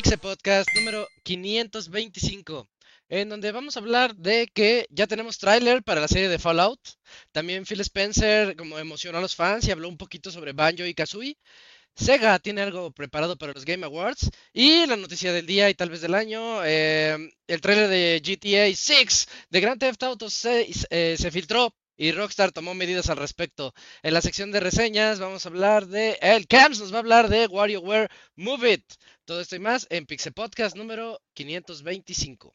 Pixel Podcast número 525, en donde vamos a hablar de que ya tenemos tráiler para la serie de Fallout. También Phil Spencer como emocionó a los fans y habló un poquito sobre Banjo y Kazooie. Sega tiene algo preparado para los Game Awards. Y la noticia del día y tal vez del año, eh, el tráiler de GTA 6 de Grand Theft Auto 6 eh, se filtró y Rockstar tomó medidas al respecto. En la sección de reseñas vamos a hablar de... El Camps nos va a hablar de WarioWare Move It. Todo esto y más en Pixel Podcast número 525.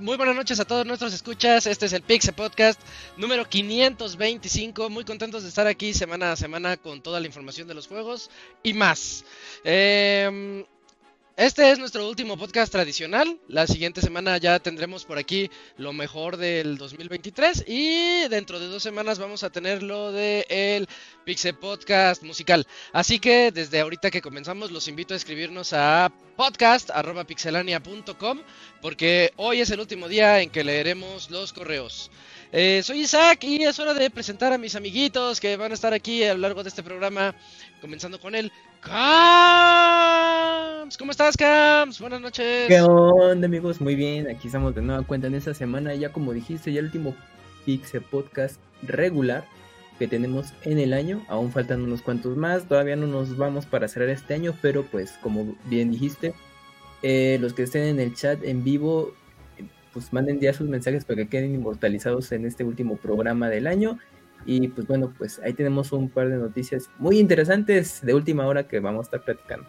Muy buenas noches a todos nuestros escuchas. Este es el Pixel Podcast número 525. Muy contentos de estar aquí semana a semana con toda la información de los juegos y más. Eh, este es nuestro último podcast tradicional. La siguiente semana ya tendremos por aquí lo mejor del 2023 y dentro de dos semanas vamos a tener lo del el Pixel Podcast musical. Así que desde ahorita que comenzamos los invito a escribirnos a podcast.pixelania.com porque hoy es el último día en que leeremos los correos. Eh, soy Isaac y es hora de presentar a mis amiguitos que van a estar aquí a lo largo de este programa, comenzando con el Camps. ¿Cómo estás, Camps? Buenas noches. ¿Qué onda, amigos? Muy bien, aquí estamos de nueva cuenta en esta semana, ya como dijiste, ya el último Pixel Podcast regular que tenemos en el año. Aún faltan unos cuantos más, todavía no nos vamos para cerrar este año, pero pues como bien dijiste, eh, los que estén en el chat en vivo pues manden ya sus mensajes para que queden inmortalizados en este último programa del año. Y pues bueno, pues ahí tenemos un par de noticias muy interesantes de última hora que vamos a estar platicando.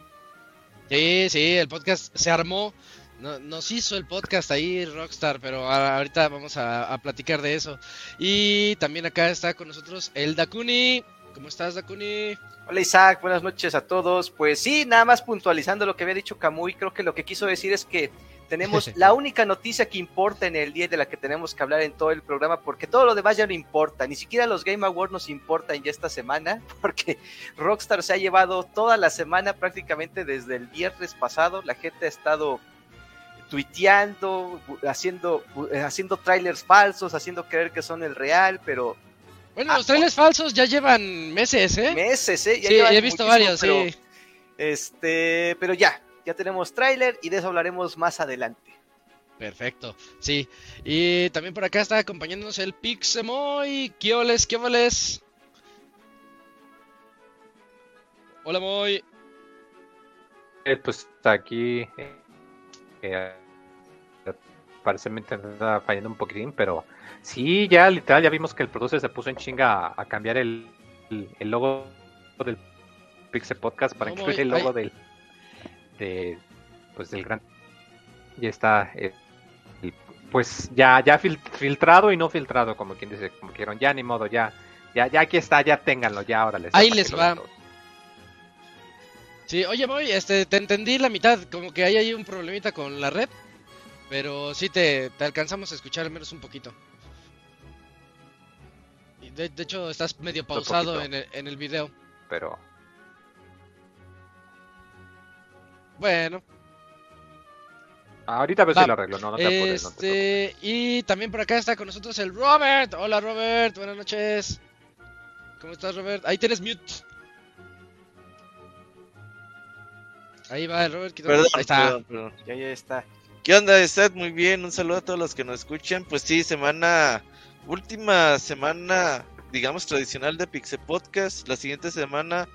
Sí, sí, el podcast se armó. nos hizo el podcast ahí Rockstar, pero ahorita vamos a, a, platicar de eso. Y también acá está con nosotros el Dakuni. ¿Cómo estás, Dakuni? Hola Isaac, buenas noches a todos. Pues sí, nada más puntualizando lo que había dicho Camuy, creo que lo que quiso decir es que tenemos la única noticia que importa en el día de la que tenemos que hablar en todo el programa, porque todo lo demás ya no importa, ni siquiera los Game Awards nos importan ya esta semana, porque Rockstar se ha llevado toda la semana prácticamente desde el viernes pasado, la gente ha estado tuiteando, haciendo, haciendo trailers falsos, haciendo creer que son el real, pero... Bueno, los trailers falsos ya llevan meses, ¿eh? Meses, ¿eh? Ya sí, he visto varios, pero, sí. Este, pero ya, ya tenemos tráiler y de eso hablaremos más adelante. Perfecto, sí. Y también por acá está acompañándonos el Pixemoy. ¿Qué oles, qué oles? Hola, Moy. Eh, pues aquí. Eh, parece que me está fallando un poquitín, pero sí, ya literal, ya vimos que el producer se puso en chinga a, a cambiar el, el, el, logo del Pixel Podcast para incluir el logo del de, pues del gran ya está eh, pues ya ya fil filtrado y no filtrado como quien dice como quieran ya ni modo ya ya ya aquí está ya ténganlo ya ahora les ahí les va. sí oye voy este te entendí la mitad como que hay ahí un problemita con la red pero sí te, te alcanzamos a escuchar al menos un poquito. De, de hecho estás medio pausado en el, en el video. Pero Bueno. Ahorita a ver si lo arreglo, no, no te apures. Este, no te y también por acá está con nosotros el Robert. Hola Robert, buenas noches. ¿Cómo estás Robert? Ahí tienes mute. Ahí va el Robert. Perdón, Ahí está. Perdón, perdón. Ya, ya está. ¿Qué onda, Estad? Muy bien, un saludo a todos los que nos escuchan. Pues sí, semana, última semana, digamos, tradicional de Pixel Podcast. La siguiente semana,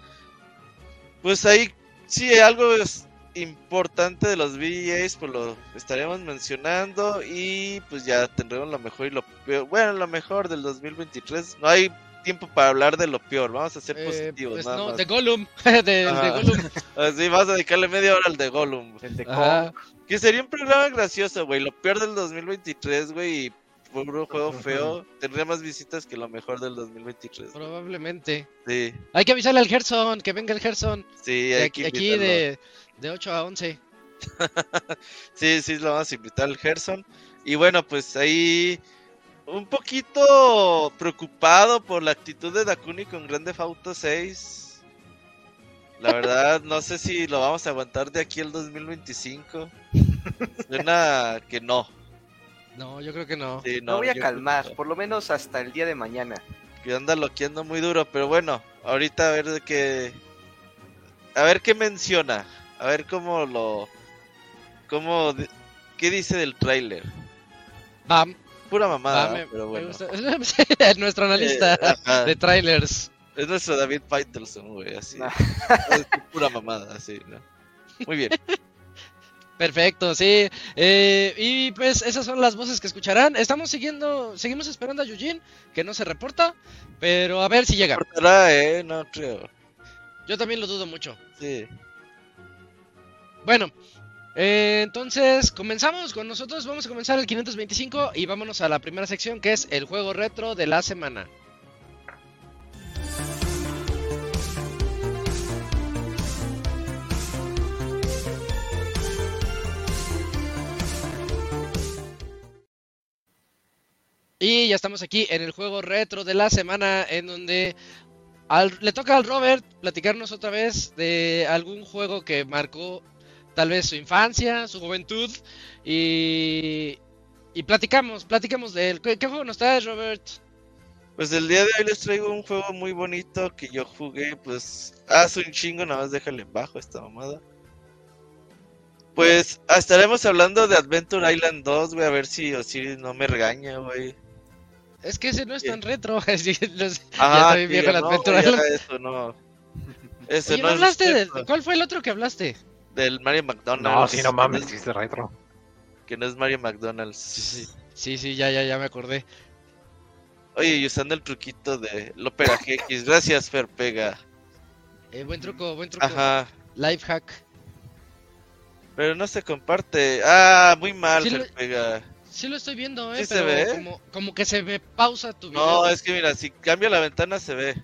pues ahí sí, algo es importante de los VGAs, pues lo estaremos mencionando y pues ya tendremos lo mejor y lo peor. Bueno, lo mejor del 2023. No hay tiempo para hablar de lo peor, vamos a ser Eh, positivos. pues nada no, más. de Gollum, de, de Ajá. Gollum. Así vas a dedicarle media hora al de Gollum. El de Ajá. Que sería un programa gracioso, güey. Lo peor del 2023, güey. Y fue un juego feo. Tendría más visitas que lo mejor del 2023. Probablemente. Sí, Hay que avisarle al Gerson, que venga el Gerson. sí, hay aquí, que aquí de, de 8 a 11. Sí, sí, lo vamos a invitar al Gerson. Y bueno, pues ahí un poquito preocupado por la actitud de Dakuni con Grande Auto 6. La verdad, no sé si lo vamos a aguantar de aquí al 2025. Suena que no. No, yo creo que no. Sí, No voy a calmar, por lo menos hasta el día de mañana. que anda loqueando muy duro, pero bueno, ahorita a ver de qué a ver qué menciona, a ver cómo lo cómo qué dice del tráiler. Bam, Pura mamada, bam, me, pero me bueno. gusta. Nuestro analista Eh, de trailers. es nuestro David Faitelson, güey, así. Nah. Es pura mamada, así, ¿no? Muy bien. Perfecto, sí. Eh, y pues esas son las voces que escucharán. Estamos siguiendo, seguimos esperando a Yujin, que no se reporta, pero a ver si llega. Cortará, eh, no creo. Yo también lo dudo mucho. Sí. Bueno, eh, entonces comenzamos con nosotros. Vamos a comenzar el 525 y vámonos a la primera sección que es el juego retro de la semana. Y ya estamos aquí en el juego retro de la semana en donde le toca al Robert platicarnos otra vez de algún juego que marcó tal vez su infancia, su juventud y, y platicamos, platicamos de él. ¿Qué, qué juego nos traes, Robert? Pues el día de hoy les traigo un juego muy bonito que yo jugué, pues hace un chingo, nada más déjale bajo esta mamada. Pues estaremos hablando de Adventure Island 2, güey, a ver si Osiris no me regaña, güey. Es que ese no es Sí. tan retro. los- Ah, con no, Adventure Island. ya Eso no. Eso Oye, no ¿no es hablaste de. ¿Cuál fue el otro que hablaste? Del Mario McDonald's. No, sí, no mames, es retro. Que no es Mario McDonald's. Sí, sí. Sí, sí, ya, ya, ya me acordé. Oye, y usando el truquito de Lopera GX. Gracias, Fer Pega. Eh, buen truco, buen truco. Ajá. Life hack. Pero no se comparte. Ah, muy mal, Sí, Fer lo- Pega. Sí lo estoy viendo, eh, ¿Sí se ve? Como, como que se me pausa tu video. No, es que mira, si cambio la ventana se ve.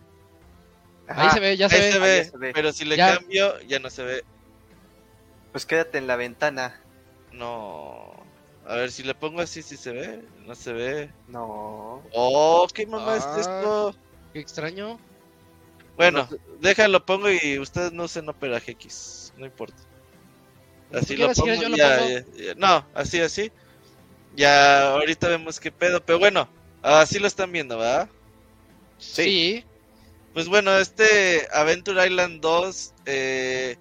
Ahí se ve, ya se Ahí ve. se Ahí ve, ya se ve. pero si le Ya. cambio ya no se ve. Pues quédate en la ventana. No. A ver, si le pongo así, si se ve. No se ve. No. Oh, qué mamá es Ah. esto. Qué extraño. Bueno, déjalo, pongo y ustedes no usen Opera GX. No importa. Así ¿Tú lo pongo. lo ya, pongo? ya, ya. No, así, así. Ya, ahorita vemos qué pedo. Pero bueno, así lo están viendo, ¿verdad? Sí. Pues bueno, este Adventure Island 2, eh,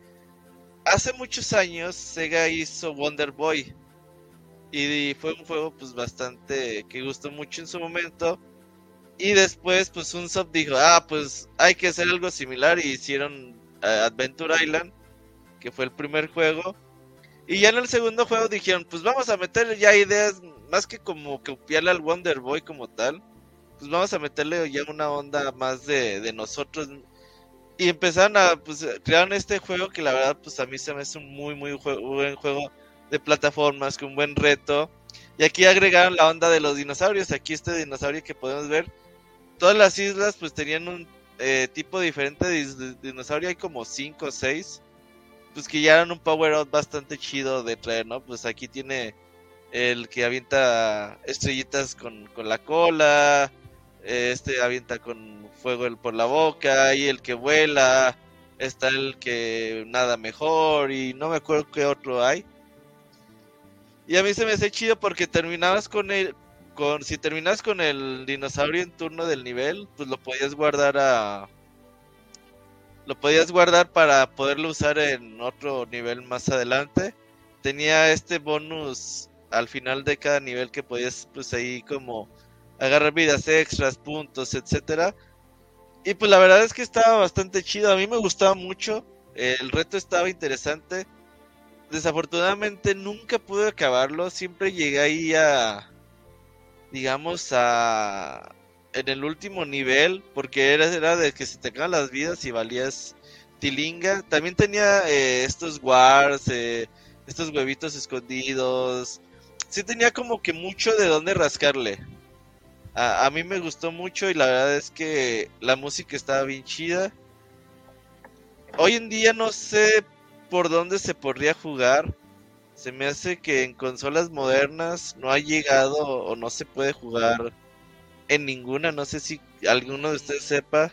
hace muchos años Sega hizo Wonder Boy y fue un juego pues bastante que gustó mucho en su momento y después pues un sub dijo, ah pues hay que hacer algo similar y hicieron eh, Adventure Island, que fue el primer juego y ya en el segundo juego dijeron, pues vamos a meter ya ideas más que como copiarle al Wonder Boy como tal pues vamos a meterle ya una onda más de, de nosotros. Y empezaron a, pues, crearon este juego que la verdad, pues a mí se me hace un muy, muy buen juego de plataformas, con un buen reto. Y aquí agregaron la onda de los dinosaurios. Aquí este dinosaurio que podemos ver. Todas las islas pues tenían un eh, tipo diferente de dinosaurio. Hay como 5 o 6. Pues que ya eran un power out bastante chido de traer, ¿no? Pues aquí tiene el que avienta estrellitas con, con la cola este avienta con fuego el- por la boca y el que vuela está el que nada mejor y no me acuerdo qué otro hay. Y a mí se me hace chido porque terminabas con el con si terminabas con el dinosaurio en turno del nivel pues lo podías guardar a lo podías guardar para poderlo usar en otro nivel más adelante. Tenía este bonus al final de cada nivel que podías pues ahí como agarrar vidas extras, puntos, etcétera. Y pues la verdad es que estaba bastante chido, a mí me gustaba mucho, el reto estaba interesante. desafortunadamente nunca pude acabarlo. Siempre llegué ahí a, digamos, a en el último nivel, porque era, era de que se te acaban las vidas y valías tilinga. También tenía eh, estos wars, eh, estos huevitos escondidos. Sí tenía como que mucho de dónde rascarle. A, a mí me gustó mucho y la verdad es que la música estaba bien chida. Hoy en día no sé por dónde se podría jugar. Se me hace que en consolas modernas no ha llegado o no se puede jugar en ninguna. No sé si alguno de ustedes sepa.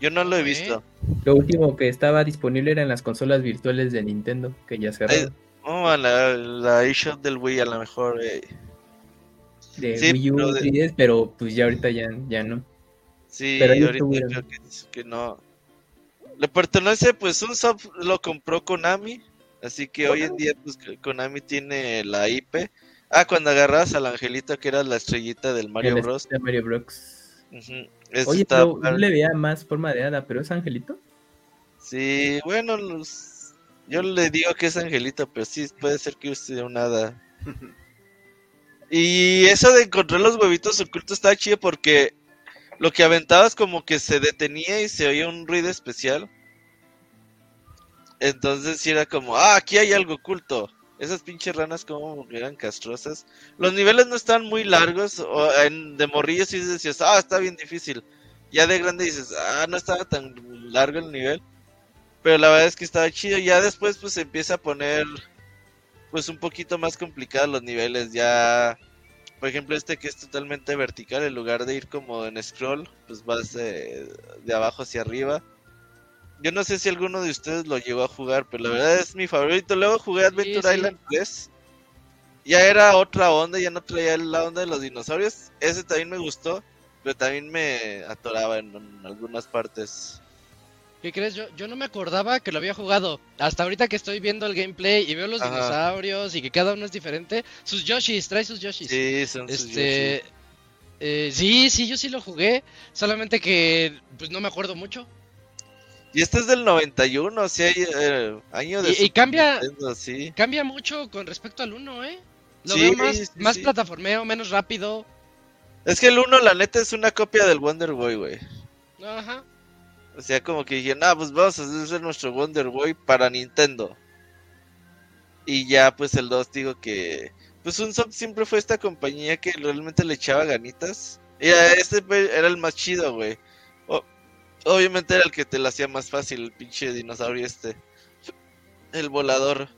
Yo no lo he visto. Lo último que estaba disponible eran las consolas virtuales de Nintendo, que ya cerraron. Oh, la, la eShop del Wii a lo mejor. eh. De sí, Wii U, pero de- 3DS, pero pues ya ahorita ya, ya no. Sí, Pero ahorita creo que, que no. Le pertenece, pues un soft lo compró Konami, así que hoy en día pues Konami tiene la IP. Ah, cuando agarrabas al angelito que era la estrellita del Mario El Bros. de Mario Bros. Oye, pero le veía más forma de hada, pero es Angelito. Sí, bueno, los- yo le digo que es angelito, pero sí puede ser que use un hada. Y eso de encontrar los huevitos ocultos estaba chido porque lo que aventabas como que se detenía y se oía un ruido especial. Entonces era como, ah, aquí hay algo oculto. Esas pinches ranas como eran castrosas. Los niveles no estaban muy largos. O de morrillo sí decías, ah, está bien difícil. Ya de grande dices, ah, no estaba tan largo el nivel. Pero la verdad es que estaba chido. Ya después pues se empieza a poner pues un poquito más complicados los niveles. Ya, por ejemplo, este que es totalmente vertical, en lugar de ir como en scroll, pues vas de, de abajo hacia arriba. Yo no sé si alguno de ustedes lo llegó a jugar, pero la verdad es mi favorito. Luego jugué Adventure sí. Island 3. Ya era otra onda, ya no traía la onda de los dinosaurios. Ese también me gustó, pero también me atoraba en, en algunas partes. ¿Qué crees? Yo, yo no me acordaba que lo había jugado. Hasta ahorita que estoy viendo el gameplay y veo los Ajá. dinosaurios y que cada uno es diferente. Sus Yoshis, trae sus Yoshis. Sí, son sus Este. eh, sí, sí, yo sí lo jugué. Solamente que pues no me acuerdo mucho. Y este es del 91, o sea, hay, eh, año de Y- y cambia- Nintendo, sí. Cambia mucho con respecto al 1, ¿eh? Lo Sí, veo más, sí, más plataformeo, menos rápido. Es que el 1, la neta, es una copia del Wonder Boy, güey. Ajá. O sea, como que dije, nah, pues vamos a hacer nuestro Wonder Boy para Nintendo. Y ya, pues el 2, digo que. Pues Unsoft siempre fue esta compañía que realmente le echaba ganitas. Y a este fue- era el más chido, güey. O- obviamente era el que te lo hacía más fácil, el pinche dinosaurio este. El volador.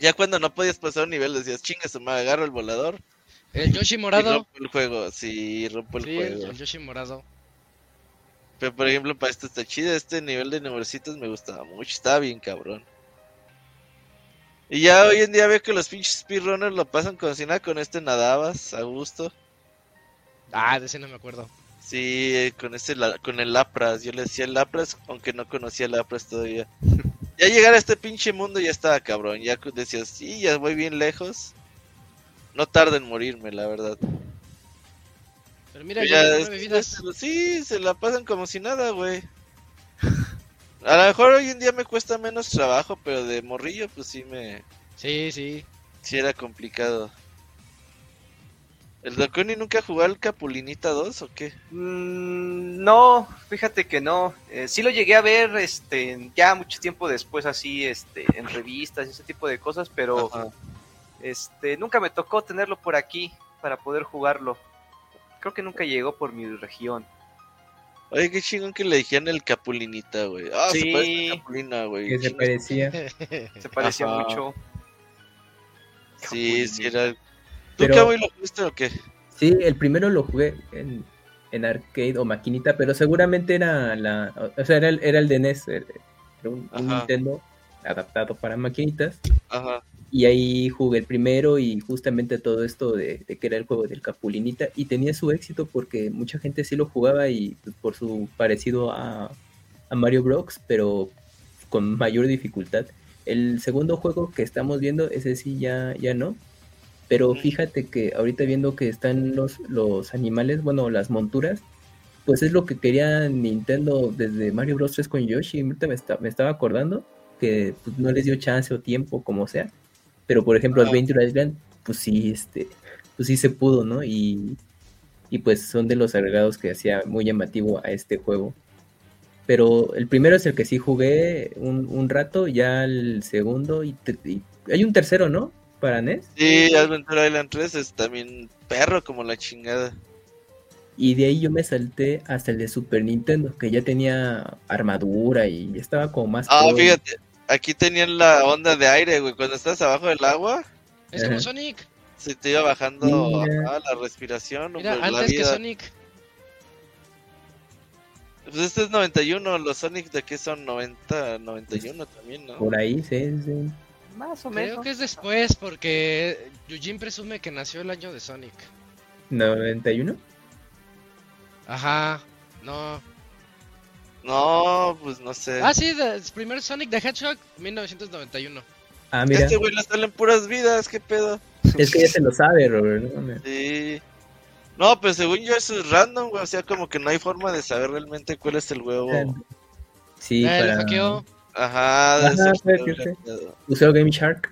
Ya cuando no podías pasar un nivel decías, chinga, se me agarro el volador. El Yoshi Y morado. rompo el juego, sí, rompo el Sí, el, juego. el Yoshi morado. Pero por ejemplo, para esto está chido, este nivel de numercitos me gustaba mucho, estaba bien cabrón. Y ya hoy en día veo que los pinches speedrunners lo pasan si nada con este nadabas, a gusto. Ah, de ese no me acuerdo. Sí, con este con el Lapras, yo le decía el Lapras, aunque no conocía el Lapras todavía. Ya llegar a este pinche mundo ya estaba cabrón, ya decías, sí, ya voy bien lejos. No tarda en morirme, la verdad. Pero mira, Ya, ya sí, se la pasan como si nada, güey. A lo mejor hoy en día me cuesta menos trabajo, pero de morrillo, pues sí me. Sí, sí. Sí era complicado. ¿El Dokuni nunca jugó al Capulinita 2 o qué? Mm, no, fíjate que no. Eh, sí lo llegué a ver este, ya mucho tiempo después, así este, en revistas y ese tipo de cosas, pero Ajá. este, nunca me tocó tenerlo por aquí para poder jugarlo. Creo que nunca llegó por mi región. Oye, qué chingón que le dijeron el Capulinita, güey. Ah, se Sí. parece a Capulina, güey. Que se parecía. Se parecía Ajá. mucho. Sí, sí Capulinita. era. ¿Tú, Pero- Camuy, lo jugaste o qué? Sí, el primero lo jugué en, en arcade o maquinita, pero seguramente era la, o sea, era el, era el de NES, era un. Nintendo adaptado para maquinitas. Ajá. Y ahí jugué el primero y justamente todo esto de, de que era el juego del Capulinita y tenía su éxito porque mucha gente sí lo jugaba y pues, por su parecido a, a Mario Bros, pero con mayor dificultad. El segundo juego que estamos viendo, ese sí ya, ya no. Pero fíjate que ahorita viendo que están los, los animales, bueno, las monturas, pues es lo que quería Nintendo desde Mario Bros 3 con Yoshi. Ahorita me, está- me estaba acordando que pues, no les dio chance o tiempo, como sea. Pero por ejemplo, Ah. Adventure Island, pues sí, este, pues sí se pudo, ¿no? Y, y pues son de los agregados que hacía muy llamativo a este juego. Pero el primero es el que sí jugué un, un rato, ya el segundo y, y hay un tercero, ¿no? Para NES. Sí, Adventure Island 3 es también perro como la chingada. Y de ahí yo me salté hasta el de Super Nintendo, que ya tenía armadura y estaba como más... Ah, fíjate, aquí tenían la onda de aire, güey. Cuando estás abajo del agua, Es como. Sonic. se te iba bajando Mira. ajá, la respiración, Mira, la antes que. Sonic. Pues este es 91, los Sonic de qué son 90, 91 también, ¿no? Por ahí, sí, sí. Más o Creo menos. que es después porque Eugene presume que nació el año de Sonic. 91. Ajá. No. No, pues no sé. Ah, sí, el primer Sonic the Hedgehog, 1991. Ah, mira, Este güey le salen puras vidas, qué pedo. es que ya se lo sabe, Robert. ¿no? Me- Sí. No, pues según yo eso es random, güey. O sea, como que no hay forma de saber realmente cuál es el huevo. Sí, Ah, lo para... hackeó. Ajá, de Ajá, ser sí. Game Shark.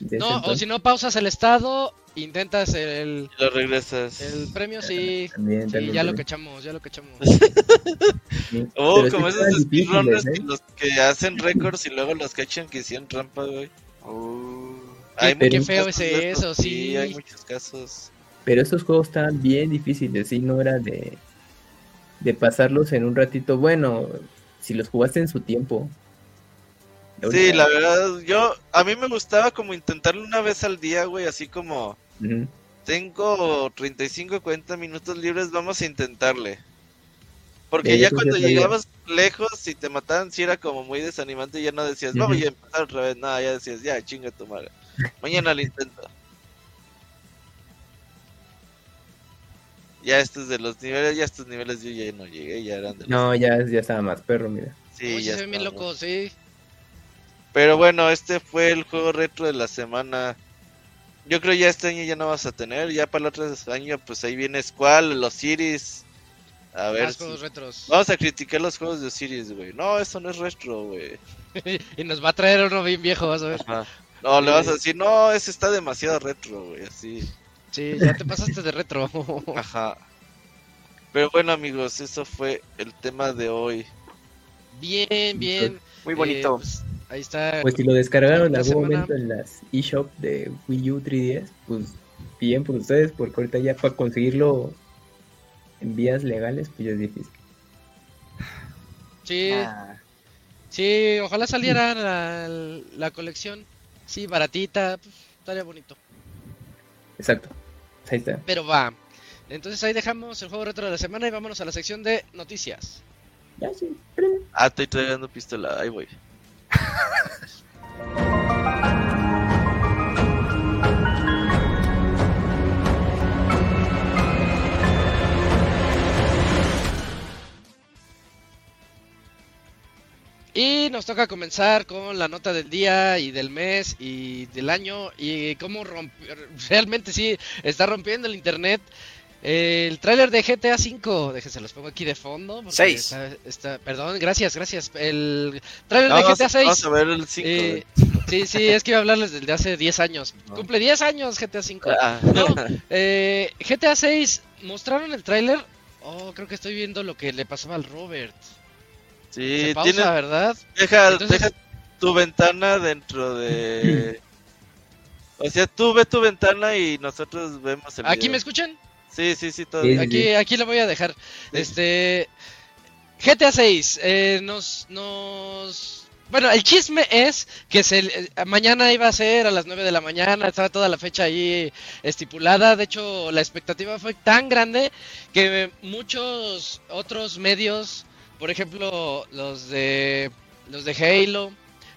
No, o si no pausas el estado, intentas el, Y lo regresas. el premio, sí. También, Sí, también, ya lo también. cachamos, ya lo cachamos. Sí. Oh, Pero sí como esos speedrunners ¿eh? los que hacen récords y luego los cachan que hicieron trampa, güey. Uh, Hay qué, feo casos es eso, estos, sí. hay muchos casos. Pero estos juegos estaban bien difíciles, sí, no era de, de pasarlos en un ratito. Bueno, si los jugaste en su tiempo. Sí, la verdad, yo, a mí me gustaba como intentarlo una vez al día, güey, así como, Ujú. tengo 35, 40 minutos libres, vamos a intentarle. Porque Sí, ya cuando bien. llegabas lejos y te mataban, sí era como muy desanimante, ya no decías, vamos Ujú. a empezar otra vez, nada, ya decías, ya, chinga tu madre. Mañana lo intento. Ya estos de los niveles, ya estos niveles yo ya no llegué, ya eran de los- No, ya, ya estaba más perro, mira. Sí, Uy, sí ya se ven bien locos, sí. Pero bueno, este fue el juego retro de la semana. Yo creo ya este año ya no vas a tener. Ya para el otro año, pues ahí viene Squall, los Cities. A ver. Si- juegos retros. Vamos a criticar los juegos de Osiris, güey. No, eso no es retro, güey. y nos va a traer uno bien viejo, vas a ver. Ajá. No, le vas a decir, no, ese está demasiado retro, güey. Así. Sí, ya te pasaste de retro. Ajá. Pero bueno, amigos, eso fue el tema de hoy. bien, bien. Muy Eh, bonito. pues, ahí está. Pues si lo descargaron en algún semana- momento en las eShop de Wii U 3DS, pues bien por ustedes, porque ahorita ya para conseguirlo en vías legales, pues ya es difícil. Sí, Ah, sí, ojalá saliera la, la colección. Sí, baratita, pues, estaría bonito. Exacto. Ahí está. Pero va. Entonces ahí dejamos el juego retro de la semana y vámonos a la sección de noticias. Ya sí. Ah, estoy trayendo pistola. Ahí voy. Y nos toca comenzar con la nota del día y del mes y del año y cómo rompió, realmente sí, está rompiendo el internet. El tráiler de GTA V, déjense los pongo aquí de fondo. porque Seis. Está, está- perdón, gracias, gracias. El tráiler No, de GTA 6. vamos a ver el 5. Eh, sí, sí, es que iba a hablarles del de hace 10 años. Cumple 10 años GTA V. Ah. No, eh, GTA 6 mostraron el tráiler. Oh, creo que estoy viendo lo que le pasaba al Robert. sí, Se pausa, tiene, ¿verdad? deja, Entonces- deja tu ventana dentro de... O sea, tú ves tu ventana y nosotros vemos el ¿Aquí video. me escuchan? Sí, sí, sí, todo Sí, bien. sí. Aquí, aquí lo voy a dejar. Este. GTA 6. eh, nos, nos. Bueno, el chisme es que se, eh, mañana iba a ser a las 9 de la mañana, estaba toda la fecha ahí estipulada. De hecho, la expectativa fue tan grande que muchos otros medios, por ejemplo, los de los de Halo,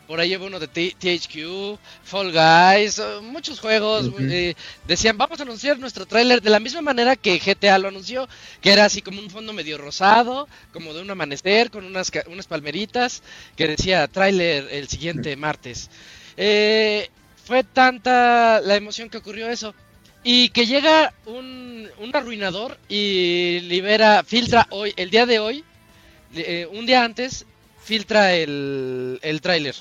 por ahí lleva uno de T- THQ, Fall Guys, eh, muchos juegos, eh, decían, vamos a anunciar nuestro tráiler de la misma manera que GTA lo anunció, que era así como un fondo medio rosado, como de un amanecer, con unas, unas palmeritas, que decía tráiler el siguiente martes. Eh, fue tanta la emoción que ocurrió eso. Y que llega un, un arruinador y libera, filtra hoy, el día de hoy, eh, un día antes, filtra el, el tráiler.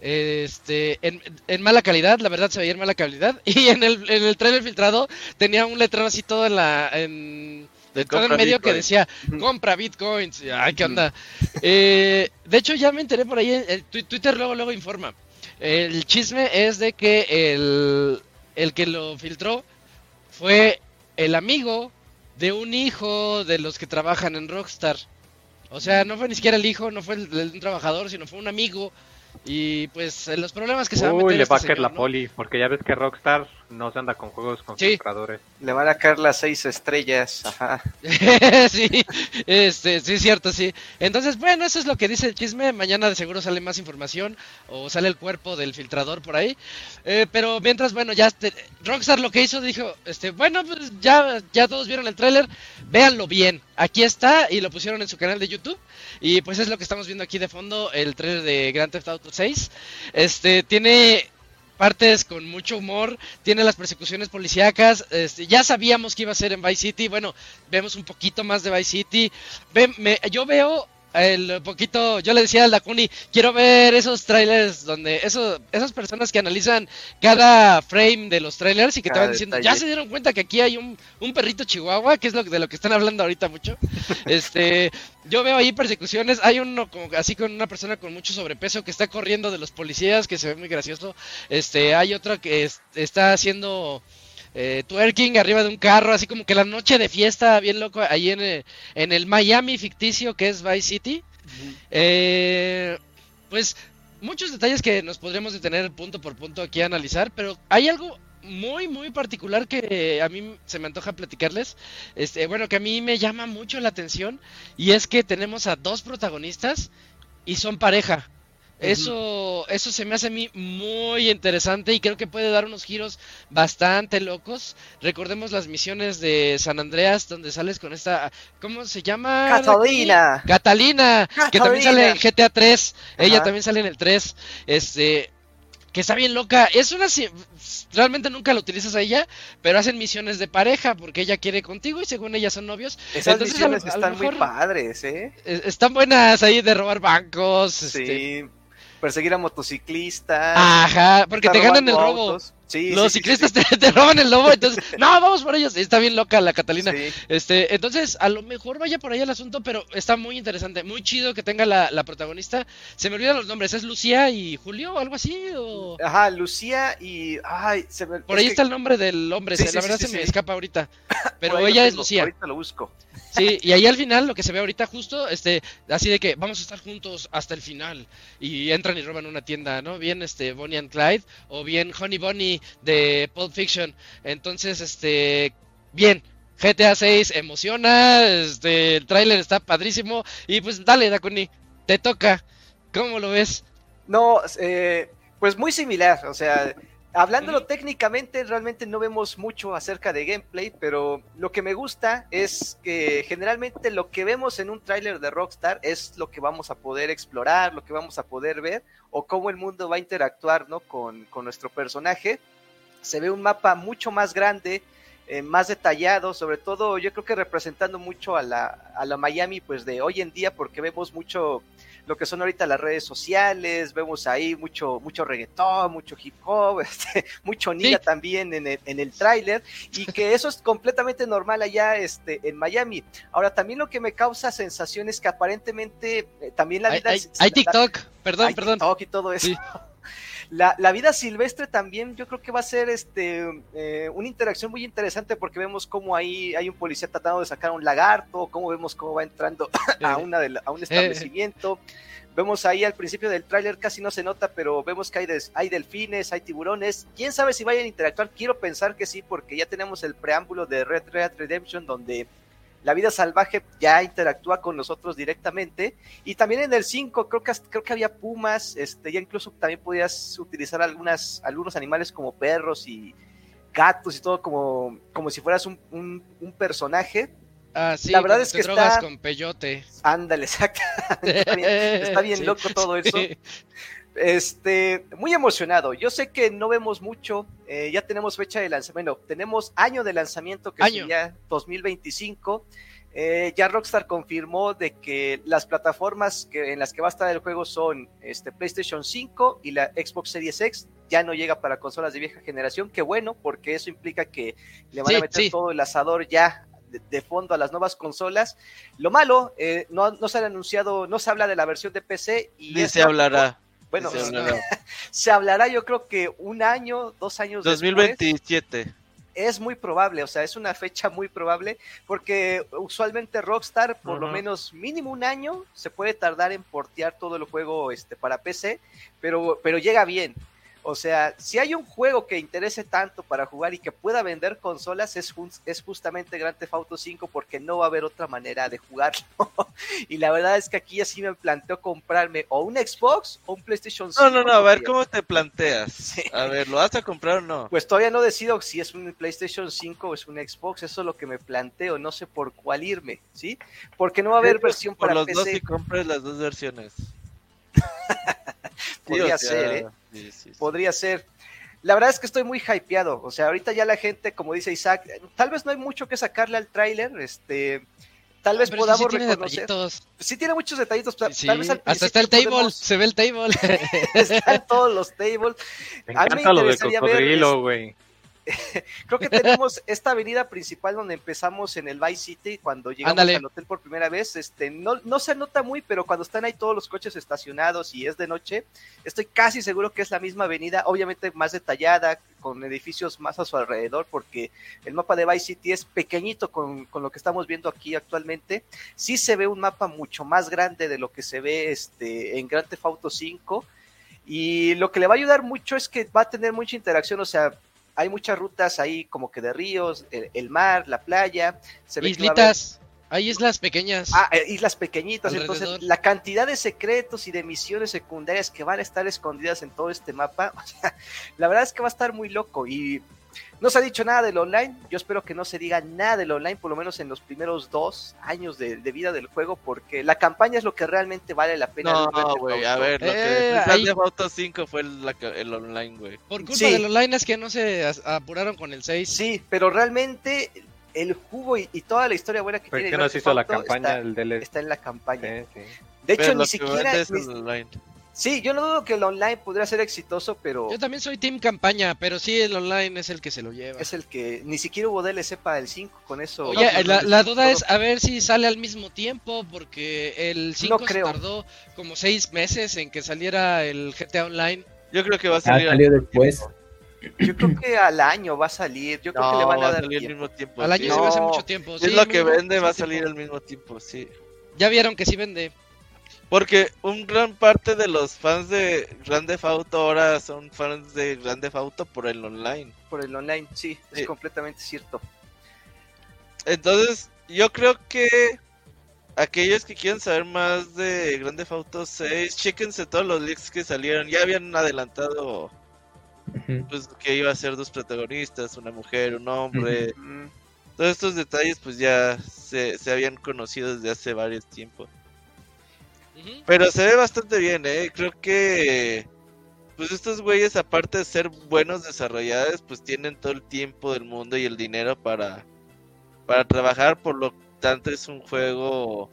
Este, en, en, mala calidad, la verdad se veía en mala calidad. Y en el, en el trailer filtrado tenía un letrero así todo en la. En, de todo en medio que decía compra bitcoins. Ay, ¿qué onda? eh, de hecho, ya me enteré por ahí. El, Twitter luego, luego informa. El chisme es de que el, el que lo filtró fue el amigo de un hijo de los que trabajan en Rockstar. O sea, no fue ni siquiera el hijo, no fue el, el, un trabajador, sino fue un amigo y pues los problemas que se van a meter le va a caer la poli, porque ya ves que Rockstar no se anda con juegos con sí. Le van a caer las seis estrellas, ajá. sí, este, sí, es cierto, sí. Entonces, bueno, eso es lo que dice el chisme. Mañana de seguro sale más información o sale el cuerpo del filtrador por ahí. Eh, pero mientras, bueno, ya este, Rockstar lo que hizo, dijo, este, bueno, pues ya, ya todos vieron el tráiler, véanlo bien. Aquí está y lo pusieron en su canal de YouTube. Y pues es lo que estamos viendo aquí de fondo, el trailer de Grand Theft Auto 6. Este, tiene partes con mucho humor, tiene las persecuciones policíacas, este, ya sabíamos que iba a ser en Vice City, bueno, vemos un poquito más de Vice City, Ve, me, yo veo el poquito, yo le decía a Lacuni, quiero ver esos trailers donde eso, esas personas que analizan cada frame de los trailers y que cada te van diciendo, detalle. ya se dieron cuenta que aquí hay un, un perrito chihuahua, que es lo de lo que están hablando ahorita mucho. este, yo veo ahí persecuciones, hay uno como, así con una persona con mucho sobrepeso que está corriendo de los policías, que se ve muy gracioso. Este, hay otro que es, está haciendo eh, twerking arriba de un carro, así como que la noche de fiesta, bien loco, ahí en el, en el Miami ficticio que es Vice City. Eh, pues muchos detalles que nos podríamos detener punto por punto aquí a analizar, pero hay algo muy muy particular que a mí se me antoja platicarles. Este, bueno, que a mí me llama mucho la atención y es que tenemos a dos protagonistas y son pareja. Eso, eso se me hace a mí muy interesante y creo que puede dar unos giros bastante locos. Recordemos las misiones de San Andreas donde sales con esta, ¿cómo se llama? Catalina. Catalina, Catalina. que también sale en GTA 3. Ajá. Ella también sale en el 3. Este, que está bien loca. Es una realmente nunca la utilizas a ella, pero hacen misiones de pareja porque ella quiere contigo y según ella son novios. Esas Entonces, misiones a lo, a están mejor, muy padres, ¿eh? Están buenas ahí de robar bancos. Sí. Este, perseguir a motociclistas. Ajá, porque te ganan el robo. Sí, Los sí, ciclistas sí, te, te, roban el lobo, entonces, no, vamos por ellos. Está bien loca la Catalina. Este, entonces, a lo mejor vaya por ahí el asunto, pero está muy interesante, muy chido que tenga la, la protagonista. Se me olvidan los nombres, ¿es Lucía y Julio o algo así? O... Ajá, Lucía y. Ay, se me... Por ahí que... está el nombre del hombre, la verdad se me escapa ahorita. Pero ella es Lucía. Ahorita lo busco. Sí, y ahí al final lo que se ve ahorita justo, este, así de que vamos a estar juntos hasta el final y entran y roban una tienda, ¿no? Bien este Bonnie and Clyde o bien Honey Bonnie de Pulp Fiction. Entonces, este, bien, GTA 6 emociona, este, el tráiler está padrísimo y pues dale, Dakuni, te toca. ¿Cómo lo ves? No, eh, pues muy similar, o sea, Hablándolo técnicamente, realmente no vemos mucho acerca de gameplay, pero lo que me gusta es que generalmente lo que vemos en un tráiler de Rockstar es lo que vamos a poder explorar, lo que vamos a poder ver, o cómo el mundo va a interactuar ¿no? con, con nuestro personaje. Se ve un mapa mucho más grande, eh, más detallado, sobre todo yo creo que representando mucho a la, a la Miami pues de hoy en día, porque vemos mucho lo que son ahorita las redes sociales, vemos ahí mucho, mucho reggaetón, mucho hip hop, este, mucho niga sí. también en el, en el tráiler, y que eso es completamente normal allá este, en Miami. Ahora, también lo que me causa sensación es que aparentemente eh, también la vida... Hay, hay, hay TikTok, perdón, hay perdón. TikTok y todo eso. Sí. La, la, vida silvestre también yo creo que va a ser este eh, una interacción muy interesante porque vemos cómo ahí hay un policía tratando de sacar un lagarto, cómo vemos cómo va entrando a, una de la, a un establecimiento. Vemos ahí al principio del tráiler casi no se nota, pero vemos que hay, des, hay delfines, hay tiburones. ¿Quién sabe si vayan a interactuar? Quiero pensar que sí, porque ya tenemos el preámbulo de Red Red Redemption donde la vida salvaje ya interactúa con nosotros directamente. Y también en el 5 creo que, creo que había pumas, este, ya incluso también podías utilizar algunas, algunos animales como perros y gatos y todo como, como si fueras un, un, un personaje. Ah, sí, la verdad es que drogas está... con peyote. Ándale, exacto. está bien, está bien sí. loco todo eso. Este, muy emocionado. Yo sé que no vemos mucho. Eh, ya tenemos fecha de lanzamiento. Bueno, tenemos año de lanzamiento que año. sería 2025. Eh, ya Rockstar confirmó de que las plataformas que, en las que va a estar el juego son este, PlayStation 5 y la Xbox Series X. Ya no llega para consolas de vieja generación. Qué bueno, porque eso implica que le van Sí, a meter sí. todo el asador ya de, de fondo a las nuevas consolas. Lo malo, eh, no, no se han anunciado, no se habla de la versión de PC y Ni se hablará. Bueno, se hablará. se hablará yo creo que un año, dos años después. 2027. Es muy probable, o sea, es una fecha muy probable, porque usualmente Rockstar, por lo menos mínimo un año, se puede tardar en portear todo el juego este, para PC, pero, pero llega bien. O sea, si hay un juego que interese tanto para jugar y que pueda vender consolas, es, es justamente Grand Theft Auto 5, porque no va a haber otra manera de jugarlo. y la verdad es que aquí así me planteo comprarme o un Xbox o un PlayStation 5. No, no, no, a ver cómo te planteas. Sí. A ver, ¿lo vas a comprar o no? Pues todavía no decido si es un PlayStation 5 o es un Xbox, eso es lo que me planteo, no sé por cuál irme, ¿sí? Porque no va a haber versión Por para los dos PC, y compres las dos versiones. Sí, podría o sea, ser, ¿eh? Sí, sí, sí. Podría ser. La verdad es que estoy muy hypeado, o sea, ahorita ya la gente, como dice Isaac, tal vez no hay mucho que sacarle al tráiler, este, tal vez Pero sí, podamos sí tiene reconocer. detallitos. Sí tiene muchos detallitos, tal Sí, tal vez al Hasta está el table, podemos- se ve el table. Están todos los tables. Me A mí me encanta lo de cocodrilo, güey. Creo que tenemos esta avenida principal donde empezamos en el Vice City cuando llegamos Ándale. al hotel por primera vez. Este, no, no se nota muy, pero cuando están ahí todos los coches estacionados y es de noche, estoy casi seguro que es la misma avenida, obviamente más detallada, con edificios más a su alrededor, porque el mapa de Vice City es pequeñito con, con lo que estamos viendo aquí actualmente. Sí se ve un mapa mucho más grande de lo que se ve este, en Grand Theft Auto 5. Y lo que le va a ayudar mucho es que va a tener mucha interacción, o sea, hay muchas rutas ahí como que de ríos, el, el mar, la playa. Se ve que Islitas. Hay islas pequeñas. Ah, eh, islas pequeñitas, Alrededor. entonces la cantidad de secretos y de misiones secundarias que van a estar escondidas en todo este mapa, o sea, la verdad es que va a estar muy loco y no se ha dicho nada del online, yo espero que no se diga nada del online, por lo menos en los primeros dos años de, de vida del juego, porque la campaña es lo que realmente vale la pena. de No, güey, a ver, lo Eh, que el Theft Auto 5 fue el, la que- el online, güey. Por culpa sí. del online es que no se apuraron con el 6. Sí, pero realmente el jugo y, y toda la historia buena que ¿Por tiene qué no se hizo la campaña está, del DLC? está en la campaña. Sí, sí. De hecho, Pero ni que siquiera... ni- el. Sí, yo no dudo que el online podría ser exitoso, pero Yo también soy team campaña, pero sí el online es el que se lo lleva. es el que ni siquiera hubo DLC para el 5 con eso. Oye, No, la, no, la no, duda todo- es a ver si sale al mismo tiempo, porque el 5 se creo. tardó como seis meses en que saliera el GTA Online. Yo creo que va a Ah, salir salió después. tiempo. Yo creo que al año va a salir. Yo creo que No, le van va a a dar salir al mismo tiempo. Al año se me hace No, mucho tiempo. Es sí, lo que vende, va a salir al mismo tiempo, sí. Ya vieron que sí vende. Porque un gran parte de los fans de Grand Theft Auto ahora son fans de Grand Theft Auto por el online. Por el online, sí, es Sí. completamente cierto. Entonces, yo creo que aquellos que quieran saber más de Grand Theft Auto 6, chéquense todos los leaks que salieron. Ya habían adelantado pues que iba a ser dos protagonistas, una mujer, un hombre. Todos estos detalles pues ya se, se habían conocido desde hace varios tiempos. Pero se ve bastante bien, eh. Creo que pues estos güeyes aparte de ser buenos desarrolladores, pues tienen todo el tiempo del mundo y el dinero para para trabajar, por lo tanto es un juego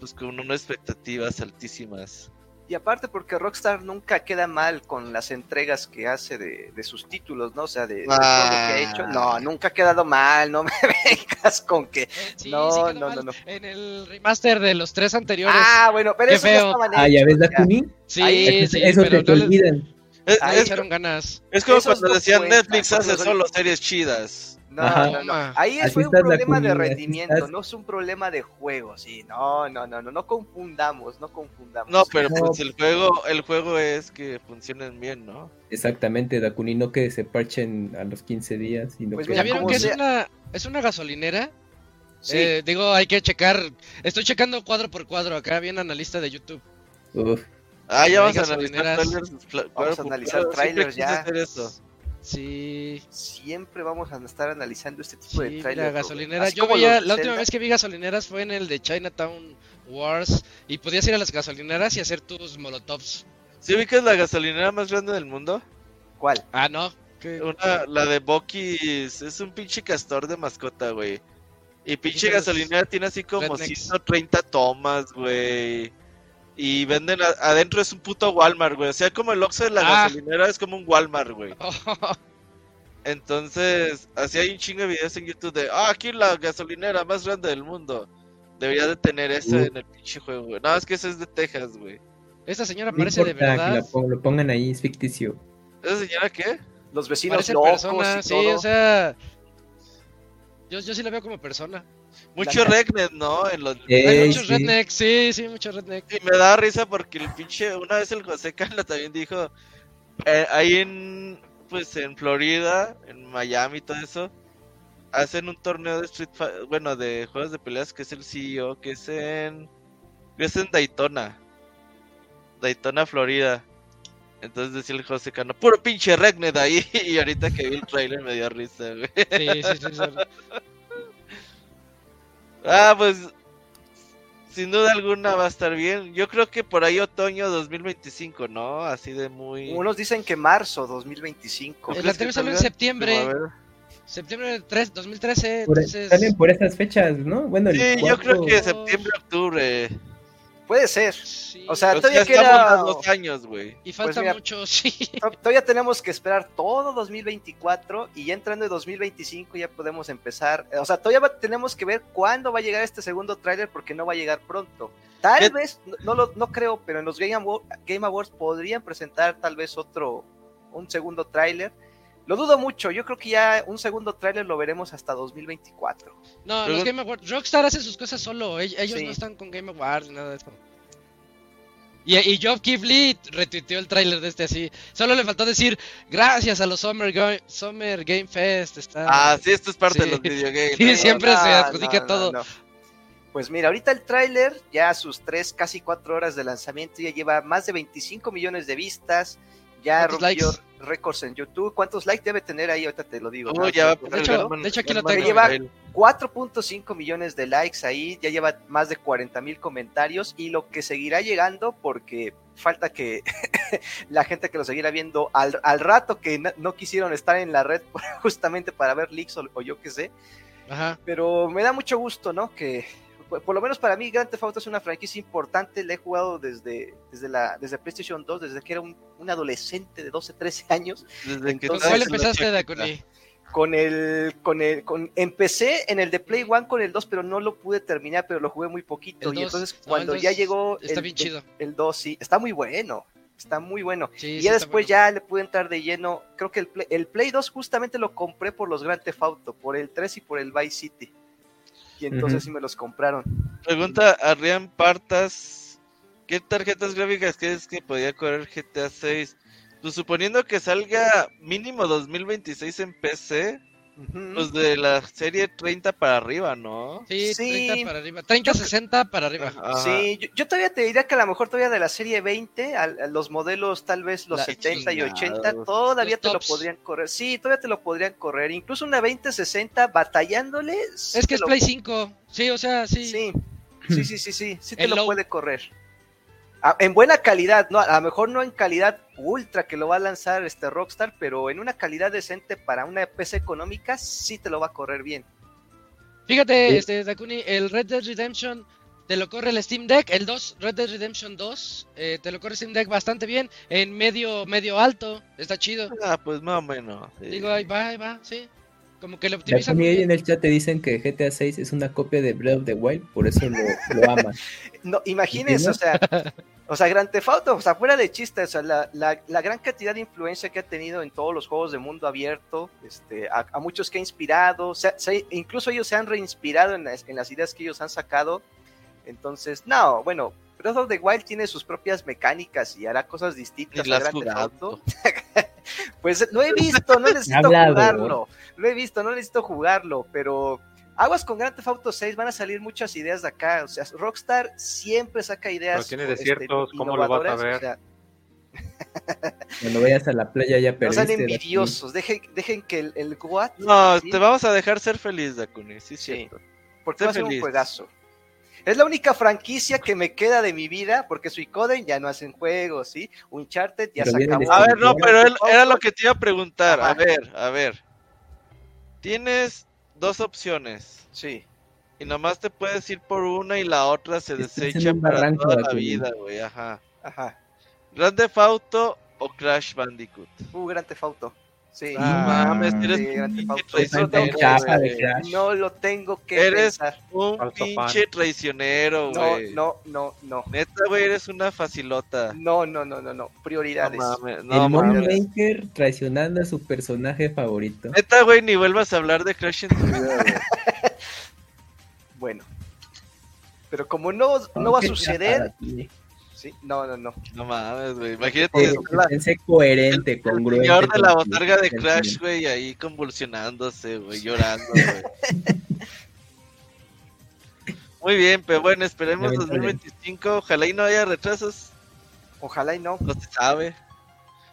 pues con unas expectativas altísimas. Y aparte porque Rockstar nunca queda mal con las entregas que hace de, de sus títulos, ¿no? O sea, de, de todo lo que ha Ah. hecho. No, nunca ha quedado mal, no me vengas con que... Eh, sí, No, sí no, no, no. En el remaster de los tres anteriores. Ah, bueno, pero Qué eso ya feo. Ah, ya ves, Dakuni. sí, ahí- sí, Eso pero te, te no les- olvidan. Es, Ahí le es- echaron ganas. es como Esos cuando decían Netflix hace son- solo series chidas. No, Ajá. no, no. Toma. Ahí Así fue un problema de rendimiento, estás. no es un problema de juego, sí. No, no, no, no, no confundamos, no confundamos. No, pero No. pues el juego el juego es que funcionen bien, ¿no? Exactamente, Dakuni, no que se parchen a los 15 días, sino Pues que... ¿Ya mira, vieron que es una, es una gasolinera? Sí, Eh, digo, hay que checar. Estoy checando cuadro por cuadro acá, bien analista de YouTube. Uf, Ah, ya vamos a analizar trailers. Vamos a analizar trailers ya. hacer eso. Sí, siempre vamos a estar analizando este tipo sí, de trailers. Rubén. gasolinera. Así Yo veía, la última vez que vi gasolineras fue en el de Chinatown Wars. Y podías ir a las gasolineras y hacer tus molotovs. ¿Sí ubicas la gasolinera más grande del mundo? ¿Cuál? Ah, no. ¿qué? Una, la de Bucky es un pinche castor de mascota, güey. Y pinche gasolinera tiene así como rednecks. 130 tomas, güey. Y venden a- adentro es un puto Walmart, güey. O sea, como el Oxxo de la Ah. gasolinera es como un Walmart, güey. Entonces, así hay un chingo de videos en YouTube de, ah, aquí la gasolinera más grande del mundo. Debería de tener eso Uh. en el pinche juego, güey. No, es que eso es de Texas, güey. Esta señora No parece de que verdad. la pon- lo pongan ahí, es ficticio. ¿Esa señora qué? Los vecinos Parece locos persona, y sí, todo. o sea. Yo, yo sí la veo como persona. Mucho Regnet, ¿no? En los... Eh, Hay muchos sí. rednecks, sí, sí, muchos rednecks. Y me da risa porque el pinche, una vez el José Cala también dijo, eh, ahí en, pues en Florida, en Miami y todo eso, hacen un torneo de Street Fi- bueno, de juegos de peleas que es el CEO, que es en, que es en Daytona, Daytona, Florida. Entonces decía el José Cano, puro pinche Regnet ahí, y ahorita que vi el trailer me dio risa, güey. Sí, sí, sí. sí. Ah, pues sin duda alguna va a estar bien. Yo creo que por ahí otoño 2025, ¿no? Así de muy... Unos dicen que marzo 2025. El anterior salió en septiembre. Septiembre 3, 2013. Por- Entonces. Salen por esas fechas, ¿no? Bueno, el Sí, yo creo que septiembre, octubre. Puede ser. Sí. O sea, O todavía queda- a dos años, güey. Y falta mira, mucho, sí. To- Todavía tenemos que esperar todo 2024 y ya entrando en 2025 ya podemos empezar. O sea, todavía va- tenemos que ver cuándo va a llegar este segundo tráiler porque no va a llegar pronto. Tal ¿Qué? vez, no, no lo no creo, pero en los Game, Awa- Game Awards podrían presentar tal vez otro, un segundo tráiler. Lo dudo mucho, yo creo que ya un segundo tráiler lo veremos hasta 2024. No, Pero- los Game Awards. Rockstar hace sus cosas solo. ell- Ellos Sí. no están con Game Awards ni nada de eso. Y, y Geoff Keighley retuiteó el tráiler de este así. Solo le faltó decir gracias a los Summer, Ga- Summer Game Fest. Está... Ah, sí, esto es parte Sí. de los videogames. Sí, ¿no? siempre se adjudica no, todo. Pues mira, ahorita el tráiler, ya a sus tres, casi cuatro horas de lanzamiento, ya lleva más de 25 millones de vistas, ya ¿Cuántos rompió récords en YouTube. ¿Cuántos likes debe tener ahí? Ahorita te lo digo. Oh, ya De hecho- de hecho aquí lo tengo. Lleva- Mobile. 4.5 millones de likes ahí, ya lleva más de 40 mil comentarios y lo que seguirá llegando porque falta que la gente que lo seguirá viendo al, al rato que no, no quisieron estar en la red justamente para ver leaks o, o yo qué sé, Ajá. pero me da mucho gusto, ¿no? Que por, por lo menos para mí Grand Theft Auto es una franquicia importante, la he jugado desde, desde, la, desde PlayStation 2, desde que era un, un adolescente de 12, 13 años, Desde que Entonces, ¿Con estabas cuál empezaste. Dakuni? con el, con el, con, empecé en el de Play One con el 2, pero no lo pude terminar, pero lo jugué muy poquito. El y 2. entonces No, cuando ya 2 llegó está el, bien el- chido. el 2, sí, está muy bueno, está muy bueno. Sí, y ya después bueno. ya le pude entrar de lleno, creo que el Play, el Play 2 justamente lo compré por los Grand Theft Auto, por el 3 y por el Vice City. Y entonces sí me los compraron. Pregunta a Rian Partas, ¿qué tarjetas gráficas crees que podía correr GTA 6? Pues suponiendo que salga mínimo 2026 en PC, Pues de la serie 30 para arriba, ¿no? Sí, Sí. 30 para arriba. 30, 60 para arriba. Ajá. Sí, yo, yo todavía te diría que a lo mejor todavía de la serie 20, a, a los modelos tal vez los La 70 y 80, chingados. todavía Los te lo tops. podrían correr. Sí, todavía te lo podrían correr. Incluso una 2060 batallándole. sí Es que es lo- Play 5. Sí, o sea, sí. Sí, sí, sí, sí, sí, sí te El lo low. puede correr. Ah, en buena calidad, no, a lo mejor no en calidad ultra que lo va a lanzar este Rockstar, pero en una calidad decente para una PC económica sí te lo va a correr bien. Fíjate, Sí. este, Dakuni, el Red Dead Redemption te lo corre el Steam Deck, el 2, Red Dead Redemption 2, eh, te lo corre Steam Deck bastante bien, en medio, medio alto, está chido. Ah, pues más o menos. sí. Digo, ahí va, ahí va, sí. Como que le optimizan ahí bien. en el chat te dicen que GTA 6 es una copia de Breath of the Wild, por eso lo, lo aman. No, imagínense, o sea, o sea, Grand Theft Auto, o sea, fuera de chiste, o sea, la, la- la gran cantidad de influencia que ha tenido en todos los juegos de mundo abierto, este, a, a muchos que ha inspirado, se- se- incluso ellos se han reinspirado en las, en las ideas que ellos han sacado. Entonces, no, bueno, Breath of the Wild tiene sus propias mecánicas y hará cosas distintas a Grand Theft. Auto. Pues lo he visto, no necesito jugarlo. Lo he visto, no necesito jugarlo, pero aguas con Grand Theft Auto 6, van a salir muchas ideas de acá. O sea, Rockstar siempre saca ideas. Pero tiene este, desiertos, ¿cómo lo vas a innovadoras, ver? o sea, Cuando vayas a la playa ya no perdiste. sean Dakuni. envidiosos, dejen, dejen que el, el Goat, No, ¿sí? te vamos a dejar ser feliz, Dakuni, sí, Sí. cierto. porque va a ser un juegazo. Es la única franquicia que me queda de mi vida, porque Suicoden ya no hacen juegos, ¿sí? Uncharted ya Pero se acabó. A ver, no, pero él, era lo que te iba a preguntar. A ver, a ver. Tienes dos opciones. Sí. y nomás te puedes ir por una y la otra se Estás desecha para toda la vida, güey, ajá. Ajá. Grand Theft Auto o Crash Bandicoot. Uh, Gran Theft Sí. Ah, no mames, eres sí, un pinche traicionero. No lo tengo que Eres pensar. Un pinche traicionero, No, güey. no, no, no. Neta, güey, eres una facilota. No, no, no, no, no. No Prioridades. mames, no el traicionando a su personaje favorito. Neta, güey, ni vuelvas a hablar de Crash en tu vida, güey. Bueno. Pero como no, no va a suceder. Sí, no, no, no. No mames, güey. Imagínate la- pensé coherente, el congruente. señor de la botarga de. Crash, güey, ahí convulsionándose, güey, llorando, güey. Muy bien, pero bueno, esperemos Lamentable. 2025. Ojalá y no haya retrasos, Ojalá y no. no se sabe.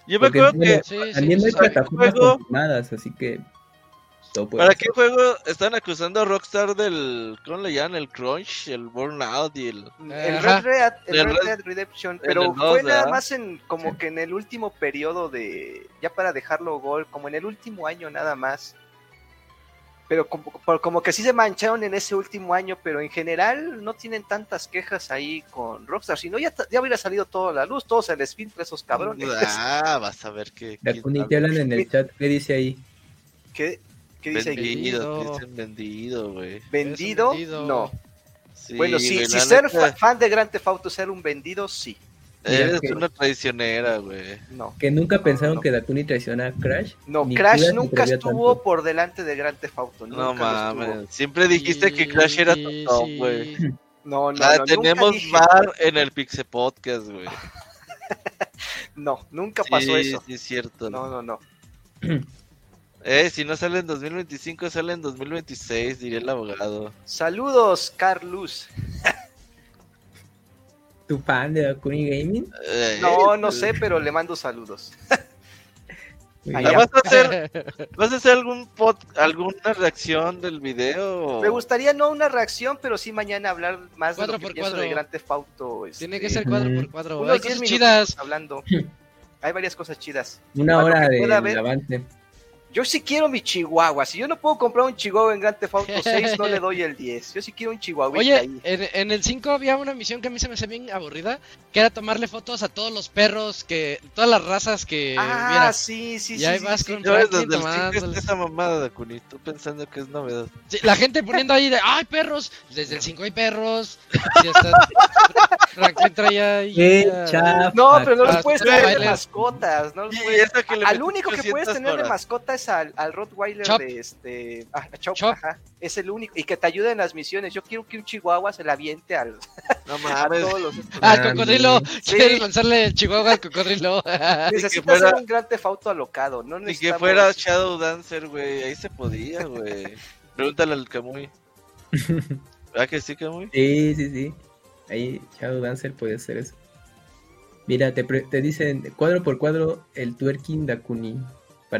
Yo me acuerdo que Sí, sí, También no hay sí. plataformas Juego- así que todo puede ¿Para pasar. qué juego están acusando a Rockstar del. ¿Cómo le llaman? El Crunch, el Burnout y el. El Ajá. Red, Dead, el El Red Red- Dead Redemption, el pero fue nada ¿verdad? más en como que en el último periodo de ya para dejarlo gol, como en el último año nada más. Pero como, por- como que sí se mancharon en ese último año, pero en general no tienen tantas quejas ahí con Rockstar, si no ya, ya hubiera salido toda la luz, todos se les filtra esos cabrones. Ah, vas a ver que. Dakuni, te hablan en el chat, ¿qué dice ahí? ¿Qué, qué dice ahí? Vendido, Vendido. dicen vendido, güey. ¿Vendido? vendido. No. Sí, bueno, sí, si ser fa- fan de Grand Theft Auto es ser un vendido, sí. Eres que- una traicionera, güey. No. Que nunca No, pensaron no. que Dakuni traiciona a Crash. No, Ni Crash nunca estuvo tanto. por delante de Grand Theft Auto. No mames. Siempre dijiste que Crash era tu top, sí. güey. No, no, Ah, no, tenemos nunca dije- bar en el Pixel Podcast, güey. No, nunca pasó Sí, eso. sí, es cierto. No, no, no. Eh, si no sale en 2025, sale en 2026, diría el abogado. Saludos, Carlus. ¿Tu fan de Dakuni Gaming? Eh, No, no sé, pero le mando saludos. Bien. ¿Vas a hacer, vas a hacer algún pod, alguna reacción del video? Me gustaría no una reacción, pero sí mañana hablar más de lo que por pienso de Grand Theft Auto. este, Tiene que ser cuadro por cuadro. unos Hay 10 cosas chidas. hablando. Hay varias cosas chidas. Una hora que de avance. Yo sí quiero mi chihuahua. Si yo no puedo comprar un chihuahua en Grand Theft Auto 6, no le doy el 10. Yo sí quiero un chihuahua Oye, ahí. en, en el 5 había una misión que a mí se me hace bien aburrida, que era tomarle fotos a todos los perros, que todas las razas que Ah, vieras. sí, sí, Y sí. ahí sí, vas sí. con- Franklin el 5 está tomándoles. esa mamada de Kuni, tú pensando que es novedad. Sí, la gente poniendo ahí de, ¡ay, perros! Desde el 5 hay perros. Sí, hasta Franklin traía ahí. ¡Qué ah! No, pero no los puedes sí, tener de mascotas. No los Y puedes- Al único que puedes 300 tener de horas. mascota es al, al Rottweiler Chop. de este. Ah, a Chop, Chop. ajá. Es el único. Y que te ayude en las misiones. Yo quiero que un chihuahua se la aviente al, No a mames. todos los. estos. Ah, cocodrilo. Sí. Quieres lanzarle el chihuahua al cocodrilo. Necesitas fuera- un gran tefauto alocado. No Ni que fuera Shadow Dancer, güey. Ahí se podía, güey. Pregúntale al Kamui. ¿Verdad que sí, Kamui? Sí, sí, sí. Ahí Shadow Dancer puede hacer eso. Mira, te, pre- te dicen cuadro por cuadro el twerking Dakuni.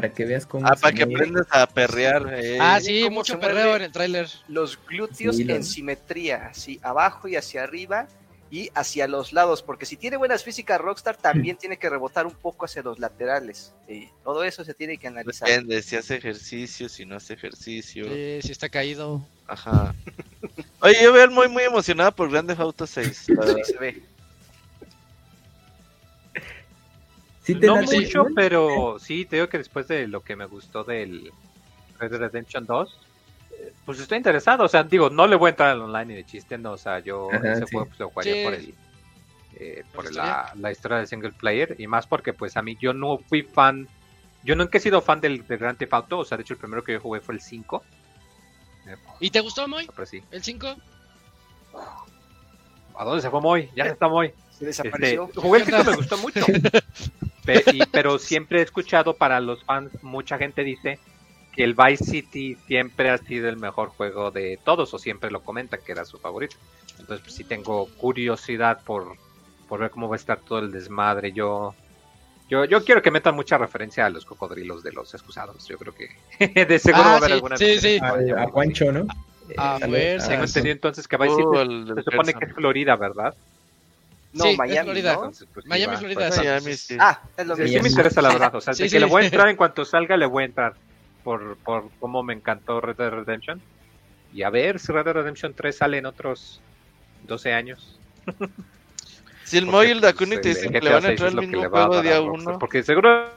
Para que veas cómo. Ah, para que aprendas a perrear, eh. ah, sí, ¿Cómo mucho perreo en el tráiler. Los glúteos Sí, en simetría. Así, abajo y hacia arriba. Y hacia los lados. Porque si tiene buenas físicas Rockstar, también tiene que rebotar un poco hacia los laterales. Sí, todo eso se tiene que analizar. Depende si hace ejercicio, si no hace ejercicio. Sí, sí está caído. Ajá. Oye, yo veo muy, muy emocionado por Grand Theft Auto 6. la verdad. Sí, se ve. ¿Sí te No late, mucho, pero sí, te digo que después de lo que me gustó del Red Dead Redemption 2, eh, pues estoy interesado. O sea, digo, no le voy a entrar al online ni de chiste, no. O sea, yo Ajá, ese sí. juego pues, lo jugaría Sí. por el. eh, por Por la, la historia de single player y más porque pues a mí yo no fui fan yo nunca he sido fan del, del Grand Theft Auto o sea de hecho el primero que yo jugué fue el 5 Eh, ¿Y te gustó, Moy? sí. ¿El 5? ¿a dónde se fue Moy? ya se está Moy Se Este, desapareció. jugué el 5 me gustó mucho. Pe- y- pero siempre he escuchado para los fans, mucha gente dice que el Vice City siempre ha sido el mejor juego de todos, o siempre lo comentan que era su favorito. Entonces, pues sí tengo curiosidad por, por ver cómo va a estar todo el desmadre. Yo, yo, yo quiero que metan mucha referencia a los cocodrilos de los excusados. Yo creo que de seguro Ah, va a haber sí, alguna sí, sí. referencia. A, a Juancho, ¿no? A Eh, fuerza. Tengo ah, entendido entonces que Vice City Uh, el del se supone que es Florida, ¿verdad? No, Sí, es Miami, Florida. ¿no? Pues, sí Miami, Florida. pues, Miami, sí. Ah, es lo Sí, mismo. sí me interesa la verdad, o sea, Sí, de sí. que le voy a entrar en cuanto salga, le voy a entrar por, por cómo me encantó Red Dead Redemption. y a ver si Red Dead Redemption 3 sale en otros 12 años. Si el Moy y el pues, Dakuni te el dicen que GTA le van a 6 entrar es al lo que mismo le va a juego día Rockstar, uno. Porque seguro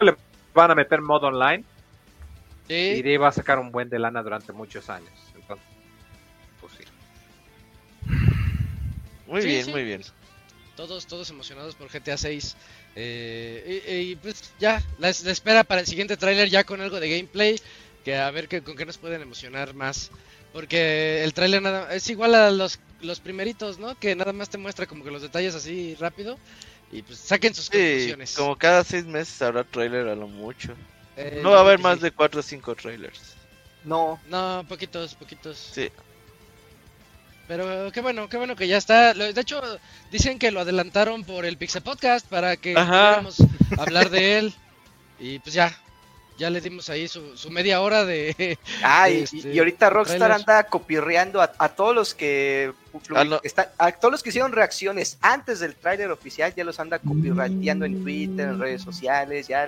le van a meter modo online y Sí, de ahí va a sacar un buen de lana durante muchos años. Muy Sí, bien, sí. muy bien. todos, todos emocionados por GTA 6. Eh, y, y, pues ya, la, la espera para el siguiente tráiler ya con algo de gameplay, que a ver qué, con qué nos pueden emocionar más. Porque el tráiler nada es igual a los, los primeritos, ¿no? Que nada más te muestra como que los detalles así rápido. Y pues saquen sus Sí, conclusiones. como cada seis meses habrá trailer a lo mucho. Eh, No va a haber que más sí. de cuatro o cinco trailers. No, No, poquitos, poquitos. Sí. Pero qué bueno, qué bueno que ya está. Lo- De hecho, dicen que lo adelantaron por el Pixel Podcast para que Ajá. pudiéramos hablar de él. Y pues ya, ya le dimos ahí su, su media hora de... Ah, y, Este, y ahorita Rockstar trailer. anda copirreando a, a todos los que Ah, no.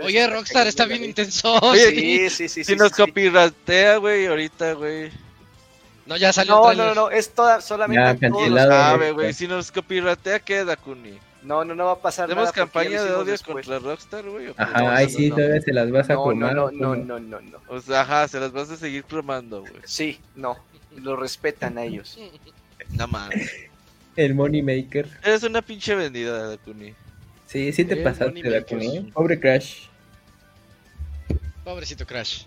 Oye, está Rockstar está cayendo bien la ley. intenso. Oye, sí. Sí, sí, sí. Si sí, nos sí, sí. copiratea, güey, ahorita, güey. No, ya salió No, el no, no, no, es toda, solamente Ya, a todos los- güey. Si nos copiratea, ¿qué, Dakuni? No, no, no va a pasar ¿Tenemos nada. ya campaña de hicimos odio después. contra Rockstar, güey? Ajá, no, sí, no. todavía se las vas a No, comer. no, ¿o no, no, no, no. O sea, ajá, se las vas a seguir cromando, güey. Sí, no. Lo respetan a ellos. No mames. El Money Maker. Eres una pinche vendida, Dakuni. Sí, sí te El pasaste. ¿eh? Pobre Crash. Pobrecito Crash.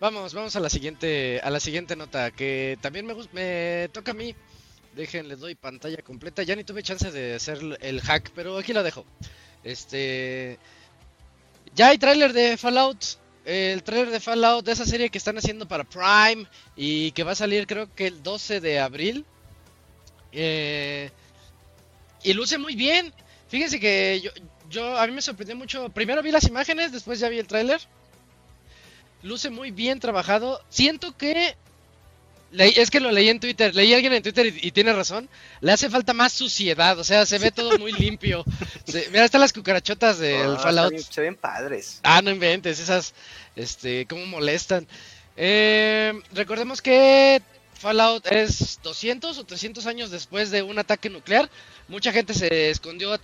Vamos, vamos a la siguiente, a la siguiente nota que también me me toca a mí. Dejen, les doy pantalla completa. Ya ni tuve chance de hacer el hack, pero aquí lo dejo. Este, ya hay tráiler de Fallout. El tráiler de Fallout de esa serie que están haciendo para Prime y que va a salir creo que el 12 de abril. Eh, y luce muy bien. Fíjense que yo, yo a mí me sorprendió mucho. Primero vi las imágenes, después ya vi el tráiler. Luce muy bien trabajado. Siento que leí- es que lo leí en Twitter, leí a alguien en Twitter y, y tiene razón. Le hace falta más suciedad, o sea, se ve todo muy limpio. Se- mira, están las cucarachotas del Ah, Fallout. se ven padres. Ah, no inventes, esas, este, cómo molestan. Eh, recordemos que Fallout es 200 o 300 años después de un ataque nuclear. Mucha gente se escondió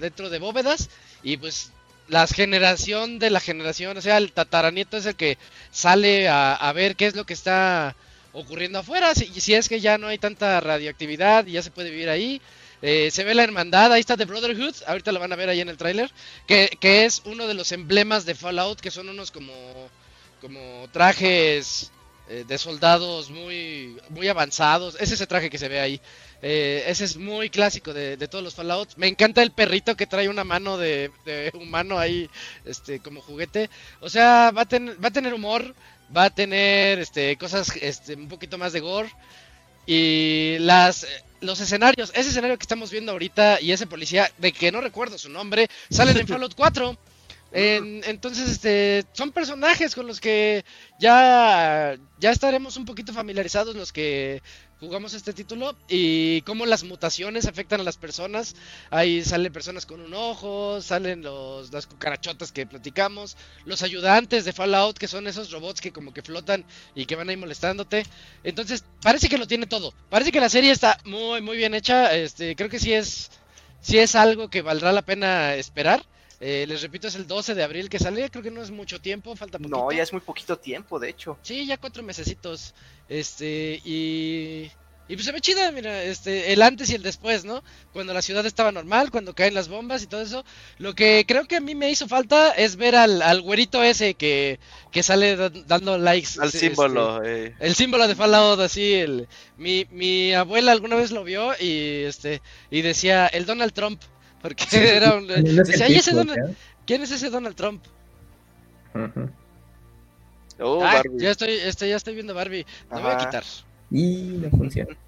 dentro de bóvedas y pues la generación de la generación, o sea, el tataranieto es el que sale a, a ver qué es lo que está ocurriendo afuera, si, si es que ya no hay tanta radioactividad y ya se puede vivir ahí. Eh, se ve la hermandad, ahí está The Brotherhood, ahorita lo van a ver ahí en el tráiler, que, que es uno de los emblemas de Fallout, que son unos como, como trajes eh, de soldados muy, muy avanzados. Es ese traje que se ve ahí. Eh, ese es muy clásico de, de todos los Fallout. Me encanta el perrito que trae una mano de, de humano ahí, este, como juguete. O sea, va a, ten- va a tener humor, va a tener este, cosas este, un poquito más de gore. Y las los escenarios, ese escenario que estamos viendo ahorita y ese policía, de que no recuerdo su nombre, salen en Fallout 4. En- entonces, este, son personajes con los que ya, ya estaremos un poquito familiarizados los que jugamos este título y cómo las mutaciones afectan a las personas. Ahí salen personas con un ojo, salen los, las cucarachotas que platicamos, los ayudantes de Fallout, que son esos robots que como que flotan y que van ahí molestándote. Entonces, parece que lo tiene todo. Parece que la serie está muy, muy bien hecha. Este, creo que sí es, sí es algo que valdrá la pena esperar. Eh, les repito, es el 12 de abril que sale. Creo que no es mucho tiempo, falta poquito. No, ya es muy poquito tiempo, de hecho. Sí, ya cuatro mesecitos. Este, y. Y pues se ve chida, mira, este, el antes y el después, ¿no? Cuando la ciudad estaba normal, cuando caen las bombas y todo eso. Lo que creo que a mí me hizo falta es ver al, al güerito ese que, que sale da- dando likes. Al este, símbolo, eh. el símbolo de Fallout, así, el, mi, mi abuela alguna vez lo vio y este y decía el Donald Trump, porque era un, No decía, "Ay, tipo, Donald- ¿quién es ese Donald Trump? Oh, Barbie. ya estoy, este, ya estoy viendo Barbie, lo voy a quitar. Y no funciona.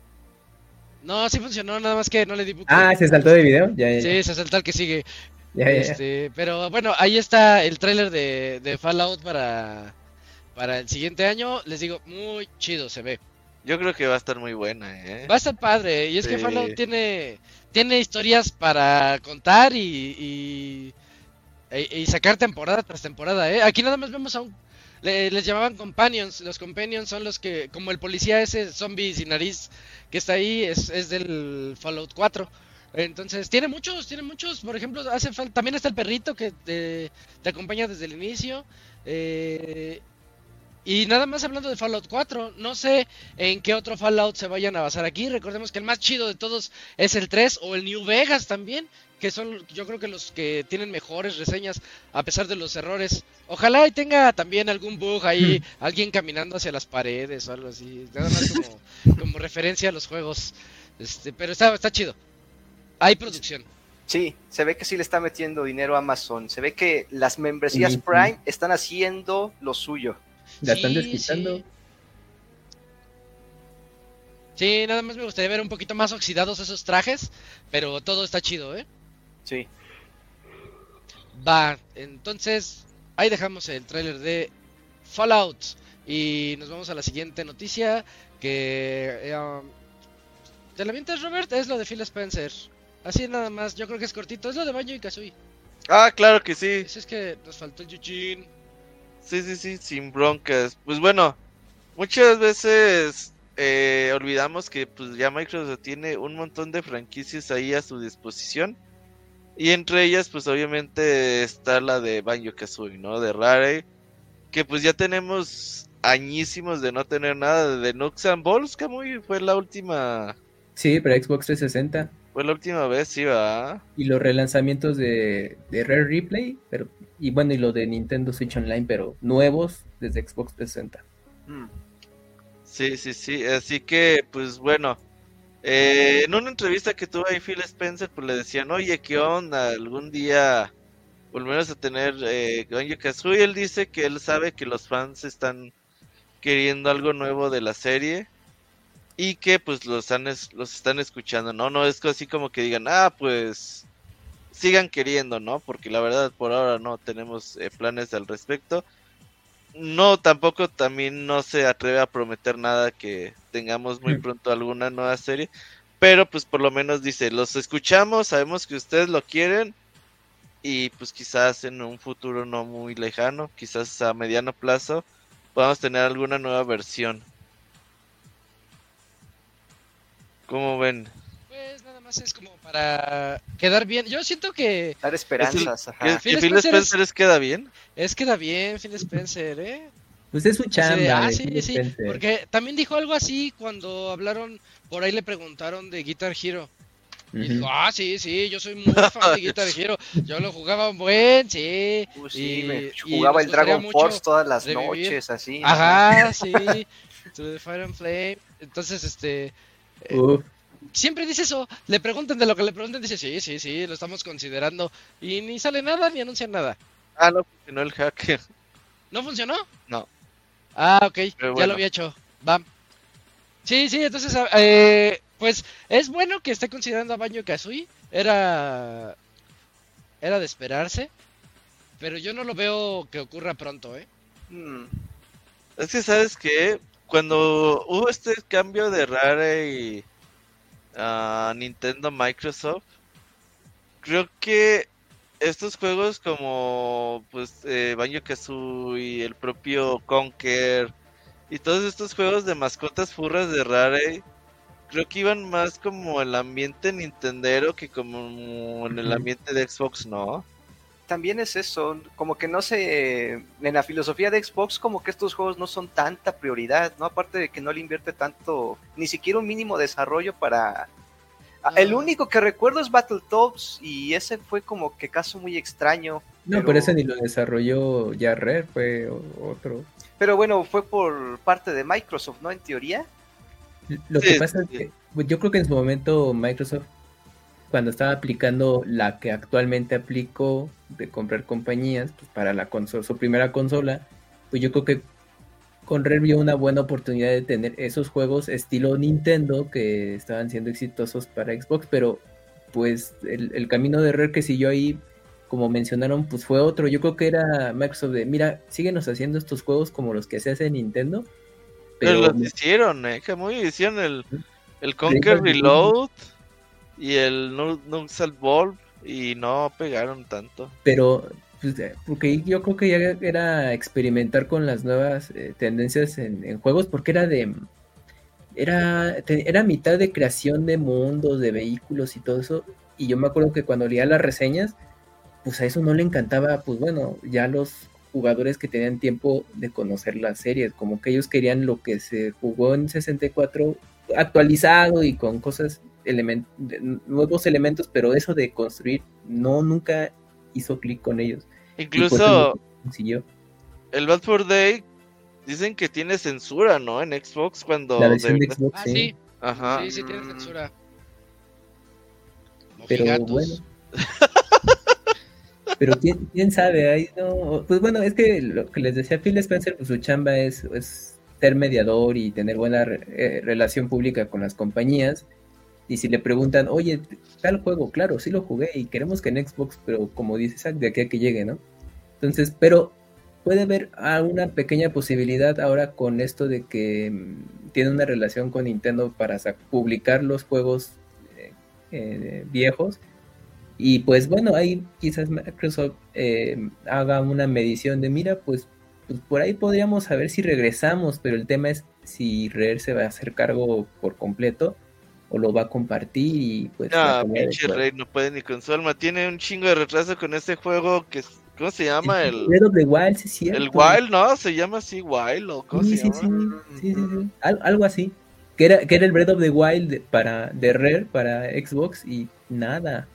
No, sí funcionó, nada más que no le di bucle. Ah, se saltó de video. Ya, ya, ya. Sí, se saltó el que sigue. ya, ya, ya. Este, pero bueno, ahí está el tráiler de, de Fallout para, para el siguiente año. Les digo, muy chido se ve. Yo creo que va a estar muy buena, eh. Va a estar padre. Y es que. Fallout tiene, tiene historias para contar y, y, e- y sacar temporada tras temporada. ¿eh? Aquí nada más vemos a un... le- les llamaban companions. Los companions son los que, como el policía ese zombie sin nariz que está ahí, es, es del Fallout 4. Entonces, tiene muchos, tiene muchos. Por ejemplo, hace falta. También está el perrito que te, te acompaña desde el inicio. eh, y nada más hablando de Fallout 4, no sé en qué otro Fallout se vayan a basar aquí. Recordemos que el más chido de todos es el 3 o el New Vegas también, que son yo creo que los que tienen mejores reseñas a pesar de los errores. Ojalá y tenga también algún bug ahí, alguien caminando hacia las paredes o algo así. Nada más como, como referencia a los juegos. Este, pero está, está chido. Hay producción. Sí, se ve que sí le está metiendo dinero a Amazon. Se ve que las membresías Sí, sí. Prime están haciendo lo suyo. La están desquitando. sí. Sí, nada más me gustaría ver un poquito más oxidados esos trajes, pero todo está chido, ¿eh? Sí. Va, entonces ahí dejamos el tráiler de Fallout y nos vamos a la siguiente noticia que eh, um, ¿te la mientes Robert? Es lo de Phil Spencer. Así nada más, yo creo que es cortito, es lo de Banjo y Kazooie. Ah, claro que sí. Si es que nos faltó el Eugene. Sí, sí, sí, sin broncas. Pues bueno, muchas veces eh, olvidamos que pues ya Microsoft tiene un montón de franquicias ahí a su disposición. Y entre ellas, pues obviamente está la de Banjo Kazooie, ¿no? De Rare. Que pues ya tenemos añísimos de no tener nada de Nux and Balls, que muy fue la última. Sí, para Xbox 360. Fue la última vez, sí, va. Y los relanzamientos de, de Rare Replay, pero y bueno, y lo de Nintendo Switch Online, pero nuevos desde Xbox 360. Mm. Sí, sí, sí. Así que, pues bueno, eh, en una entrevista que tuvo ahí Phil Spencer, pues le decían, oye, ¿qué onda? Algún día volvemos a tener eh, Banjo Kazooie. Él dice que él sabe que los fans están queriendo algo nuevo de la serie y que pues los, han los están escuchando, ¿no? No es así como que digan, ah, pues sigan queriendo, ¿no? Porque la verdad por ahora no tenemos eh, planes al respecto no, tampoco también no se atreve a prometer nada que tengamos muy Mm. pronto alguna nueva serie. Pero pues por lo menos dice, los escuchamos, sabemos que ustedes lo quieren. Y pues quizás en un futuro no muy lejano, quizás a mediano plazo, podamos tener alguna nueva versión. ¿Cómo ven? Pues nada más es como para quedar bien. Yo siento que Dar esperanzas. ¿Que, ajá. que Phil Phil Spencer es- Spencer les queda bien? es queda bien Phil Spencer, ¿eh? Pues es su chamba. ah, sí, Phil sí, Spencer. porque también dijo algo así cuando hablaron, por ahí le preguntaron de Guitar Hero. Y dijo, ah, sí, sí, yo soy muy fan de Guitar Hero. Yo lo jugaba buen, sí. Uh, sí, y- me y jugaba nos el Dragon Force todas las revivir. noches, así. Ajá, sí. To the Fire and Flame. Entonces, este. Eh, Uf, siempre dice eso. Le preguntan de lo que le preguntan, dice, sí, sí, sí, lo estamos considerando. Y ni sale nada, ni anuncian nada. Ah, no, funcionó el hack. ¿No funcionó? No. Ah, ok, ya lo había hecho. Va. Sí, sí, entonces, ah, eh, pues es bueno que esté considerando a Banjo Kazooie. Era. Era de esperarse. Pero yo no lo veo que ocurra pronto, ¿eh? Mm, Es que, ¿sabes qué? Cuando hubo este cambio de Rare y a Nintendo Microsoft, creo que estos juegos como pues eh, Banjo Kazooie, el propio Conker y todos estos juegos de mascotas furras de Rare, creo que iban más como el ambiente Nintendero que como en el ambiente de Xbox, ¿no? También es eso, como que no sé, en la filosofía de Xbox como que estos juegos no son tanta prioridad, ¿no? Aparte de que no le invierte tanto, ni siquiera un mínimo desarrollo para... Ah, El Ah. único que recuerdo es Battletoads y ese fue como que caso muy extraño. No, pero- pero ese ni lo desarrolló ya Rare, fue otro. Pero bueno, fue por parte de Microsoft, ¿no? En teoría. Lo Sí, que pasa sí. es que yo creo que en su momento Microsoft, cuando estaba aplicando la que actualmente aplicó de comprar compañías pues, para la consola, su primera consola, pues yo creo que con Rare vio una buena oportunidad de tener esos juegos estilo Nintendo que estaban siendo exitosos para Xbox, pero pues el, el camino de Rare que siguió ahí, como mencionaron, pues fue otro. Yo creo que era Microsoft de, mira, síguenos haciendo estos juegos como los que se hace en Nintendo. Pero, Pero, los hicieron, eh, que muy hicieron el, el Conquer Reload y el Nu- Nuxal Ball y no pegaron tanto. pero pues, eh, porque yo creo que ya era experimentar con las nuevas eh, tendencias en, en juegos, porque era de era, era mitad de creación de mundos, de vehículos y todo eso. Y yo me acuerdo que cuando leía las reseñas, pues a eso no le encantaba, pues bueno, ya los jugadores que tenían tiempo de conocer las series, como que ellos querían lo que se jugó en 64 actualizado y con cosas, elemen- de- nuevos elementos, pero eso de construir no nunca hizo clic con ellos. Eso Incluso consiguió. el Bad for Day dicen que tiene censura, ¿no? En Xbox cuando... La versión de debería- Xbox, Ah, sí. sí, Ajá. sí, sí tiene censura. Pero Mojigatos. bueno. Pero quién, quién sabe, ahí no. Pues bueno, es que lo que les decía Phil Spencer, pues su chamba es, es ser mediador y tener buena re- eh, relación pública con las compañías. Y si le preguntan, oye, tal juego, claro, sí lo jugué y queremos que en Xbox, pero como dice Zack, de aquí a que llegue, ¿no? Entonces, pero puede haber una pequeña posibilidad ahora con esto de que mm, tiene una relación con Nintendo para publicar los juegos eh, eh, viejos. Y pues bueno, ahí quizás Microsoft eh, haga una medición de, mira, pues, pues por ahí podríamos saber si regresamos, pero el tema es si Rare se va a hacer cargo por completo o lo va a compartir y pues... la Ah, de pinche. Rey, no puede ni con su alma. Tiene un chingo de retraso con este juego que... ¿Cómo se llama? El, of the Wild, sí cierto. el Wild, ¿no? Se llama así Wild o ¿cómo Sí, se sí, llama? sí, sí, sí, sí. Al- algo así. Que era, que era el Breath of the Wild de- para, de Rare para Xbox y nada.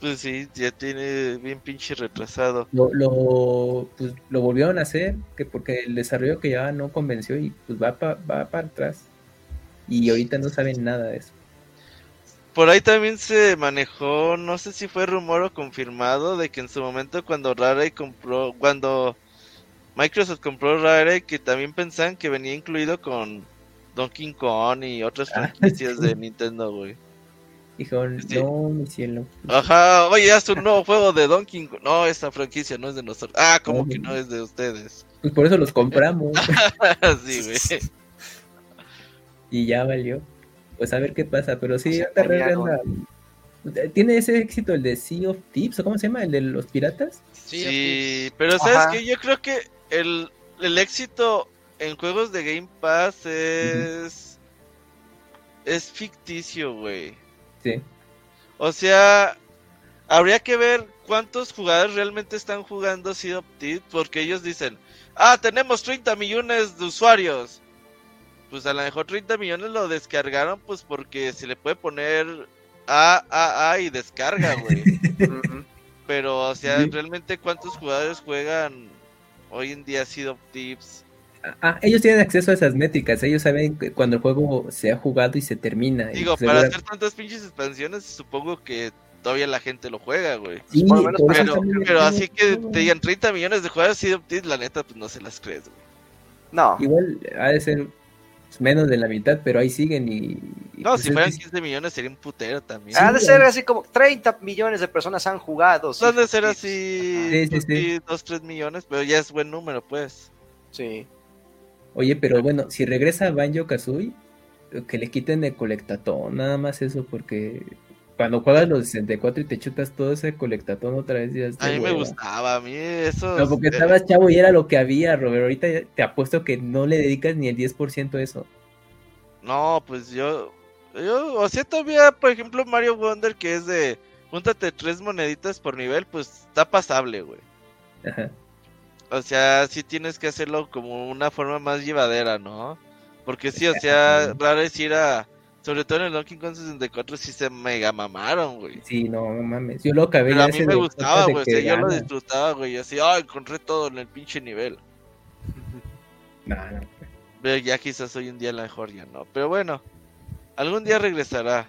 Pues sí, ya tiene bien pinche retrasado. Lo, lo, pues, lo volvieron a hacer que porque el desarrollo que ya no convenció y pues va para va para atrás. Y ahorita no saben nada de eso. Por ahí también se manejó, no sé si fue rumor o confirmado, de que en su momento cuando Rare compró, cuando Microsoft compró Rare, que también pensaban que venía incluido con Donkey Kong y otras Ah, franquicias de Nintendo, güey. Dijeron, Sí. no, mi cielo. Ajá, oye, haz un nuevo juego de Donkey Kong. No, esta franquicia no es de nosotros. Ah, ¿cómo No, que no. no es de ustedes? Pues por eso los compramos. sí, güey. y ya valió. Pues a ver qué pasa. Pero sí, Se ahorita Rare engañaron. anda- ¿Tiene ese éxito el de Sea of Thieves? ¿O cómo se llama? ¿El de los piratas? Sí, pero ¿sabes Ajá. qué? Yo creo que el, el éxito en juegos de Game Pass es... Es ficticio, güey. Sí. O sea, habría que ver cuántos jugadores realmente están jugando Sea of Thieves, porque ellos dicen, ah, tenemos 30 millones de usuarios. Pues a lo mejor 30 millones lo descargaron, pues porque se le puede poner A, A, A y descarga, güey. Pero, o sea, Sí. realmente cuántos jugadores juegan hoy en día of Thieves. Ah, ellos tienen acceso a esas métricas. Ellos saben que cuando el juego se ha jugado y se termina. y Digo, para hacer tantas pinches expansiones, supongo que todavía la gente lo juega, güey. Sí, por lo menos por Pero, pero así que te digan 30 millones de jugadores Thieves, la neta, pues no se las crees, güey. No, Igual ha de ser menos de la mitad, pero ahí siguen y... y No, pues si fueran dis- 15 millones sería un putero también. ha de Sí, ser así como 30 millones de personas han jugado. No han de ser así, Sí, sí, pues, sí. sí, 2, 3 millones, pero ya es buen número, pues. Sí. Oye, pero bueno, si regresa Banjo Kazooie, que le quiten el colectatón, nada más eso, porque cuando juegas los 64 y te chutas todo ese colectatón otra vez, ya A mí me gustaba, a mí eso... No, porque estabas chavo y era lo que había, Robert. Ahorita te apuesto que no le dedicas ni el 10% a eso. No, pues yo... Yo, o sea, todavía, por ejemplo, Mario Wonder, que es de... Júntate tres moneditas por nivel, pues está pasable, güey. Ajá. O sea, sí tienes que hacerlo como una forma más llevadera, ¿no? Porque sí, o sea, raro es ir a... Sobre todo en el Donkey Kong 64 sí se mega mamaron, güey. Sí, no, no mames. Yo lo acabé Pero a mí me gustaba, güey. O sea, yo lo disfrutaba, güey. Así, ah, encontré todo en el pinche nivel. No, no. Pero ya quizás hoy en día a lo mejor ya no. Pero bueno, algún día regresará.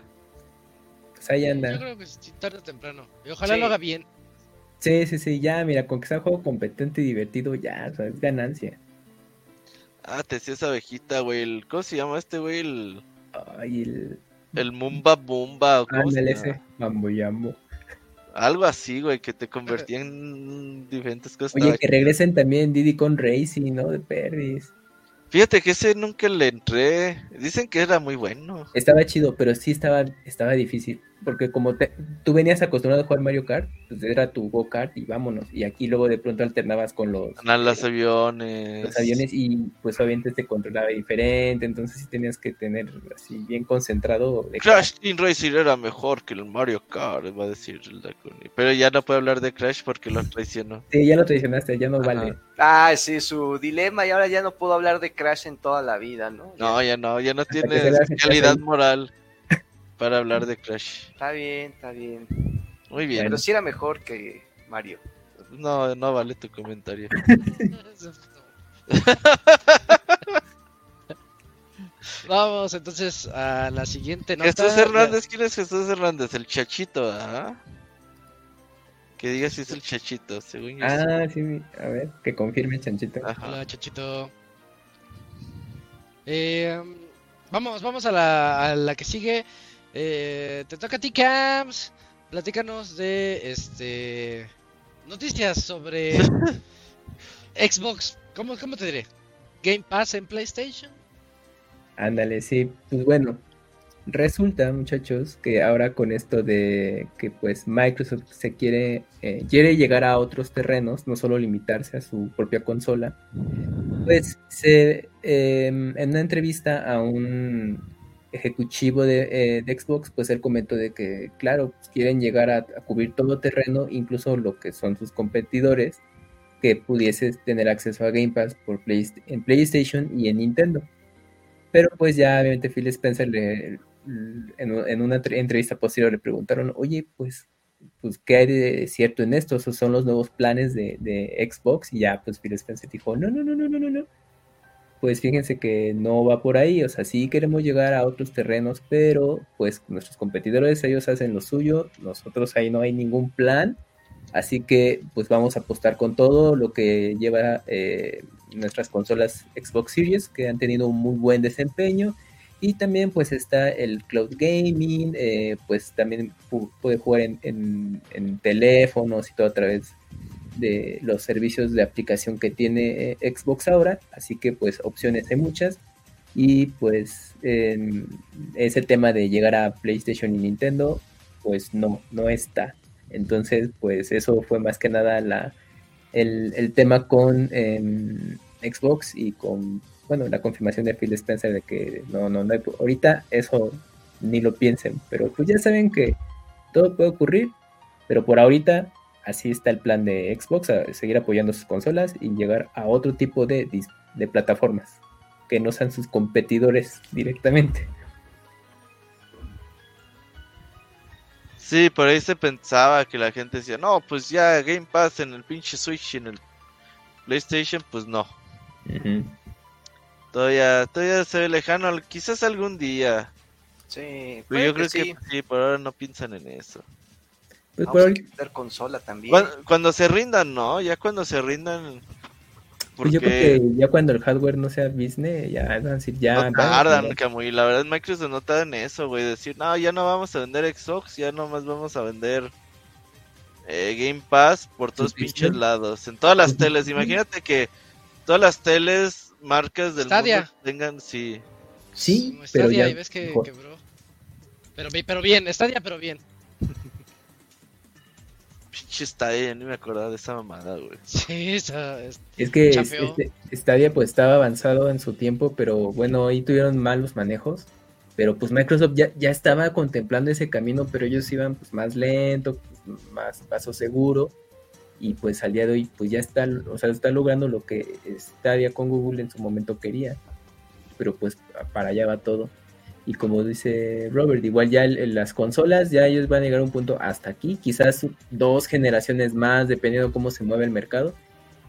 Pues ahí Yo anda. creo que sí, tarde o temprano. Y ojalá Sí. lo haga bien. Sí, sí, sí, ya, mira, con que sea un juego competente y divertido, ya, o sea, es ganancia. Ah, te decía esa abejita, güey. El, ¿Cómo se llama este, güey? El, Ay, el. el Mumba Bumba. ¿o ¿Cómo se Ándale llama? ese, Mamboyambo. Algo así, güey, que te convertía en diferentes cosas. Oye, que regresen también Diddy con Racing, ¿no? De Perdis. Fíjate que ese nunca le entré. Dicen que era muy bueno. Estaba chido, pero sí estaba, estaba difícil. Porque como te- tú venías acostumbrado a jugar Mario Kart, pues era tu Go Kart y vámonos. Y aquí luego de pronto alternabas con los, los aviones. los aviones y pues obviamente te controlaba diferente. Entonces sí tenías que tener así bien concentrado. De Crash Team Racing era mejor que el Mario Kart, va a decir el Dakuni. Pero ya no puede hablar de Crash porque lo traicionó. Sí, ya lo traicionaste, ya no Ajá. vale. Ah, sí, su dilema y ahora ya no puedo hablar de Crash en toda la vida, ¿no? No, ya no, ya no tiene calidad moral para hablar de Crash. Está bien, está bien. Muy bien. Pero sí era mejor que Mario. No, no vale tu comentario. Vamos entonces a la siguiente nota. Jesús Hernández, ¿quién es Jesús Hernández? El chachito, ¿ah? Que diga si es el chachito, según yo. Ah, sí, a ver, que confirme, Chanchito. Ajá. Hola, Chachito. Eh, vamos, vamos a la, a la que sigue. Eh, te toca a ti, Cams. Platícanos de este noticias sobre Xbox. ¿Cómo, ¿Cómo te diré? Game Pass en PlayStation. Ándale, sí, pues bueno, resulta muchachos que ahora con esto de que pues Microsoft se quiere, eh, quiere llegar a otros terrenos, no solo limitarse a su propia consola, pues se, eh, en una entrevista a un ejecutivo de, eh, Xbox, pues él comentó de que claro, quieren llegar a, cubrir todo terreno, incluso lo que son sus competidores, que pudieses tener acceso a Game Pass por Play- en PlayStation y en Nintendo. Pero pues ya obviamente Phil Spencer le, en, una tre- entrevista posterior le preguntaron, oye, pues, pues ¿qué hay de cierto en esto? ¿Esos son los nuevos planes de, Xbox? Y ya pues Phil Spencer dijo, no, no, no, no, no, no. Pues fíjense que no va por ahí, o sea, sí queremos llegar a otros terrenos, pero pues nuestros competidores, ellos hacen lo suyo, nosotros ahí no hay ningún plan, así que pues vamos a apostar con todo lo que lleva eh, nuestras consolas Xbox Series que han tenido un muy buen desempeño y también pues está el cloud gaming, eh, pues también pu- puede jugar en, en- en teléfonos y todo a través de los servicios de aplicación que tiene eh, Xbox ahora, así que pues opciones hay muchas y pues em, ese tema de llegar a PlayStation y Nintendo pues no, no está. Entonces pues eso fue más que nada la, el, el tema con em, Xbox y con, bueno, la confirmación de Phil Spencer de que no, no, no hay, ahorita eso ni lo piensen, pero pues ya saben que todo puede ocurrir, pero por ahorita así está el plan de Xbox, a seguir apoyando sus consolas y llegar a otro tipo de, de plataformas que no sean sus competidores directamente. Sí, por ahí se pensaba que la gente decía, no, pues ya Game Pass en el pinche Switch y en el PlayStation, pues no. Todavía, todavía se ve lejano, quizás algún día. Sí, Pero yo creo que, sí. sí, por ahora no piensan en eso. Pues Vamos por a ahorita- quitar consola también. Cuando, cuando se rindan, ¿no? Ya cuando se rindan. pues yo creo Porque que ya cuando el hardware no sea business, ya van a decir, ya no tardan, ya. Camuy. La verdad, Microsoft no tarda en eso, güey. Decir, no, ya no vamos a vender Xbox, ya nomás vamos a vender eh, Game Pass por todos Suscripción. pinches lados. En todas las Suscripción. teles. Imagínate que todas las teles, marcas del Stadia. mundo tengan, sí. Sí, Como pero Stadia, ya y ves que mejor. quebró. Pero, pero bien, Stadia, pero bien. Pinche Stadia, ni me acordaba de esa mamada, güey. Sí, esa- es- Es que este, Stadia pues estaba avanzado en su tiempo, pero bueno, ahí tuvieron malos manejos. Pero pues Microsoft ya, ya estaba contemplando ese camino, pero ellos iban pues más lento, pues, más paso seguro. Y pues al día de hoy pues ya está, o sea, está logrando lo que Stadia con Google en su momento quería. Pero pues para allá va todo. Y como dice Robert, igual ya las consolas, ya ellos van a llegar a un punto hasta aquí, quizás dos generaciones más, dependiendo de cómo se mueve el mercado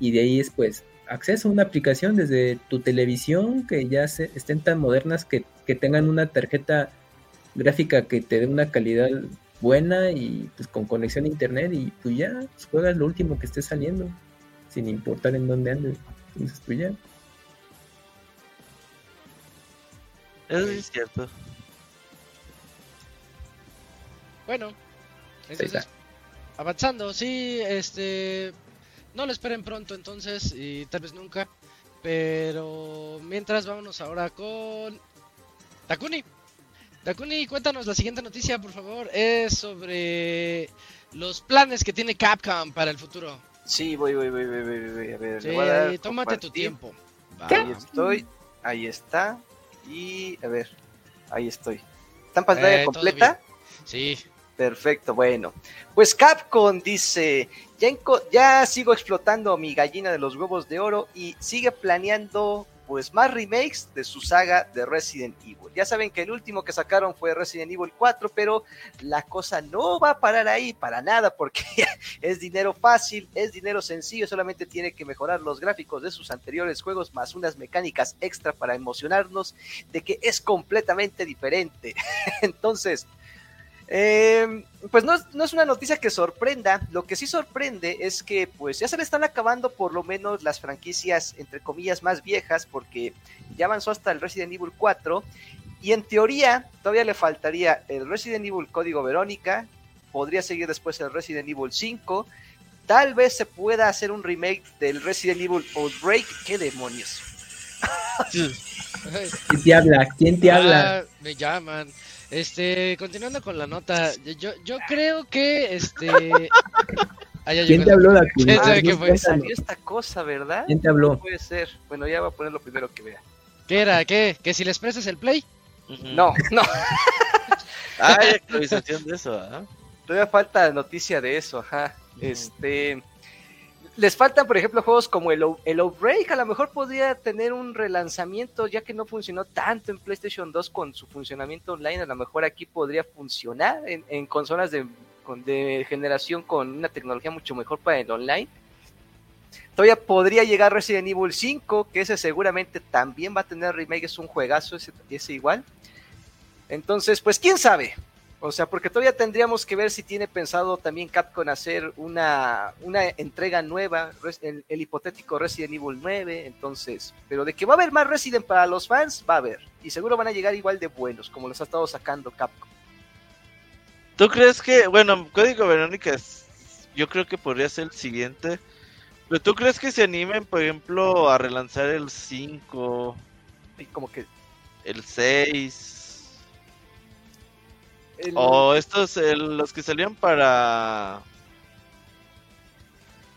y de ahí es pues acceso a una aplicación desde tu televisión que ya se, estén tan modernas que, que tengan una tarjeta gráfica que te dé una calidad buena y pues con conexión a internet y pues ya pues, juegas lo último que esté saliendo sin importar en dónde andes. Entonces pues ya Eso sí es cierto. Bueno, entonces, avanzando, sí, este, no lo esperen pronto entonces, y tal vez nunca. Pero mientras vámonos ahora con Takuni. Takuni, cuéntanos la siguiente noticia, por favor. Es sobre los planes que tiene Capcom para el futuro. Sí, voy, voy, voy, voy, voy, voy, a ver. Sí, le voy a dar ahí, tómate tu tiempo. Ahí estoy, ahí está. Y a ver, ahí estoy. ¿Está en pantalla Eh, completa? Sí. Perfecto, bueno. Pues Capcom dice, ya, ya sigo explotando mi gallina de los huevos de oro y sigue planeando pues más remakes de su saga de Resident Evil. Ya saben que el último que sacaron fue Resident Evil 4, pero la cosa no va a parar ahí para nada porque es dinero fácil, es dinero sencillo, solamente tiene que mejorar los gráficos de sus anteriores juegos más unas mecánicas extra para emocionarnos de que es completamente diferente. Entonces, eh, pues no, es- no es una noticia que sorprenda, lo que sí sorprende es que pues ya se le están acabando por lo menos las franquicias entre comillas más viejas porque ya avanzó hasta el Resident Evil 4 y en teoría todavía le faltaría el Resident Evil Código Verónica, podría seguir después el Resident Evil 5, tal vez se pueda hacer un remake del Resident Evil Outbreak, qué demonios. ¿Quién te habla? ¿Quién te habla? Ah, me llaman. Este, continuando con la nota, yo, yo creo que este. Ya ¿Quién te habló, Dakuni? ¿Quién sabe qué no, fue? Salió esta cosa, ¿verdad? ¿Quién te habló? No puede ser. Bueno, ya voy a poner lo primero que vea. ¿Qué era? ¿Qué? ¿Que si les prestas el play? Ujú. No, no, Ah, hay actualización de eso, ¿ah? todavía falta noticia de eso, ajá. Este. Les faltan, por ejemplo, juegos como el, O- Outbreak. A lo mejor podría tener un relanzamiento, ya que no funcionó tanto en PlayStation 2 con su funcionamiento online. A lo mejor aquí podría funcionar en, consolas de, de generación con una tecnología mucho mejor para el online. Todavía podría llegar Resident Evil 5, que ese seguramente también va a tener remake, es un juegazo, ese, ese igual. Entonces, pues quién sabe. O sea, porque todavía tendríamos que ver si tiene pensado también Capcom hacer una, una entrega nueva, el, el hipotético Resident Evil 9. Entonces, pero de que va a haber más Resident para los fans, va a haber. Y seguro van a llegar igual de buenos, como los ha estado sacando Capcom. ¿Tú crees que, bueno, Código Verónica es- yo creo que podría ser el siguiente, pero tú crees que se animen, por ejemplo, a relanzar el 5, Y como que. el 6, el- o estos, el- los que salían para...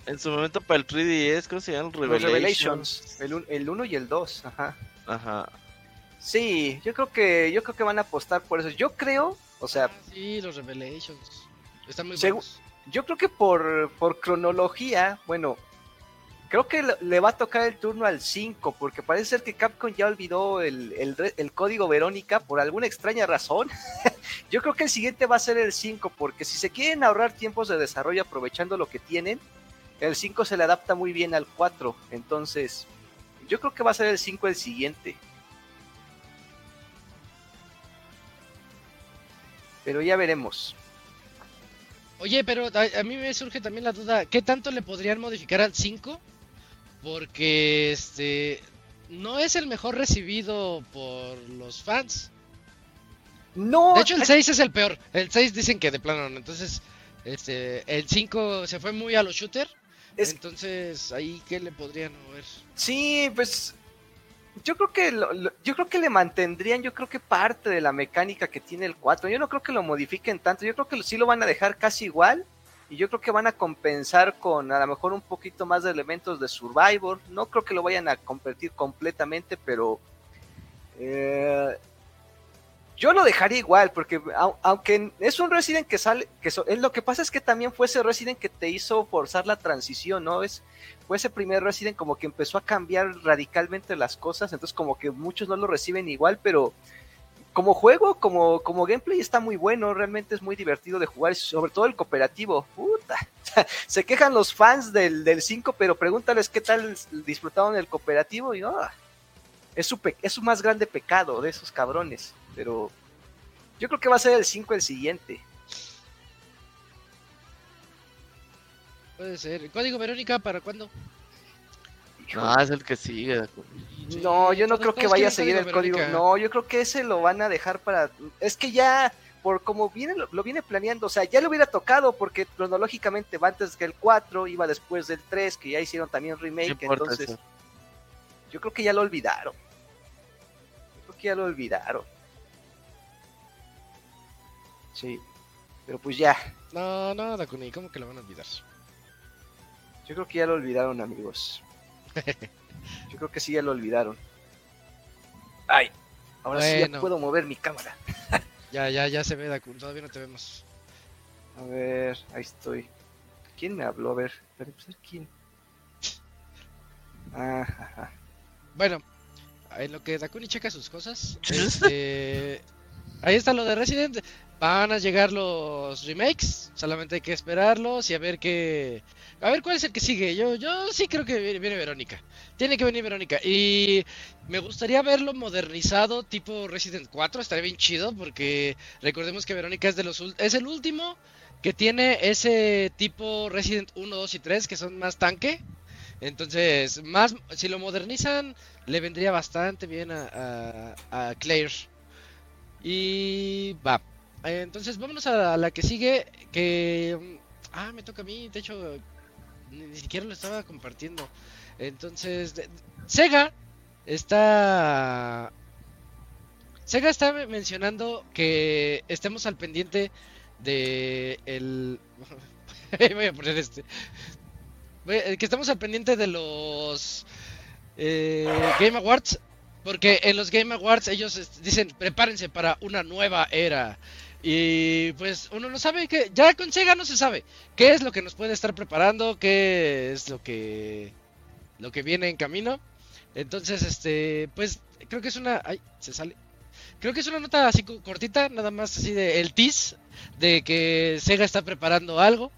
En su momento para el 3DS, ¿cómo se llaman? los Revelations. Revelations, el 1 y el 2, ajá. Ajá. Sí, yo creo que yo creo que van a apostar por eso. Yo creo, o sea, Ah, sí, los Revelations. Están muy buenos. Yo creo que por, por cronología, bueno, creo que le- va a tocar el turno al 5, porque parece ser que Capcom ya olvidó el, el el código Verónica por alguna extraña razón. Yo creo que el siguiente va a ser el 5, porque si se quieren ahorrar tiempos de desarrollo aprovechando lo que tienen, el 5 se le adapta muy bien al 4. Entonces, yo creo que va a ser el 5 el siguiente. Pero ya veremos. Oye, pero a, a mí me surge también la duda, ¿qué tanto le podrían modificar al 5? Porque este no es el mejor recibido por los fans. No, De hecho, el 6 es el peor. El 6 dicen que de plano no. Entonces, este, el 5 se fue muy a los shooter. Es- Entonces, ahí qué le podrían mover. Sí, pues yo creo que lo- lo- yo creo que le mantendrían, yo creo que parte de la mecánica que tiene el 4. Yo no creo que lo modifiquen tanto, yo creo que sí lo van a dejar casi igual y yo creo que van a compensar con a lo mejor un poquito más de elementos de Survivor. No creo que lo vayan a convertir completamente, pero eh, yo lo dejaría igual, porque au- aunque es un Resident que sale, que so- lo que pasa es que también fue ese Resident que te hizo forzar la transición, ¿no? Es, fue ese primer Resident como que empezó a cambiar radicalmente las cosas, entonces como que muchos no lo reciben igual, pero como juego, como, como gameplay está muy bueno, realmente es muy divertido de jugar, sobre todo el cooperativo. Puta. Se quejan los fans del, del 5, pero pregúntales qué tal disfrutaron el cooperativo y ah, es, su pe- es su más grande pecado de esos cabrones, pero yo creo que va a ser el 5 el siguiente. Puede ser. ¿El código Verónica para cuándo? No, es el que sigue. Sí, No, yo no creo que vaya a seguir el código. No, yo creo que ese lo van a dejar para. Es que ya, por como viene, lo, lo viene planeando, o sea, ya le hubiera tocado porque cronológicamente va antes que el 4, iba después del 3, que ya hicieron también ¿Qué remake, entonces. eso? Yo creo que ya lo olvidaron. Yo creo que ya lo olvidaron. Sí. Pero pues ya. No, no, Dakuni, ¿cómo que lo van a olvidar? Yo creo que ya lo olvidaron, amigos. Yo creo que sí ya lo olvidaron. Ay. Ahora sí ya puedo mover mi cámara. Ya, ya, ya se ve, Dakuni, todavía no te vemos. A ver, ahí estoy. ¿Quién me habló? A ver, espera, pues, ¿quién? Ah, ajá. Bueno, en lo que Dakuni checa sus cosas, este, ahí está lo de Resident. Van a llegar los remakes, solamente hay que esperarlos y a ver qué, a ver cuál es el que sigue. Yo, yo sí creo que viene, Verónica. Tiene que venir Verónica y me gustaría verlo modernizado, tipo Resident 4. Estaría bien chido porque recordemos que Verónica es de los, es el último que tiene ese tipo Resident 1, 2 y 3 que son más tanque. Entonces, más si lo modernizan, le vendría bastante bien a, a, a Claire. Y va. Eh, Entonces, vámonos a la que sigue. Que. mm, Ah, me toca a mí. De hecho, ni, siquiera lo estaba compartiendo. Entonces, de- Sega está. Sega está me- mencionando que estemos al pendiente de el. Voy a poner este. A- Que estamos al pendiente de los eh, Game Awards. Porque en los Game Awards ellos dicen prepárense para una nueva era. Y pues uno no sabe que ya con Sega no se sabe qué es lo que nos puede estar preparando, qué es lo que lo que viene en camino. Entonces, este, pues creo que es una ay, se sale. Creo que es una nota así co- cortita, nada más así de el tease de que Sega está preparando algo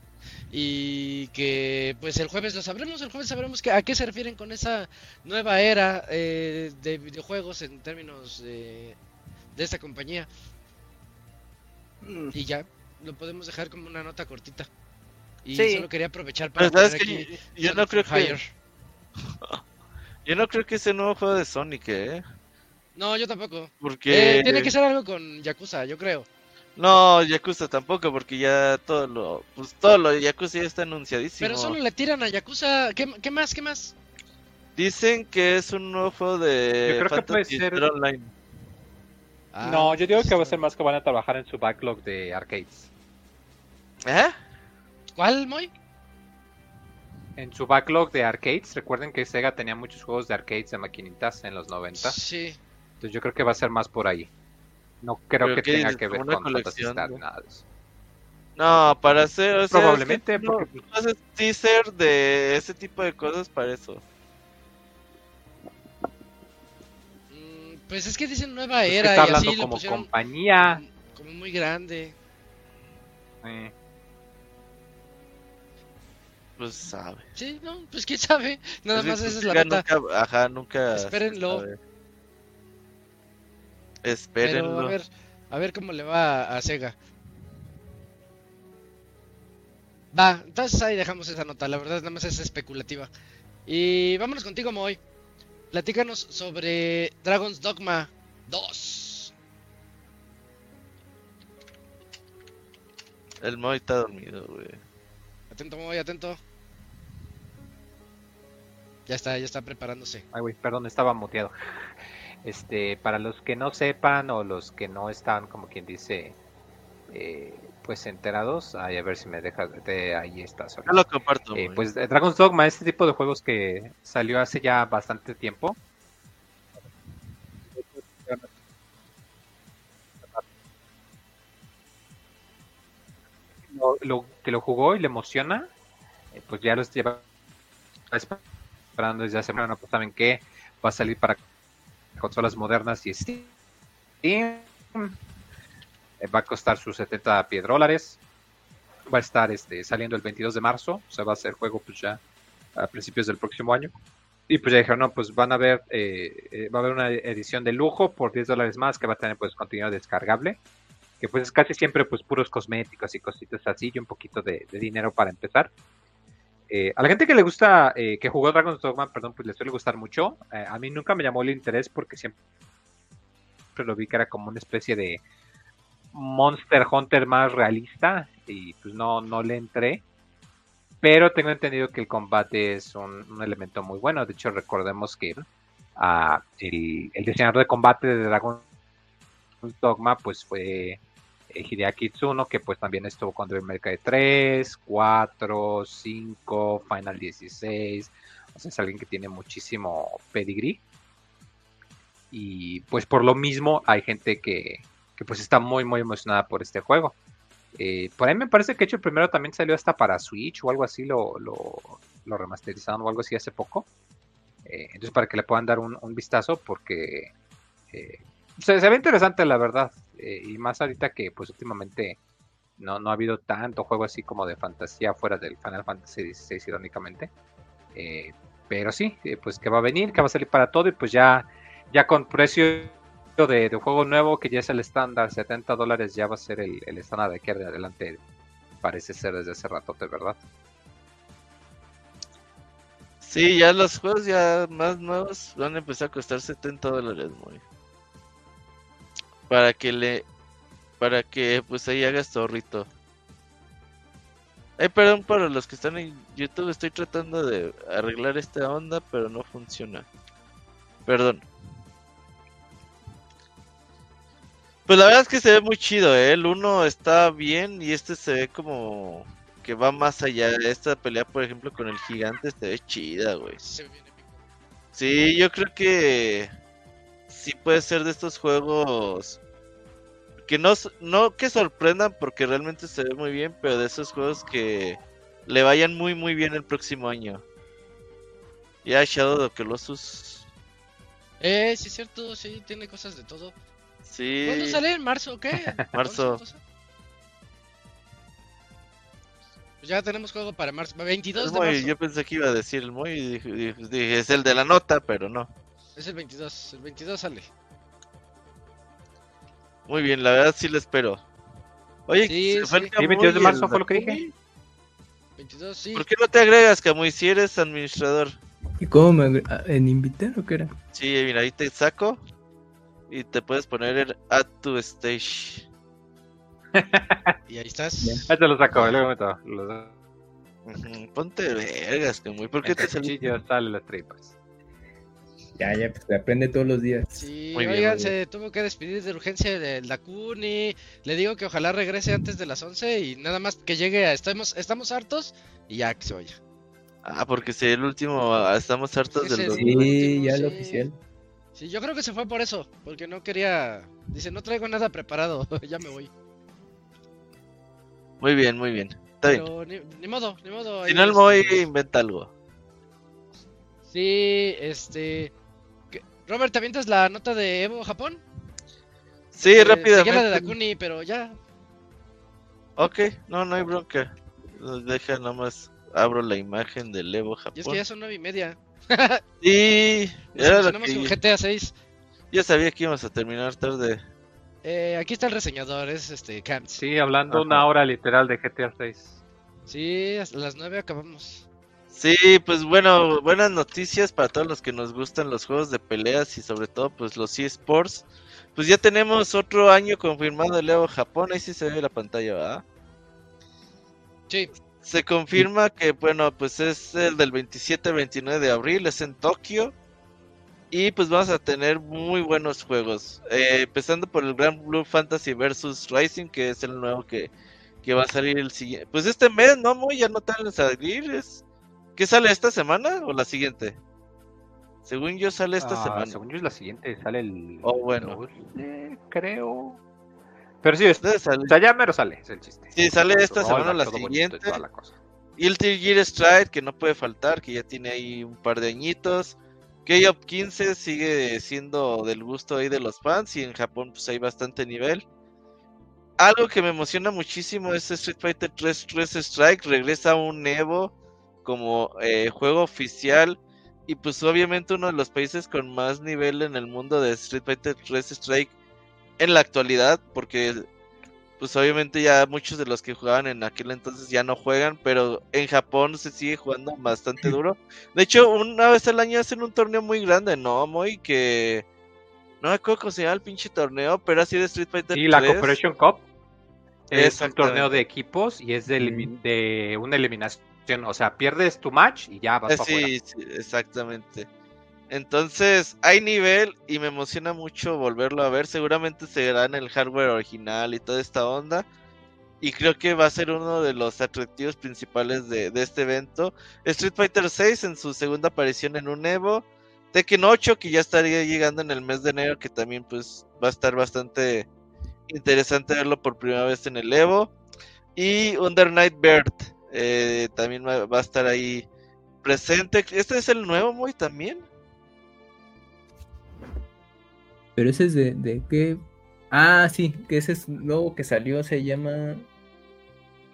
y que pues el jueves lo sabremos, el jueves sabremos que, a qué se refieren con esa nueva era eh, de videojuegos en términos de, de esta compañía Mm, y ya lo podemos dejar como una nota cortita. Y Sí. solo quería aprovechar para Pero sabes poner que aquí yo, yo no creo que yo no creo que ese nuevo juego de Sonic, eh, no yo tampoco. Porque Eh, tiene que ser algo con Yakuza yo creo. No Yakuza tampoco, porque ya todo lo pues todo lo de Yakuza ya está anunciadísimo. pero solo le tiran a Yakuza ¿qué, qué más qué más Dicen que es un nuevo juego de Yo creo que puede ser- Online. Ah, no, yo digo que va a ser más que van a trabajar en su backlog de arcades. ¿Eh? ¿cuál Moy? En su backlog de arcades, recuerden que Sega tenía muchos juegos de arcades de maquinitas en los 90. sí Entonces yo creo que va a ser más por ahí. No creo ¿Pero que tenga que ver ¿Como una con Fantasy colección, Star, no? nada de eso. No, para hacer, o sea, Probablemente, es que tú no- porque haces teaser de ese tipo de cosas para eso. Pues es que dicen nueva pues, era está y así hablando lo como pusieron compañía. como muy grande. eh, Pues sabe. Sí, no, pues quién sabe. Nada Pues, más sí, esa es la nota. Nunca, ajá, nunca. Espérenlo. sabe. Pero Espérenlo. a ver, a ver cómo le va a, a Sega. Va, entonces ahí dejamos esa nota, la verdad nada más es especulativa. Y vámonos contigo, Moy. Platícanos sobre Dragon's Dogma 2. El Moy está dormido, güey. Atento, Moy, atento. Ya está, ya está preparándose. Ay, güey, perdón, estaba muteado. Este, para los que no sepan o los que no están, como quien dice, eh, pues enterados, ay, a ver si me dejas, de ahí está. sorry. Lo comparto, Eh, pues eh, Dragon's Dogma, este tipo de juegos que salió hace ya bastante tiempo. Lo, lo- que lo jugó y le emociona, eh, pues ya lo lleva esperando desde hace bueno, pues saben que va a salir para consolas modernas y Steam. Eh, va a costar sus 70 piedrólares va a estar este, saliendo el 22 de marzo, o sea, va a ser juego pues ya a principios del próximo año. Y pues ya dijeron, no, pues van a ver, eh, eh, va a haber una edición de lujo por 10 dólares más que va a tener pues contenido descargable, que pues es casi siempre pues puros cosméticos y cositas así y un poquito de, dinero para empezar. A la gente que le gusta, que jugó Dragon's Dogma, perdón, pues le suele gustar mucho. A mí nunca me llamó el interés porque siempre lo vi que era como una especie de Monster Hunter más realista y pues no, no le entré. Pero tengo entendido que el combate es un, elemento muy bueno. De hecho, recordemos que a el, el diseñador de combate de Dragon Dogma, pues fue eh, Hideaki Tsuno, que pues también estuvo con Devil May Cry 3, 4, 5, Final 16. O sea, es alguien que tiene muchísimo pedigree. Y pues por lo mismo hay gente que, que pues está muy muy emocionada por este juego. Eh, por ahí me parece que hecho el primero también salió hasta para Switch o algo así, lo, lo, remasterizaron o algo así hace poco. Eh, entonces para que le puedan dar un, vistazo porque eh, se, ve interesante la verdad. Eh, y más ahorita que pues últimamente no, no ha habido tanto juego así como de fantasía fuera del Final Fantasy XVI irónicamente. Pero sí, pues que va a venir, que va a salir para todo y pues ya, ya con precio de, de juego nuevo que ya es el estándar, 70 dólares ya va a ser el, el estándar de aquí de adelante, parece ser desde hace rato, de verdad. Sí, ya los juegos ya más nuevos van a empezar a costar 70 dólares, muy. Para que le. Para que pues ahí hagas zorrito. Ay, perdón para los que están en YouTube, estoy tratando de arreglar esta onda, pero no funciona. Perdón. Pues la verdad es que se ve muy chido, ¿eh? El 1 está bien y este se ve como que va más allá. Esta pelea, por ejemplo, con el gigante se ve chida, güey. Sí, yo creo que sí puede ser de estos juegos que no, no que sorprendan porque realmente se ve muy bien, pero de esos juegos que le vayan muy muy bien el próximo año. Ya Shadow of Colossus. Eh, sí es cierto, sí, tiene cosas de todo. Sí. ¿Cuándo sale? ¿En marzo o qué? Marzo. Pues ya tenemos juego para marzo, 22 El de Moy, marzo. yo pensé que iba a decir el Moy y dije, dije- es el de la nota, pero no. Es el 22, el 22 sale. Muy bien, la verdad sí lo espero. Oye, Sí, se fue sí. el Sí, Camuy 22 de marzo fue lo que dije. Dakuni. 22, sí. ¿Por qué no te agregas, Camuy, si eres administrador? ¿Y cómo me ah, en invitar o qué era? Sí, mira, ahí te saco y te puedes poner el Add to Stage. Y ahí estás. Ya. Ahí te lo saco, luego meto. Ujú, Ponte vergas, Camuy. ¿Por qué te salen las tripas. Ya, ya, pues se aprende todos los días. Sí, Muy bien, oigan, muy bien. se tuvo que despedir de urgencia del Dakuni. Le digo que ojalá regrese antes de las 11 y nada más que llegue a estamos, estamos hartos y ya que se vaya. Ah, porque si el último, ah, estamos hartos del Sí, Sí, ya sí. lo oficial. Sí, yo creo que se fue por eso, porque no quería. Dice, no traigo nada preparado, ya me voy. Muy bien, muy bien. Está bien. Pero ni, ni modo, ni modo. Si no, el este, Moy inventa algo. Sí, este. Robert, ¿te avientas la nota de Evo Japón? Sí, Eh, rápidamente. la de Dakuni, pero ya. Ok, no, no hay bronca. Deja nomás. Abro la imagen del Evo Y es que Japón. ya son nueve y media. Y Nos era lo emocionamos que con GTA 6. yo sabía que íbamos a terminar tarde. Eh, aquí está el reseñador, es este Camps. Sí, hablando Ajá. una hora literal de GTA 6. Sí, hasta las 9 acabamos. Sí, pues bueno, buenas noticias para todos los que nos gustan los juegos de peleas y sobre todo pues los eSports. Pues ya tenemos otro año confirmado de Evo Japón, ahí sí se ve la pantalla, ¿verdad? Sí, Se confirma que, bueno, pues es el del 27-29 de abril, es en Tokio. Y pues vamos a tener muy buenos juegos. Eh, empezando por el Grand Blue Fantasy vs Rising, que es el nuevo que, que va a salir el siguiente. Pues este mes, ¿no? Muy ya no tardan en salir. Es... ¿Qué sale esta semana o la siguiente? Según yo sale esta Ah, semana. Según yo es la siguiente, sale el... Oh, bueno. 12, creo. Pero sí, es- salir. o sea, ya mero sale, es el chiste. Sí, sale esta semana la y siguiente. toda la cosa. Guilty Gear Stride, que no puede faltar, que ya tiene ahí un par de añitos. K-Up 15 sigue siendo del gusto ahí de los fans y en Japón pues hay bastante nivel. Algo que me emociona muchísimo es Street Fighter 3 3 Strike, regresa un Evo como eh, juego oficial y pues obviamente uno de los países con más nivel en el mundo de Street Fighter 3 Strike en la actualidad, porque pues obviamente ya muchos de los que jugaban en aquel entonces ya no juegan, pero en Japón se sigue jugando bastante duro. De hecho, una vez al año hacen un torneo muy grande, ¿no? Muy que... No me acuerdo cómo se llama el pinche torneo, pero así de Street Fighter Sí, la 3. Corporation Cup es un torneo de equipos y es de, una eliminación. O sea, pierdes tu match y ya vas Eh, para sí, sí, exactamente. Entonces, hay nivel y me emociona mucho volverlo a ver. Seguramente será en el hardware original y toda esta onda. Y creo que va a ser uno de los atractivos principales de, este evento. Street Fighter 6 en su segunda aparición en un Evo. Tekken 8 que ya estaría llegando en el mes de enero que también pues va a estar bastante interesante verlo por primera vez en el Evo. Y Under Night Bird eh, también va a estar ahí presente. Este es el nuevo muy también. Pero ese es de, de qué. Ah, sí, que ese es nuevo que salió, se llama.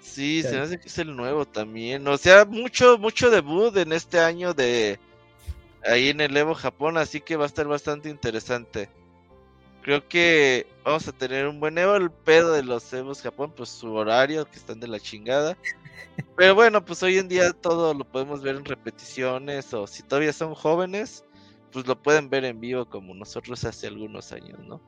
Sí, se me Claro. hace que es el nuevo también. O sea, mucho, mucho debut en este año de ahí en el Evo Japón, así que va a estar bastante interesante. Creo que vamos a tener un buen Evo. El pedo de los Evos Japón, pues su horario, que están de la chingada. Pero bueno, pues hoy en día todo lo podemos ver en repeticiones, o si todavía son jóvenes, pues lo pueden ver en vivo como nosotros hace algunos años, ¿no?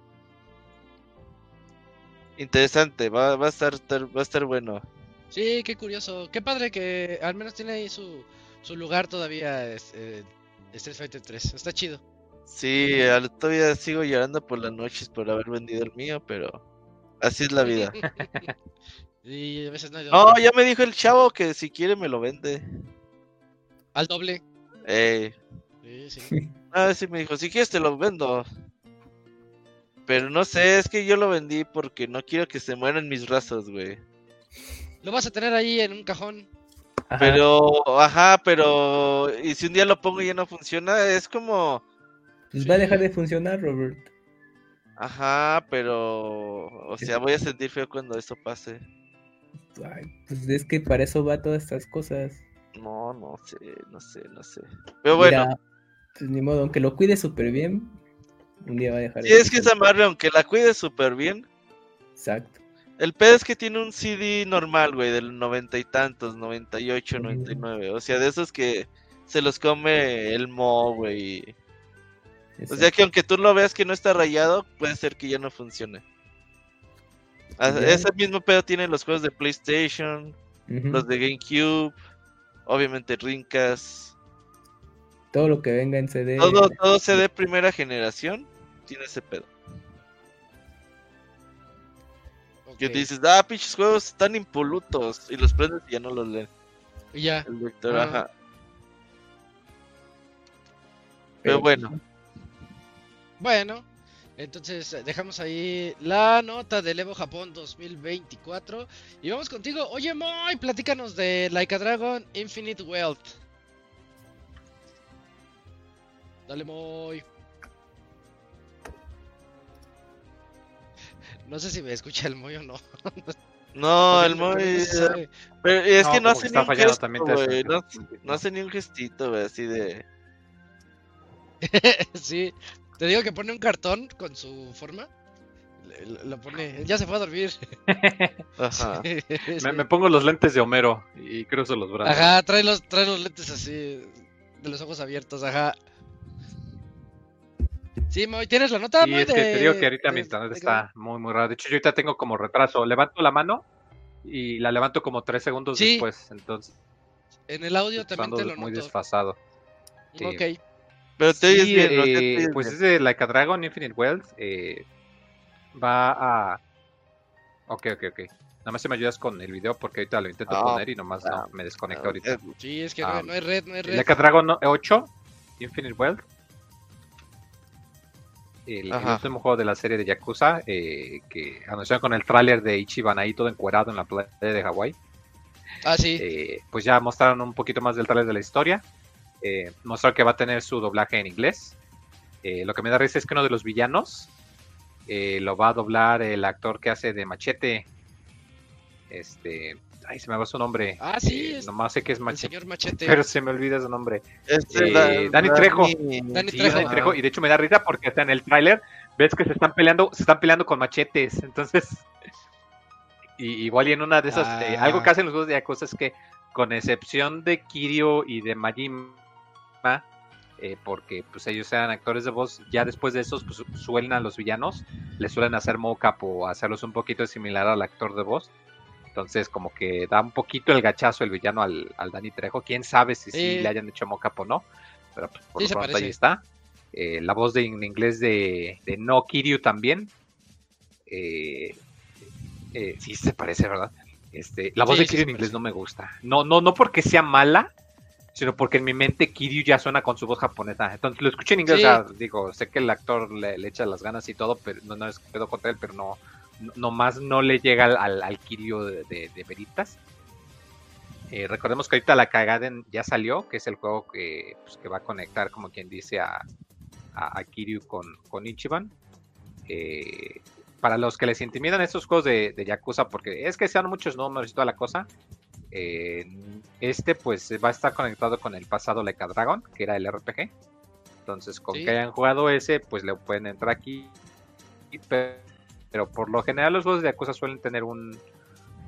Interesante, va, va a estar, va a estar bueno. Sí, qué curioso. Qué padre que al menos tiene ahí su, su lugar todavía es, eh, Street Fighter 3. Está chido. Sí, todavía sigo llorando por las noches por haber vendido el mío, pero así es la vida. y a veces no otra. ya me dijo el chavo que si quiere me lo vende. Al doble. Eh, Sí, sí. ah, sí me dijo, si quieres te lo vendo. Pero no sé, es que yo lo vendí porque no quiero que se mueran mis razas, güey. Lo vas a tener ahí en un cajón. Ajá, Pero, ajá, pero... Y si un día lo pongo y ya no funciona, es como... Pues va a dejar de funcionar, Robert. Ajá, pero... O sea, voy a sentir feo cuando eso pase. Ay, pues es que para eso va todas estas cosas. No, no sé, no sé, no sé. Pero bueno, Mira, ni modo, aunque lo cuide súper bien, un día va a dejar sí, es que esa madre, aunque la cuide súper bien, Exacto. el pedo es que tiene un CD normal, güey, del noventa y tantos, 98, Mm. 99. O sea, de esos que se los come el mo, güey. O sea que aunque tú lo veas que no está rayado, puede ser que ya no funcione. Ah. Ese mismo pedo tienen los juegos de PlayStation, los de GameCube, obviamente Dreamcast. Todo lo que venga en CD. Todo, todo CD primera generación tiene ese pedo. Que dices, ah, pinches juegos están impolutos. Y los prendes y ya no los leen. Y ya. El lector, Ah. ajá. Pero bueno, Bueno, entonces eh, dejamos ahí la nota del Evo Japón 2024. Y vamos contigo. Oye, Moy, platícanos de Like a Dragon Infinite Wealth. Dale, Moy. No sé si me escucha el Moy o no. no, el Moy. sé. Pero es No, que no hace que ni un gesto, también hace- No, no hace ni un gestito, güey, así de. sí, te digo que pone un cartón con su forma. Lo pone. Ya se fue a dormir. Ajá. Me, me pongo los lentes de Homero y cruzo los brazos. Ajá, trae los, trae los lentes así, de los ojos abiertos, ajá. Sí, Moy, ¿tienes la nota? Y Moy, es que te de- digo que ahorita mi de- internet de- está muy, muy raro. De hecho, yo ahorita tengo como retraso. Levanto la mano y la levanto como tres segundos Sí. después. Entonces, En el audio también te lo muy noto. desfasado. sí. Ok. Pero te oyes Sí, bien, eh, pues es de Like a Dragon Infinite Wealth. eh, va a. Ok, ok, ok. Nada más si me ayudas con el video porque ahorita lo intento Ah, poner y nomás ah, no, me desconecto Ah, ahorita. Sí, es que no, hay- no hay red, no hay red. Like a Dragon 8, Infinite Wealth. El, último juego de la serie de Yakuza eh, que anunciaron con el tráiler de Ichiban ahí todo encuerado en la playa de Hawái. Ah, sí. Eh, pues ya mostraron un poquito más del tráiler de la historia. Eh, mostraron que va a tener su doblaje en inglés. Eh, lo que me da risa es que uno de los villanos eh, lo va a doblar el actor que hace de Machete. Este. Ay, se me va su nombre. Ah, sí, Eh, es nomás sé que es Machete. señor Machete. Pero se me olvida su nombre. Este, Eh, Da- Dani Trejo. Dani Sí, Trejo. Dani Trejo, Y de hecho me da risa porque hasta en el tráiler ves que se están peleando, se están peleando con machetes. Entonces. Y, igual y en una de esas. eh, Ah. algo que hacen los juegos de Yakuza es que, con excepción de Kirio y de Majima, eh, porque pues ellos sean actores de voz, ya después de esos pues, su- suelen a los villanos, les suelen hacer mocap o hacerlos un poquito similar al actor de voz. Entonces, como que da un poquito el gachazo el villano al, al Dani Trejo. Quién sabe si sí Sí. le hayan hecho mocap o no. Pero pues, por Sí, lo pronto parece. ahí está. Eh, la voz de, en inglés de, de No Kiryu también. Eh, eh, sí se parece, ¿verdad? Este, la voz Sí, de Kiryu en inglés parece. no me gusta. No, no, no porque sea mala, sino porque en mi mente Kiryu ya suena con su voz japonesa. Entonces lo escuché en inglés, Sí. o sea, digo, sé que el actor le, le echa las ganas y todo, pero no, no es que pedo contra él, pero no- nomás no le llega al, al, al Kiryu de, de- de Veritas. Eh, recordemos que ahorita la Kagaden ya salió, que es el juego que, pues, que va a conectar, como quien dice, a, a, a Kiryu con, con Ichiban. Eh, para los que les intimidan estos juegos de, de Yakuza, porque es que sean muchos números y toda la cosa, eh, este pues va a estar conectado con el pasado Leica Dragon, que era el RPG. Entonces, con Sí. que hayan jugado ese, pues le pueden entrar aquí. Y Pero por lo general los juegos de Yakuza suelen tener un,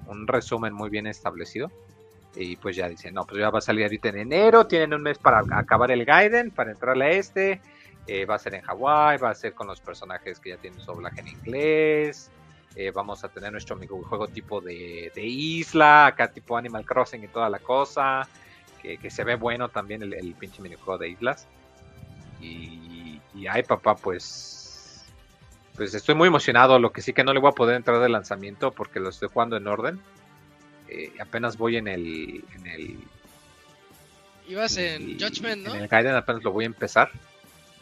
un resumen muy bien establecido. Y pues ya dicen, no, pues ya va a salir ahorita en enero, tienen un mes para acabar el Gaiden, para entrarle a este. eh, va a ser en Hawái, va a ser con los personajes que ya tienen su doblaje en inglés. eh, vamos a tener nuestro amigo juego tipo de, de isla, acá tipo Animal Crossing y toda la cosa. Que, que se ve bueno también el, el pinche minijuego de islas. Y, y ay, papá, pues. Pues estoy muy emocionado. Lo que sí que no le voy a poder entrar de lanzamiento porque lo estoy jugando en orden. Eh, apenas voy en el. En el, Ibas en Judgment, ¿no? En el Gaiden apenas lo voy a empezar.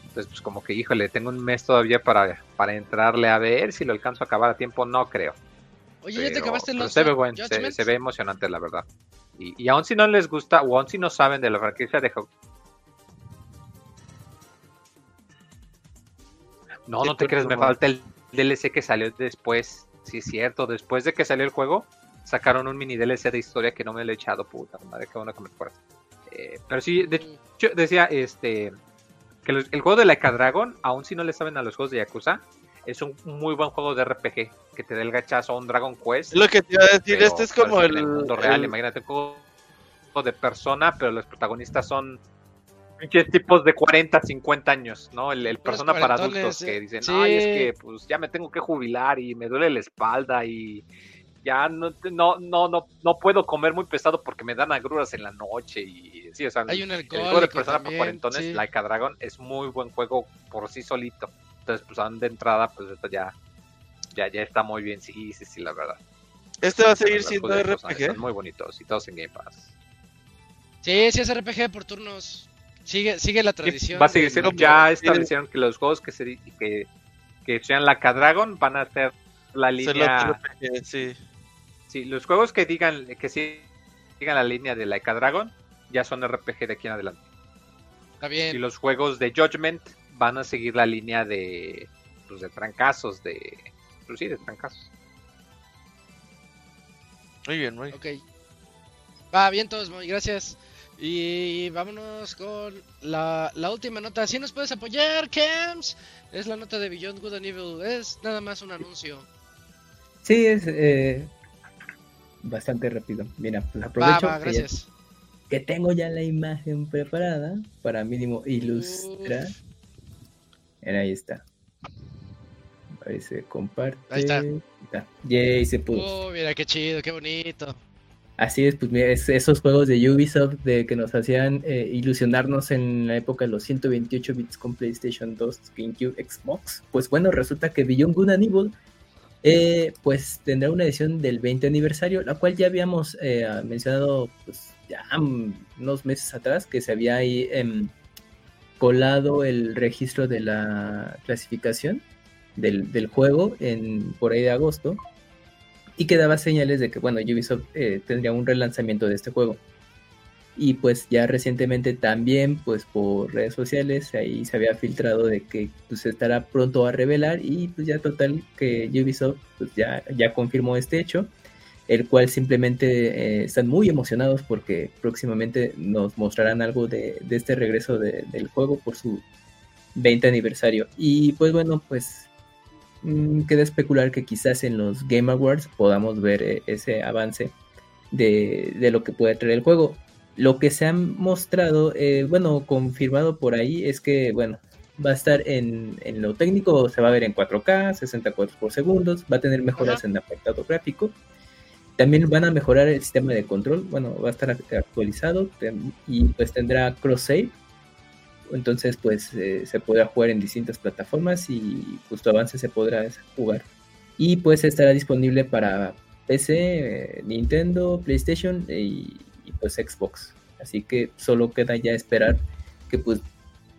Entonces, pues como que, híjole, tengo un mes todavía para, para entrarle a ver si lo alcanzo a acabar a tiempo. No creo. Oye, ¿ya te acabaste los se ve bueno, se ve emocionante, la verdad. Y, y aún si no les gusta, o aún si no saben de la franquicia de No, no te crees, me falta el DLC que salió después. Sí, es cierto, después de que salió el juego, sacaron un mini DLC de historia que no me lo he echado, puta madre, qué bueno que me acuerdo. Eh, pero sí, de hecho, decía este que los- el juego de Laika Dragon, aún si no le saben a los juegos de Yakuza, es un muy buen juego de RPG que te da el gachazo a un Dragon Quest. Es lo que te iba a decir, pero este es como parece el, mundo real, el- imagínate un juego de persona, pero los protagonistas son pinches tipos de 40, 50 años, ¿no? El, el persona para adultos eh. que dicen, Sí. ay, es que pues ya me tengo que jubilar y me duele la espalda y ya no, no, no, no, no puedo comer muy pesado porque me dan agruras en la noche y sí, o sea, Hay un el juego de persona para cuarentones, sí. Laika Dragon, es muy buen juego por sí solito. Entonces, pues de entrada, pues esto ya, ya, ya está muy bien, sí, sí, sí, la verdad. este va a seguir siendo RPG. Son muy bonitos y todos en Game Pass. Sí, sí es RPG por turnos. Sigue, sigue la Sí, tradición. va a seguir siendo, ya establecieron que los juegos que, se, que, que sean la Dragon van a ser la línea. RPG, sí. Sí, los juegos que digan que sí- sigan la línea de Laika Dragon ya son RPG de aquí en adelante. Está Y los juegos de Judgment van a seguir la línea de pues, de trancazos, de pues sí, de trancazos. Muy bien, muy bien. Ok. Va, bien todos, muy gracias. Y vámonos con la, la última nota. Si nos puedes apoyar, Cams. Es la nota de Beyond Good and Evil. Es nada más un anuncio. Sí, es eh, bastante rápido. Mira, pues aprovecho va, que, ya- gracias. que tengo ya la imagen preparada para mínimo ilustrar. Uf. Mira, ahí está. Ahí se comparte. Ahí está. Está. Yay, se pudo. Oh, mira qué chido, qué bonito. Así es, pues esos juegos de Ubisoft de que nos hacían eh, ilusionarnos en la época de los 128 bits con PlayStation 2, GameCube, Xbox. Pues bueno, resulta que Beyond Good and Evil eh, pues tendrá una edición del 20 aniversario, la cual ya habíamos eh, mencionado pues ya unos meses atrás que se había ahí em, colado el registro de la clasificación del, del juego en por ahí de agosto y que daba señales de que, bueno, Ubisoft eh, tendría un relanzamiento de este juego. Y pues ya recientemente también, pues por redes sociales, ahí se había filtrado de que pues estará pronto a revelar y pues ya total que Ubisoft pues ya, ya confirmó este hecho, el cual simplemente eh, están muy emocionados porque próximamente nos mostrarán algo de, de este regreso de- del juego por su 20 aniversario. Y pues bueno, pues mm, queda especular que quizás en los Game Awards podamos ver eh, ese avance de, de lo que puede traer el juego. Lo que se ha mostrado, eh, bueno, confirmado por ahí es que, bueno, va a estar en, en lo técnico, se va a ver en 4K, 60 cuadros por segundo, va a tener mejoras en apartado gráfico. También van a mejorar el sistema de control, bueno, va a estar actualizado y pues tendrá cross save entonces pues eh, se podrá jugar en distintas plataformas y tu avance se podrá jugar. Y pues estará disponible para PC, eh, Nintendo, PlayStation y, pues Xbox. Así que solo queda ya esperar que pues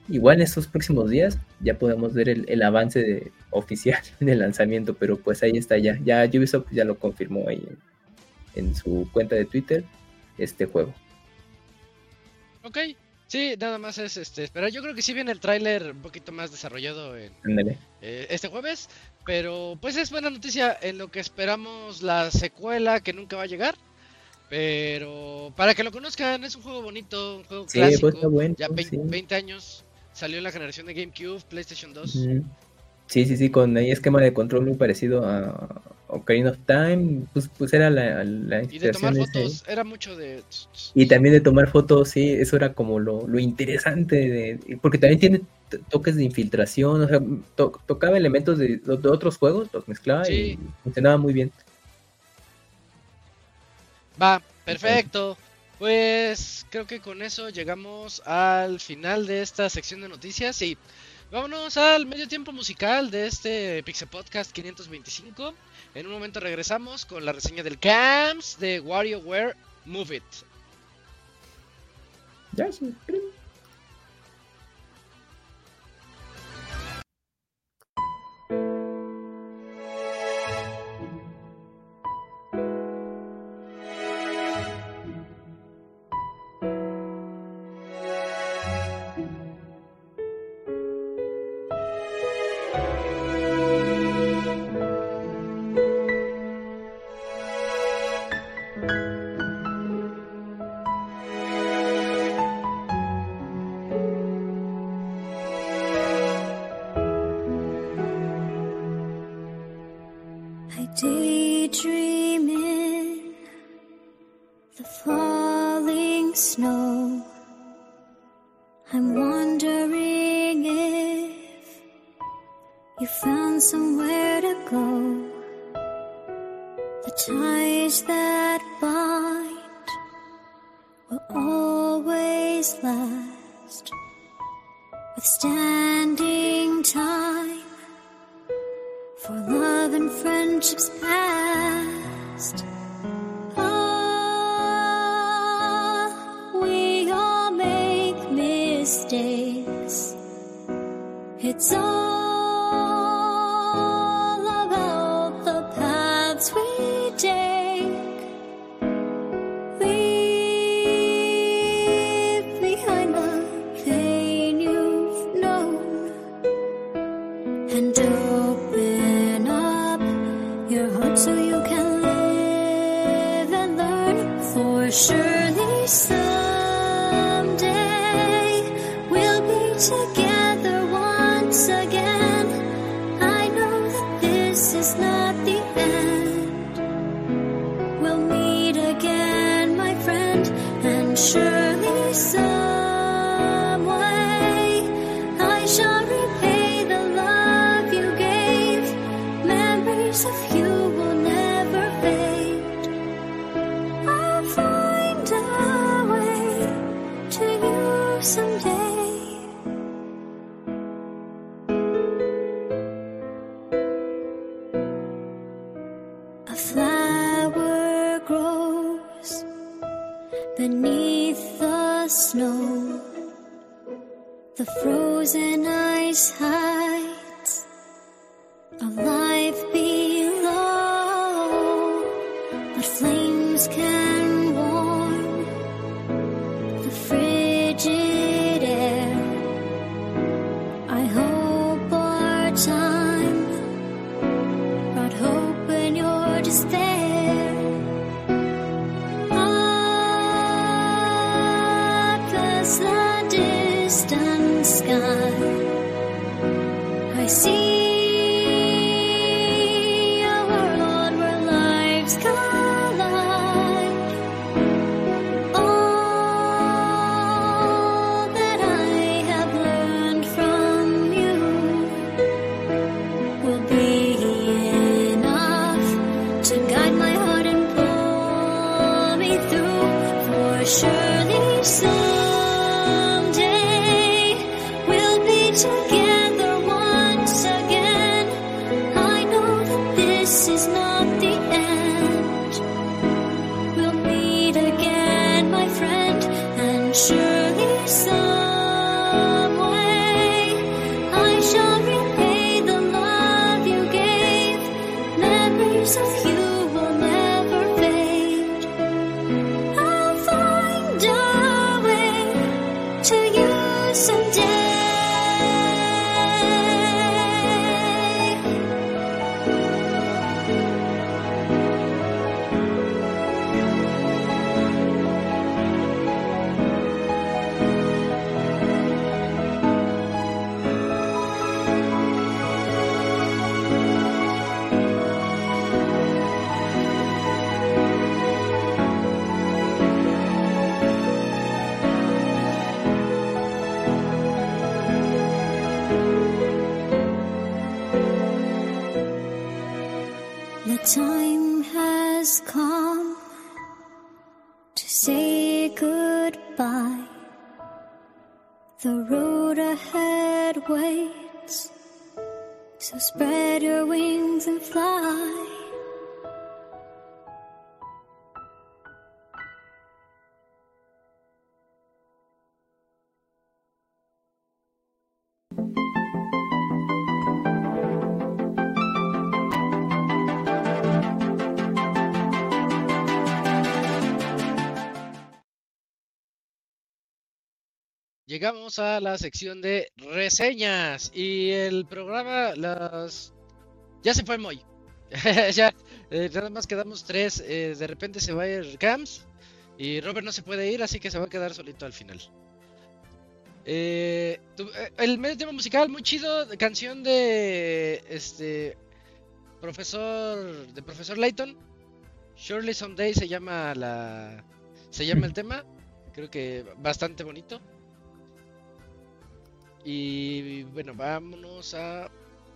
igual en estos próximos días ya podamos ver el, avance oficial del lanzamiento, pero pues ahí está ya. Ya Ubisoft ya lo confirmó ahí en su cuenta de Twitter este juego. Ok, sí, nada más es este esperar. Yo creo que sí viene el tráiler un poquito más desarrollado en eh, este jueves, pero pues es buena noticia en lo que esperamos la secuela que nunca va a llegar. Pero para que lo conozcan, es un juego bonito, un juego clásico. Pues, ya 20, años, salió en la generación de GameCube, PlayStation 2. Sí, sí, sí, con ahí esquema de control muy parecido a Ocarina of Time, pues, pues era la, la Y de tomar fotos, era mucho de... Y también de tomar fotos, sí, eso era como lo, lo interesante, de, porque también tiene toques de infiltración, o sea, tocaba elementos de, de, otros juegos, los mezclaba y funcionaba muy bien. Va, perfecto. Pues creo que con eso llegamos al final de esta sección de noticias y... Vámonos al medio tiempo musical de este Pixel Podcast 525. En un momento regresamos con la reseña del CAMS de WarioWare Move It. Ya. A la sección de reseñas y el programa las ya se fue muy. ya eh, nada más quedamos tres. eh, de repente se va a ir Cams y Robert no se puede ir, así que se va a quedar solito al final. Eh, el medio tema musical muy chido, canción de este profesor de profesor Layton. Surely Someday se llama la se llama el tema. Creo que bastante bonito. Y bueno, vámonos a.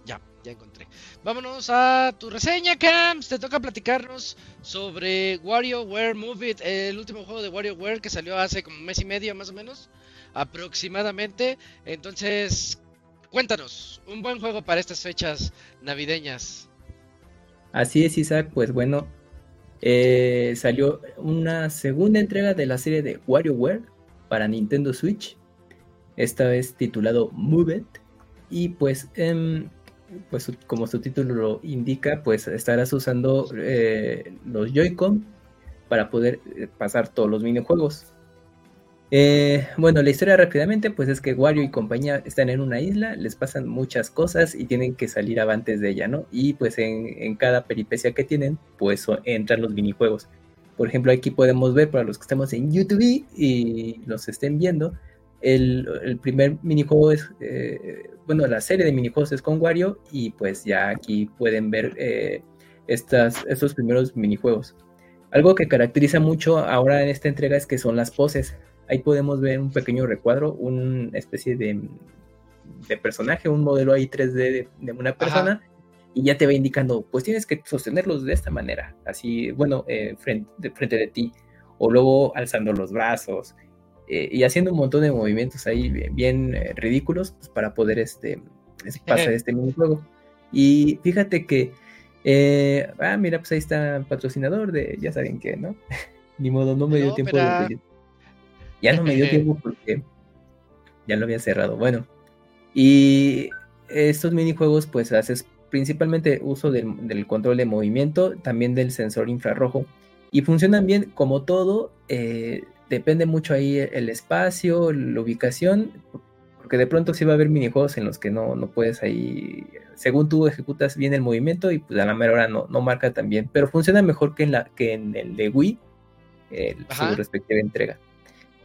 Ya, ya encontré. Vámonos a tu reseña, Camps. Te toca platicarnos sobre WarioWare Move It, el último juego de WarioWare que salió hace como un mes y medio más o menos, aproximadamente. Entonces, cuéntanos, un buen juego para estas fechas navideñas. Así es, Isaac, pues bueno, eh, salió una segunda entrega de la serie de WarioWare para Nintendo Switch, esta vez titulado Move It, y pues, em, pues como su título lo indica, pues estarás usando eh, los Joy-Con para poder eh, pasar todos los minijuegos. Eh, bueno, la historia rápidamente, pues es que Wario y compañía están en una isla, les pasan muchas cosas y tienen que salir avantes de ella, ¿no? Y pues en, cada peripecia que tienen, pues entran los minijuegos. Por ejemplo, aquí podemos ver para los que estamos en YouTube y nos estén viendo, el, el primer minijuego es, eh, bueno, la serie de minijuegos es con Wario y pues ya aquí pueden ver eh, estas, estos primeros minijuegos. Algo que caracteriza mucho ahora en esta entrega es que son las poses. Ahí podemos ver un pequeño recuadro, una especie de, de personaje, un modelo ahí 3D de, de una persona, y ya te va indicando, pues tienes que sostenerlos de esta manera, así, bueno, eh, frente, de, frente de ti, o luego alzando los brazos, eh, y haciendo un montón de movimientos ahí bien, bien, eh, ridículos pues, para poder este, es- pasar este minijuego. Y fíjate que, eh, ah, mira, pues ahí está el patrocinador de, ya saben qué, ¿no? Ni modo, no me dio No, tiempo de, ya no me dio tiempo porque ya lo había cerrado. Bueno, y estos minijuegos, pues haces principalmente uso del, del control de movimiento, también del sensor infrarrojo, y funcionan bien como todo. eh, depende mucho ahí el espacio, la ubicación, porque de pronto sí va a haber minijuegos en los que no, no puedes ahí, según tú ejecutas bien el movimiento y pues a la mera hora no, no marca tan bien, pero funciona mejor que en, la, que en el de Wii, el- su respectiva entrega.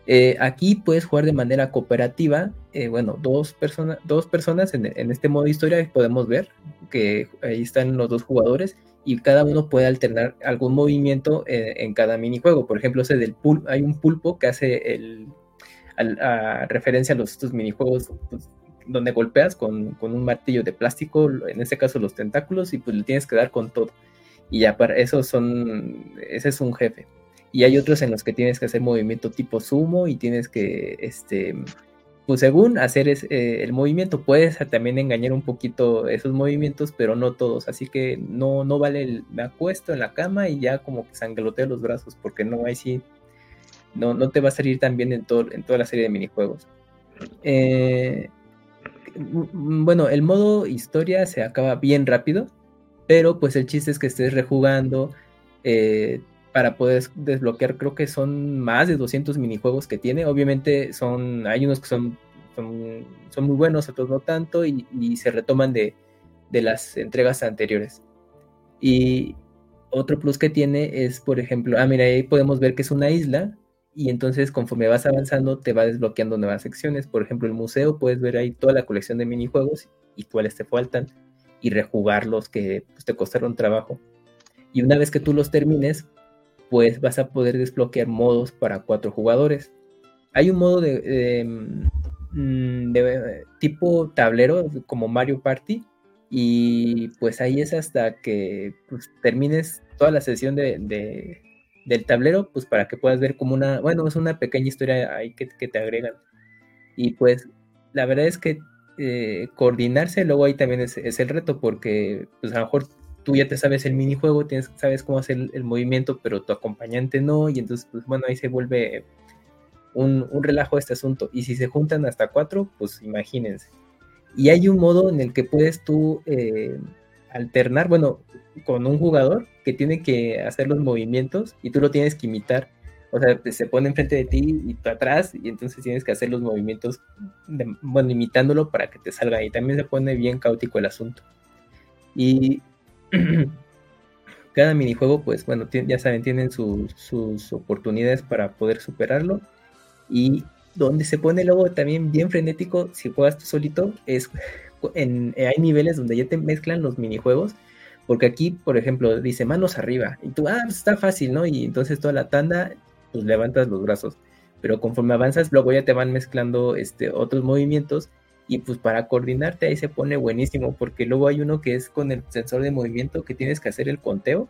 Eh, aquí puedes jugar de manera cooperativa, eh, bueno, dos, personas dos personas en, en este modo historia podemos ver que ahí están los dos jugadores y cada uno puede alternar algún movimiento eh, en cada minijuego. Por ejemplo, ese del pul hay un pulpo que hace el, referencia a los estos minijuegos pues, donde golpeas con, con un martillo de plástico, en este caso los tentáculos, y pues le tienes que dar con todo. Y ya para eso son, ese es un jefe. Y hay otros en los que tienes que hacer movimiento tipo sumo y tienes que este, pues según hacer es, eh, el movimiento, puedes también engañar un poquito esos movimientos, pero no todos, así que no, no vale el me acuesto en la cama y ya como que sangloteo los brazos, porque no hay sí, no, no te va a salir tan bien en, todo, en toda la serie de minijuegos. Eh, mm, bueno, el modo historia se acaba bien rápido, pero pues el chiste es que estés rejugando, eh, para poder desbloquear, creo que son más de 200 minijuegos que tiene. Obviamente son, hay unos que son, son, muy buenos, otros no tanto, y, se retoman de, de, las entregas anteriores. Y otro plus que tiene es, por ejemplo, ah, mira, ahí podemos ver que es una isla, y entonces conforme vas avanzando te va desbloqueando nuevas secciones. Por ejemplo, el museo, puedes ver ahí toda la colección de minijuegos y cuáles te faltan, y rejugarlos que pues, te costaron trabajo. Y una vez que tú los termines, pues vas a poder desbloquear modos para cuatro jugadores. Hay un modo de, mm, tipo tablero como Mario Party y pues ahí es hasta que pues, termines toda la sesión de, del tablero, pues para que puedas ver como una, bueno, es una pequeña historia ahí que, te agregan. Y pues la verdad es que eh, coordinarse luego ahí también es, es, el reto porque pues a lo mejor tú ya te sabes el minijuego, tienes, sabes cómo hacer el, movimiento, pero tu acompañante no, y entonces, pues bueno, ahí se vuelve un, relajo este asunto. Y si se juntan hasta cuatro, pues imagínense. Y hay un modo en el que puedes tú eh, alternar, bueno, con un jugador que tiene que hacer los movimientos y tú lo tienes que imitar. O sea, pues, se pone enfrente de ti y tú atrás, y entonces tienes que hacer los movimientos, bueno, imitándolo para que te salga. Y también se pone bien caótico el asunto. Y cada minijuego, pues bueno, ya saben, tienen sus oportunidades para poder superarlo. Y donde se pone luego también bien frenético, si juegas tú solito, es en, hay niveles donde ya te mezclan los minijuegos. Porque aquí, por ejemplo, dice manos arriba. Y tú, ah, pues está fácil, ¿no? Y entonces toda la tanda, pues levantas los brazos. Pero conforme avanzas, luego ya te van mezclando este, otros movimientos y pues para coordinarte ahí se pone buenísimo, porque luego hay uno que es con el sensor de movimiento que tienes que hacer el conteo.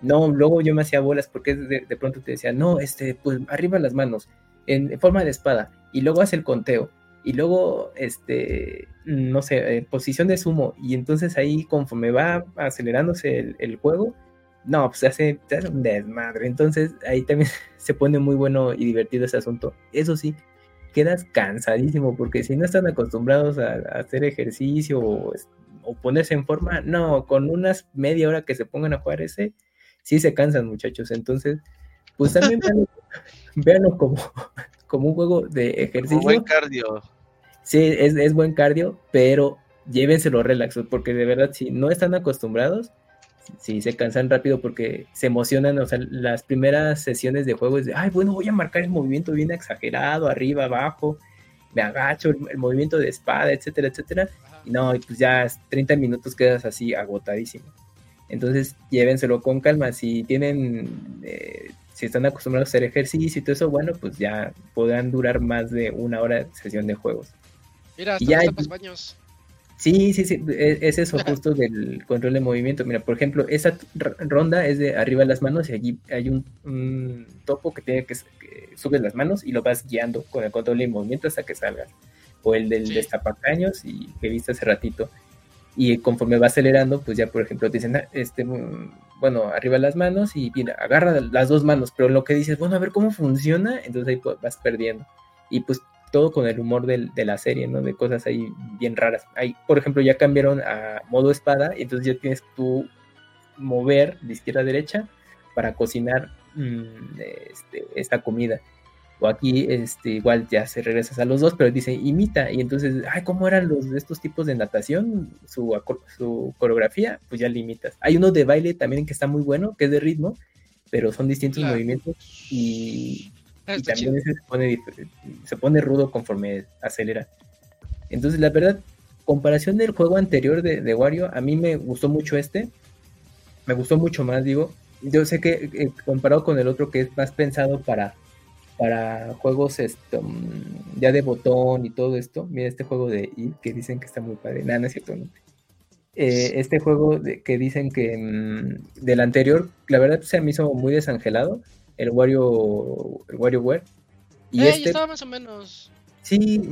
No, luego yo me hacía bolas porque de, pronto te decía, no, este, pues arriba las manos, en, forma de espada, y luego hace el conteo, y luego, este, no sé, posición de sumo, y entonces ahí conforme va acelerándose el, el juego, no, pues hace, hace un desmadre. Entonces ahí también se pone muy bueno y divertido ese asunto. Eso sí, quedas cansadísimo, porque si no están acostumbrados a, hacer ejercicio o, ponerse en forma, no, con unas media hora que se pongan a jugar ese, sí se cansan muchachos. Entonces, pues también véanlo, como, como un juego de ejercicio. buen cardio. Sí, es, es buen cardio, pero llévenselo relax, porque de verdad, si no están acostumbrados, sí se cansan rápido porque se emocionan, o sea, las primeras sesiones de juego es de, ay, bueno, voy a marcar el movimiento bien exagerado, arriba, abajo, me agacho, el, movimiento de espada, etcétera, etcétera, y no, y pues ya 30 minutos quedas así agotadísimo. Entonces, llévenselo con calma, si tienen, eh, si están acostumbrados a hacer ejercicio y todo eso, bueno, pues ya podrán durar más de una hora de sesión de juegos. Mira, hasta ya, baños. Sí, sí, sí, e, es eso justo del control de movimiento. Mira, por ejemplo, esa ronda es de arriba de las manos y allí hay un, topo que tiene que, subes las manos y lo vas guiando con el control de movimiento hasta que salgas. O el del destapacaños y que viste hace ratito. Y conforme va acelerando, pues ya por ejemplo te dicen, ah, este, mm, bueno, arriba las manos y mira, agarra las dos manos, pero lo que dices, bueno, a ver cómo funciona, entonces ahí vas perdiendo. Y pues todo con el humor de la serie, ¿no? De cosas ahí bien raras. Ahí, por ejemplo, ya cambiaron a modo espada y entonces ya tienes tú mover de izquierda a derecha para cocinar mm, este, esta comida. O aquí este, igual ya se regresas a los dos, pero dice imita. Y entonces, ay, ¿cómo eran los de estos tipos de natación? Su, su coreografía, pues ya limitas. Hay uno de baile también que está muy bueno, que es de ritmo, pero son distintos movimientos y y también se pone, se pone rudo conforme acelera. Entonces, la verdad, comparación del juego anterior de, Wario, a mí me gustó mucho este. Me gustó mucho más, digo. Yo sé que eh, comparado con el otro que es más pensado para, para juegos esto, mm, ya de botón y todo esto. Mira este juego de I que dicen que está muy padre. Nada, no es cierto. Eh, este juego de, que dicen que mm, del anterior, la verdad se me hizo muy desangelado el Wario, el WarioWare. Y este, estaba más o menos. Sí,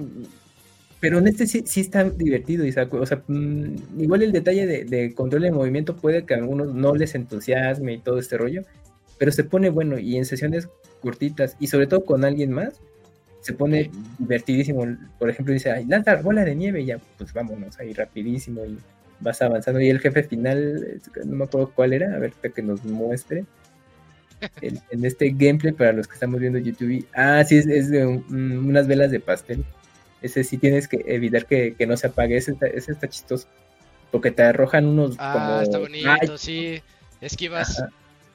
pero en este sí, sí está divertido, Isaac. O sea, mm, igual el detalle de, de control de movimiento puede que a algunos no les entusiasme y todo este rollo, pero se pone bueno y en sesiones cortitas y sobre todo con alguien más, se pone divertidísimo. Por ejemplo, dice, ay, lanza bola de nieve y ya, pues vámonos ahí rapidísimo y vas avanzando. Y el jefe final, no me acuerdo cuál era, a ver que nos muestre. En, en este gameplay para los que estamos viendo YouTube. Ah, sí, es, es de un- unas velas de pastel. Ese sí tienes que evitar que, que no se apague. Ese está, ese está chistoso. Porque te arrojan unos Ah, como está bonito, sí. Esquivas. ajá,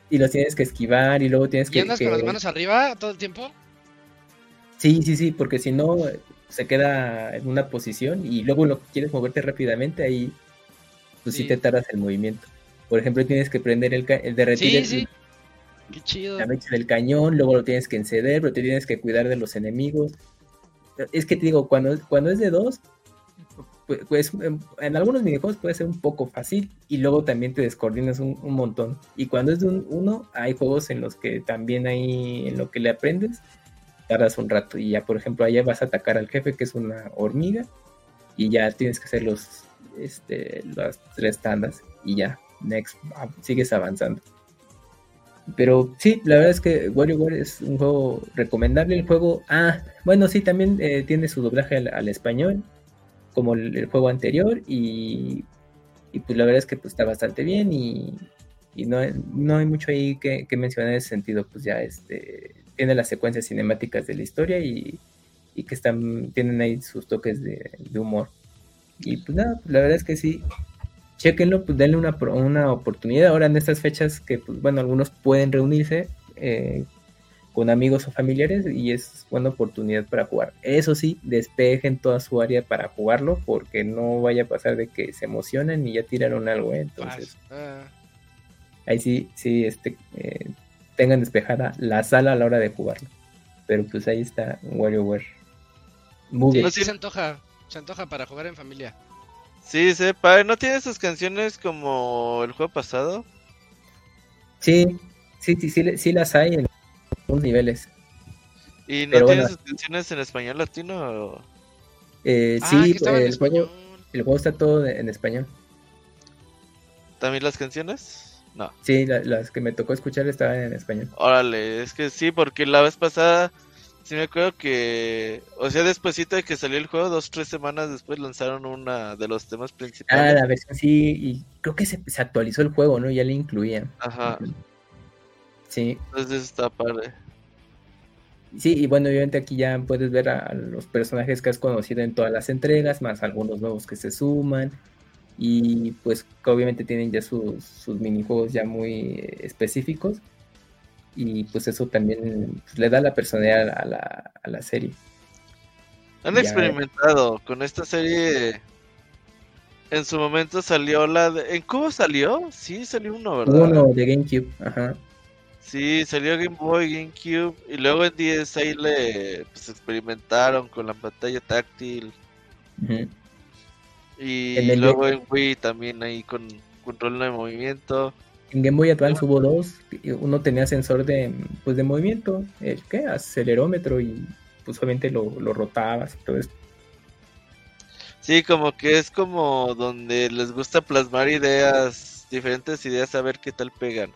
y los tienes que esquivar y luego tienes ¿Y que... andas que- con las manos arriba todo el tiempo? Sí, sí, sí, porque si no se queda en una posición y luego lo quieres moverte rápidamente, ahí pues sí, Sí. te tardas el movimiento. Por ejemplo, tienes que prender el, el derretir Sí, el- sí. Qué chido. la mecha del cañón, luego lo tienes que encender, pero te tienes que cuidar de los enemigos. Es que te digo, cuando, cuando es de dos, pues, pues, en, algunos minijuegos puede ser un poco fácil y luego también te descoordinas un, un montón. Y cuando es de un, uno, hay juegos en los que también hay, en lo que le aprendes, tardas un rato y ya, por ejemplo, allá vas a atacar al jefe que es una hormiga y ya tienes que hacer los, este, las tres tandas y ya, next, ah, sigues avanzando. Pero sí, la verdad es que WarioWare es un juego recomendable. El juego, ah, bueno, sí, también eh, tiene su doblaje al, español, como el, juego anterior, y, y pues la verdad es que pues, está bastante bien y, y no, no hay mucho ahí que, mencionar en ese sentido, pues ya este tiene las secuencias cinemáticas de la historia y, y que están, tienen ahí sus toques de, humor. Y pues nada, la verdad es que sí, chequenlo, pues denle una, una oportunidad ahora en estas fechas que, pues, bueno, algunos pueden reunirse eh, con amigos o familiares y es buena oportunidad para jugar. Eso sí, despejen toda su área para jugarlo porque no vaya a pasar de que se emocionen y ya tiraron algo, ¿eh? entonces Ah, ahí sí, sí, este, eh, tengan despejada la sala a la hora de jugarlo. Pero pues ahí está WarioWare. Muy. No, sí sí. se antoja. Se antoja para jugar en familia. Sí, sí, padre. ¿No tiene sus canciones como el juego pasado? Sí, sí, sí, sí, sí las hay en algunos niveles. ¿Y no Pero tiene bueno. sus canciones en español latino? o- Eh, ah, sí, en el juego, español. el juego está todo en español. ¿También las canciones? No. Sí, la- las que me tocó escuchar estaban en español. Órale, es que sí, porque la vez pasada sí me acuerdo que, o sea, despuesito de que salió el juego, dos, tres semanas después lanzaron una de los temas Ah, principales. la versión sí, y creo que se, se actualizó el juego, ¿no? Ya le incluían. Ajá, Sí, entonces está padre. Sí, y bueno, obviamente aquí ya puedes ver a, a los personajes que has conocido en todas las entregas, más algunos nuevos que se suman. Y pues que obviamente tienen ya sus, sus minijuegos ya muy eh, específicos. Y pues eso también pues, le da la personalidad a la, a la serie. Han Ya. experimentado con esta serie. En su momento salió la de... ¿En Cubo salió? Sí, salió uno, ¿verdad? Uno de GameCube, ajá. Sí, salió Game Boy, GameCube y luego en 10 ahí le pues, experimentaron con la pantalla táctil ujú. y luego en Wii también ahí con control de movimiento. En Game Boy Advance hubo dos. Uno tenía sensor de, pues, de movimiento, el ¿qué? acelerómetro y pues obviamente lo, lo rotabas y todo esto. Sí, como que es como donde les gusta plasmar ideas, diferentes ideas, a ver qué tal pegan.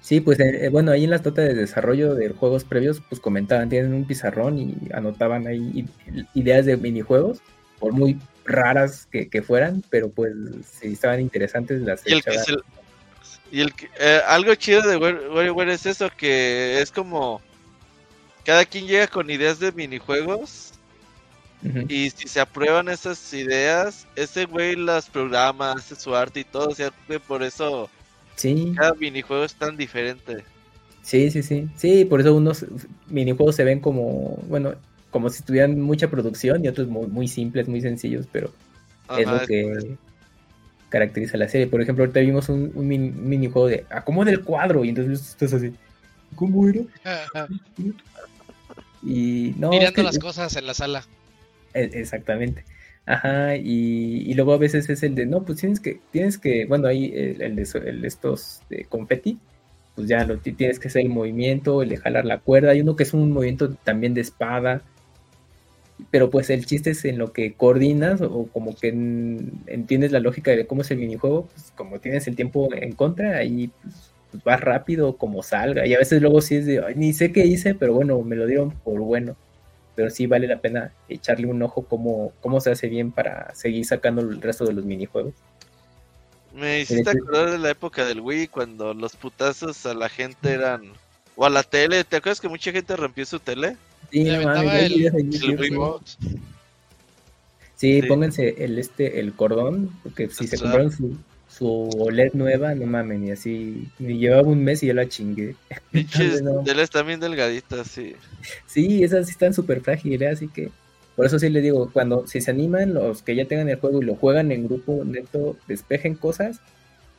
Sí, pues eh, eh, bueno, ahí en las notas de desarrollo de juegos previos, pues comentaban, tienen un pizarrón y anotaban ahí ideas de minijuegos, por muy raras que, que fueran, pero pues si estaban interesantes las Y el que echaban. se- y el eh, algo chido de War- WarioWare es eso, que es como cada quien llega con ideas de minijuegos y si se aprueban esas ideas, ese güey las programa, hace su arte y todo, o sea, por eso Sí, cada minijuego es tan diferente. sí, sí, sí. Sí, por eso unos minijuegos se ven como, bueno, como si tuvieran mucha producción y otros muy, muy simples, muy sencillos, pero es lo que caracteriza la serie. Por ejemplo, ahorita vimos un, un mini- minijuego de acomoda el cuadro y entonces estás así. ¿Cómo era? Y no, es Mirando que- las cosas en la sala. e- exactamente. Ajá, y, y luego a veces es el de, no, pues tienes que, tienes que, bueno, ahí el, el de, el estos de confeti, pues ya lo ti- tienes que hacer el movimiento, el de jalar la cuerda. Hay uno que es un movimiento también de espada. Pero pues el chiste es en lo que coordinas o como que en- entiendes la lógica de cómo es el minijuego, pues como tienes el tiempo en contra, ahí pues, pues, vas rápido como salga. Y a veces luego sí es de, "Ay, ni sé qué hice, pero bueno, me lo dieron por bueno. Pero sí vale la pena echarle un ojo cómo, cómo se hace bien para seguir sacando el resto de los minijuegos. Me hiciste acordar de la época del Wii cuando los putazos a la gente eran. O a la tele. ¿Te acuerdas que mucha gente rompió su tele? Sí, no mames, el- el sí. Pónganse el este el cordón, porque si se compraron su, su OLED nueva, no mamen, y así, ni llevaba un mes y ya la chingué. Pinches no. teles también delgaditas, sí. Sí, esas sí están súper frágiles, así que por eso sí les digo, cuando si se animan, los que ya tengan el juego y lo juegan en grupo neto, despejen cosas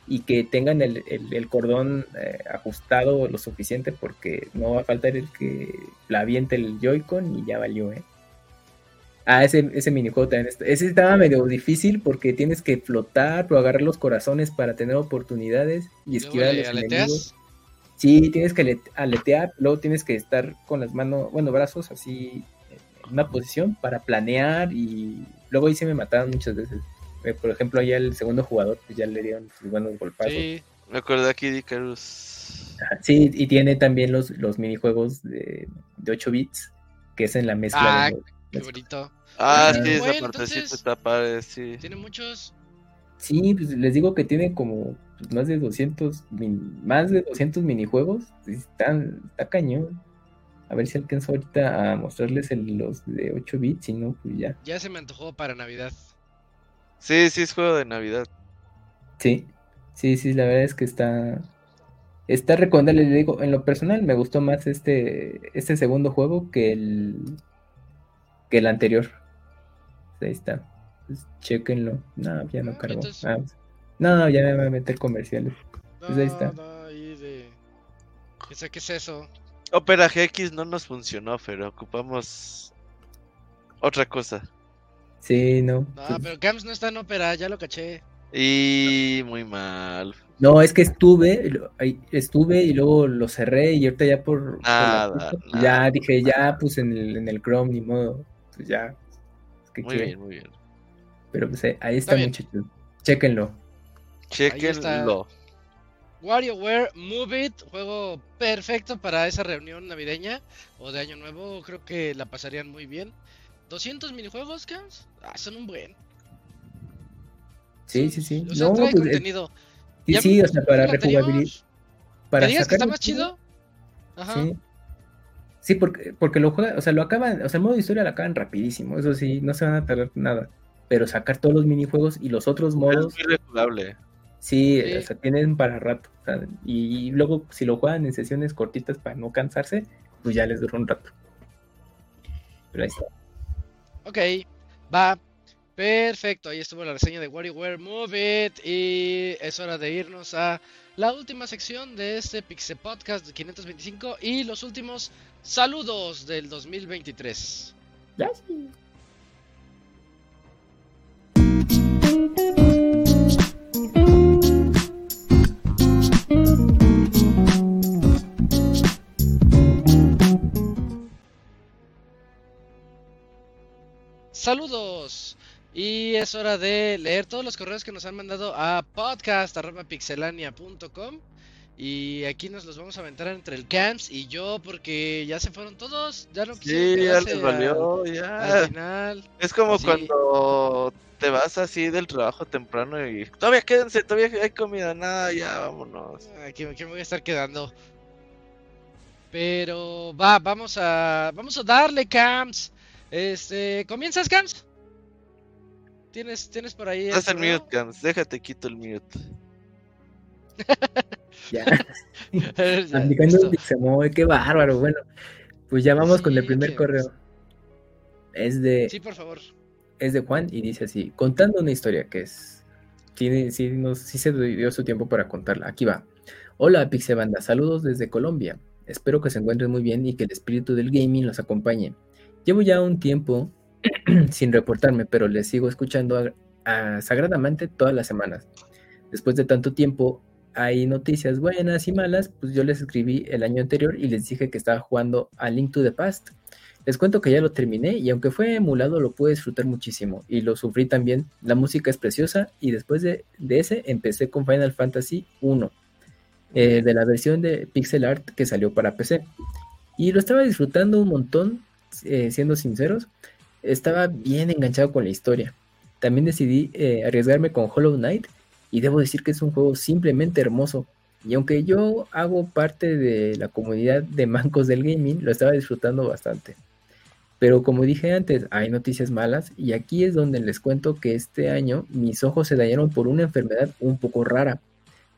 y que tengan el, el- el cordón eh, ajustado lo suficiente porque no va a faltar el que la aviente el Joy-Con y ya valió, ¿eh? Ah, ese, ese minijuego también está- ese estaba medio difícil porque tienes que flotar o agarrar los corazones para tener oportunidades y esquivar a los enemigos. Sí, tienes que ale- aletear, luego tienes que estar con las manos, bueno, brazos así en una posición para planear y luego ahí sí me mataron muchas veces. Eh, Por ejemplo, allá el segundo jugador pues ya le dieron sus buenos golpazos. Sí. Me acordé aquí de Icarus. Ajá, Sí, y tiene también los, los minijuegos de, de 8 bits, que es en la mezcla Ah, de los- Qué bonito. Ah, Ah, sí, esa partecita entonces- está padre, sí. Tiene muchos. Sí, pues les digo que tiene como pues, más de 200 min- más de 200 minijuegos, están, está cañón. A ver si alcanzo ahorita a mostrarles el- los de 8 bits, si no, pues ya. Ya se me antojó para Navidad. Sí, sí, es juego de Navidad. Sí, sí, sí, la verdad es que está, está recomendable. Le digo, en lo personal me gustó más este, este segundo juego que el, que el anterior. Ahí está. Pues, chéquenlo. No, ya no Ah, cargó. entonces- Ah, no, ya me va a meter comerciales. Pues ahí está. Nada ahí de... ¿Qué sé qué es eso? Opera GX no nos funcionó, pero ocupamos otra cosa. Sí, no. No, pues, pero Gams no está en ópera, ya lo caché. Y muy mal. no, es que estuve, estuve y luego lo cerré y ahorita ya por, por la Nada, nada. ya dije, ya pues en el, en el Chrome ni modo, pues ya. ¿qué Muy quieren? bien, muy bien. Pero pues eh, ahí está, bien. muchachos. Chéquenlo. Chequenlo. WarioWare Move It, juego perfecto para esa reunión navideña o de Año Nuevo, creo que la pasarían muy bien. 200 minijuegos, Gams? Ah, son un buen. Sí, sí, sí. O sea, No, trae pues, eh, contenido. Sí, Ya sí, o sea, para rejugabilidad. Para ¿Me digas que está más chido? Ajá. Sí. Sí, porque, porque lo juegan, o sea, lo acaban, o sea, el modo historia lo acaban rapidísimo, eso sí, no se van a tardar nada. Pero sacar todos los minijuegos y los otros Es modos, muy rejugable. sí, Sí. o sea, tienen para rato. o sea, y, y luego, si lo juegan en sesiones cortitas para no cansarse, pues ya les dura un rato. Pero ahí está. Ok, va. Perfecto, ahí estuvo la reseña de WarioWare Move It y es hora de irnos a la última sección de este Pixel Podcast de 525 y los últimos saludos del 2023. Ya, Saludos. Y es hora de leer todos los correos que nos han mandado a podcast.pixelania.com. Y aquí nos los vamos a aventar entre el Camps y yo porque ya se fueron todos. Ya no quisieron Sí, ya les valió, al- ya. al final. Es como Sí. cuando te vas así del trabajo temprano y todavía quédense, todavía hay comida, nada, ya vámonos. Aquí, aquí me voy a estar quedando. Pero va, vamos a vamos a darle Camps. Este, ¿comienzas Camps? ¿Tienes tienes por ahí el Haz el mute, Gams, déjate quito el mute. Ya. Ya, Aplicando Pixemoy, qué bárbaro. Bueno, pues ya vamos con el primer correo. Es de, Sí, por favor. es de Juan y dice así, contando una historia que es, tiene, sí, nos, sí se dio su tiempo para contarla. Aquí va. Hola Pixebanda, saludos desde Colombia. Espero que se encuentren muy bien y que el espíritu del gaming los acompañe. Llevo ya un tiempo sin reportarme, pero les sigo escuchando a- sagradamente todas las semanas. Después de tanto tiempo, hay noticias buenas y malas, pues yo les escribí el año anterior y les dije que estaba jugando a Link to the Past Les cuento que ya lo terminé y aunque fue emulado lo pude disfrutar muchísimo y lo sufrí también. La música es preciosa y después de, de ese empecé con Final Fantasy 1, eh, de la versión de pixel art que salió para PC. Y lo estaba disfrutando un montón, eh, siendo sinceros. Estaba bien enganchado con la historia. También decidí eh, arriesgarme con Hollow Knight y debo decir que es un juego simplemente hermoso. Y aunque yo hago parte de la comunidad de mancos del gaming, lo estaba disfrutando bastante. Pero como dije antes, hay noticias malas y aquí es donde les cuento que este año mis ojos se dañaron por una enfermedad un poco rara.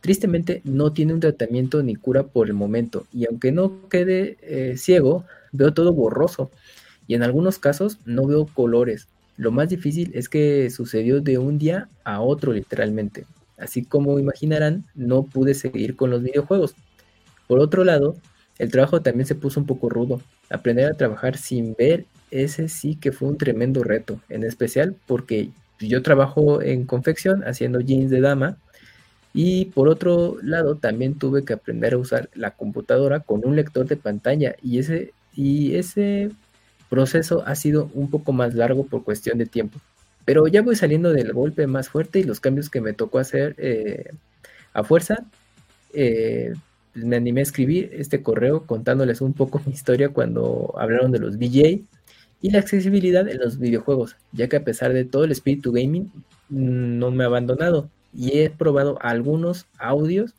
Tristemente no tiene un tratamiento ni cura por el momento y aunque no quede eh, ciego, veo todo borroso y en algunos casos no veo colores. Lo más difícil es que sucedió de un día a otro literalmente. Así como imaginarán, no pude seguir con los videojuegos. Por otro lado, el trabajo también se puso un poco rudo. Aprender a trabajar sin ver, ese sí que fue un tremendo reto, en especial porque yo trabajo en confección haciendo jeans de dama y por otro lado también tuve que aprender a usar la computadora con un lector de pantalla y ese, y ese proceso ha sido un poco más largo por cuestión de tiempo. Pero ya voy saliendo del golpe más fuerte y los cambios que me tocó hacer eh, a fuerza. Eh, me animé a escribir este correo contándoles un poco mi historia cuando hablaron de los VJ y la accesibilidad en los videojuegos, ya que a pesar de todo el espíritu gaming no me ha abandonado y he probado algunos audios,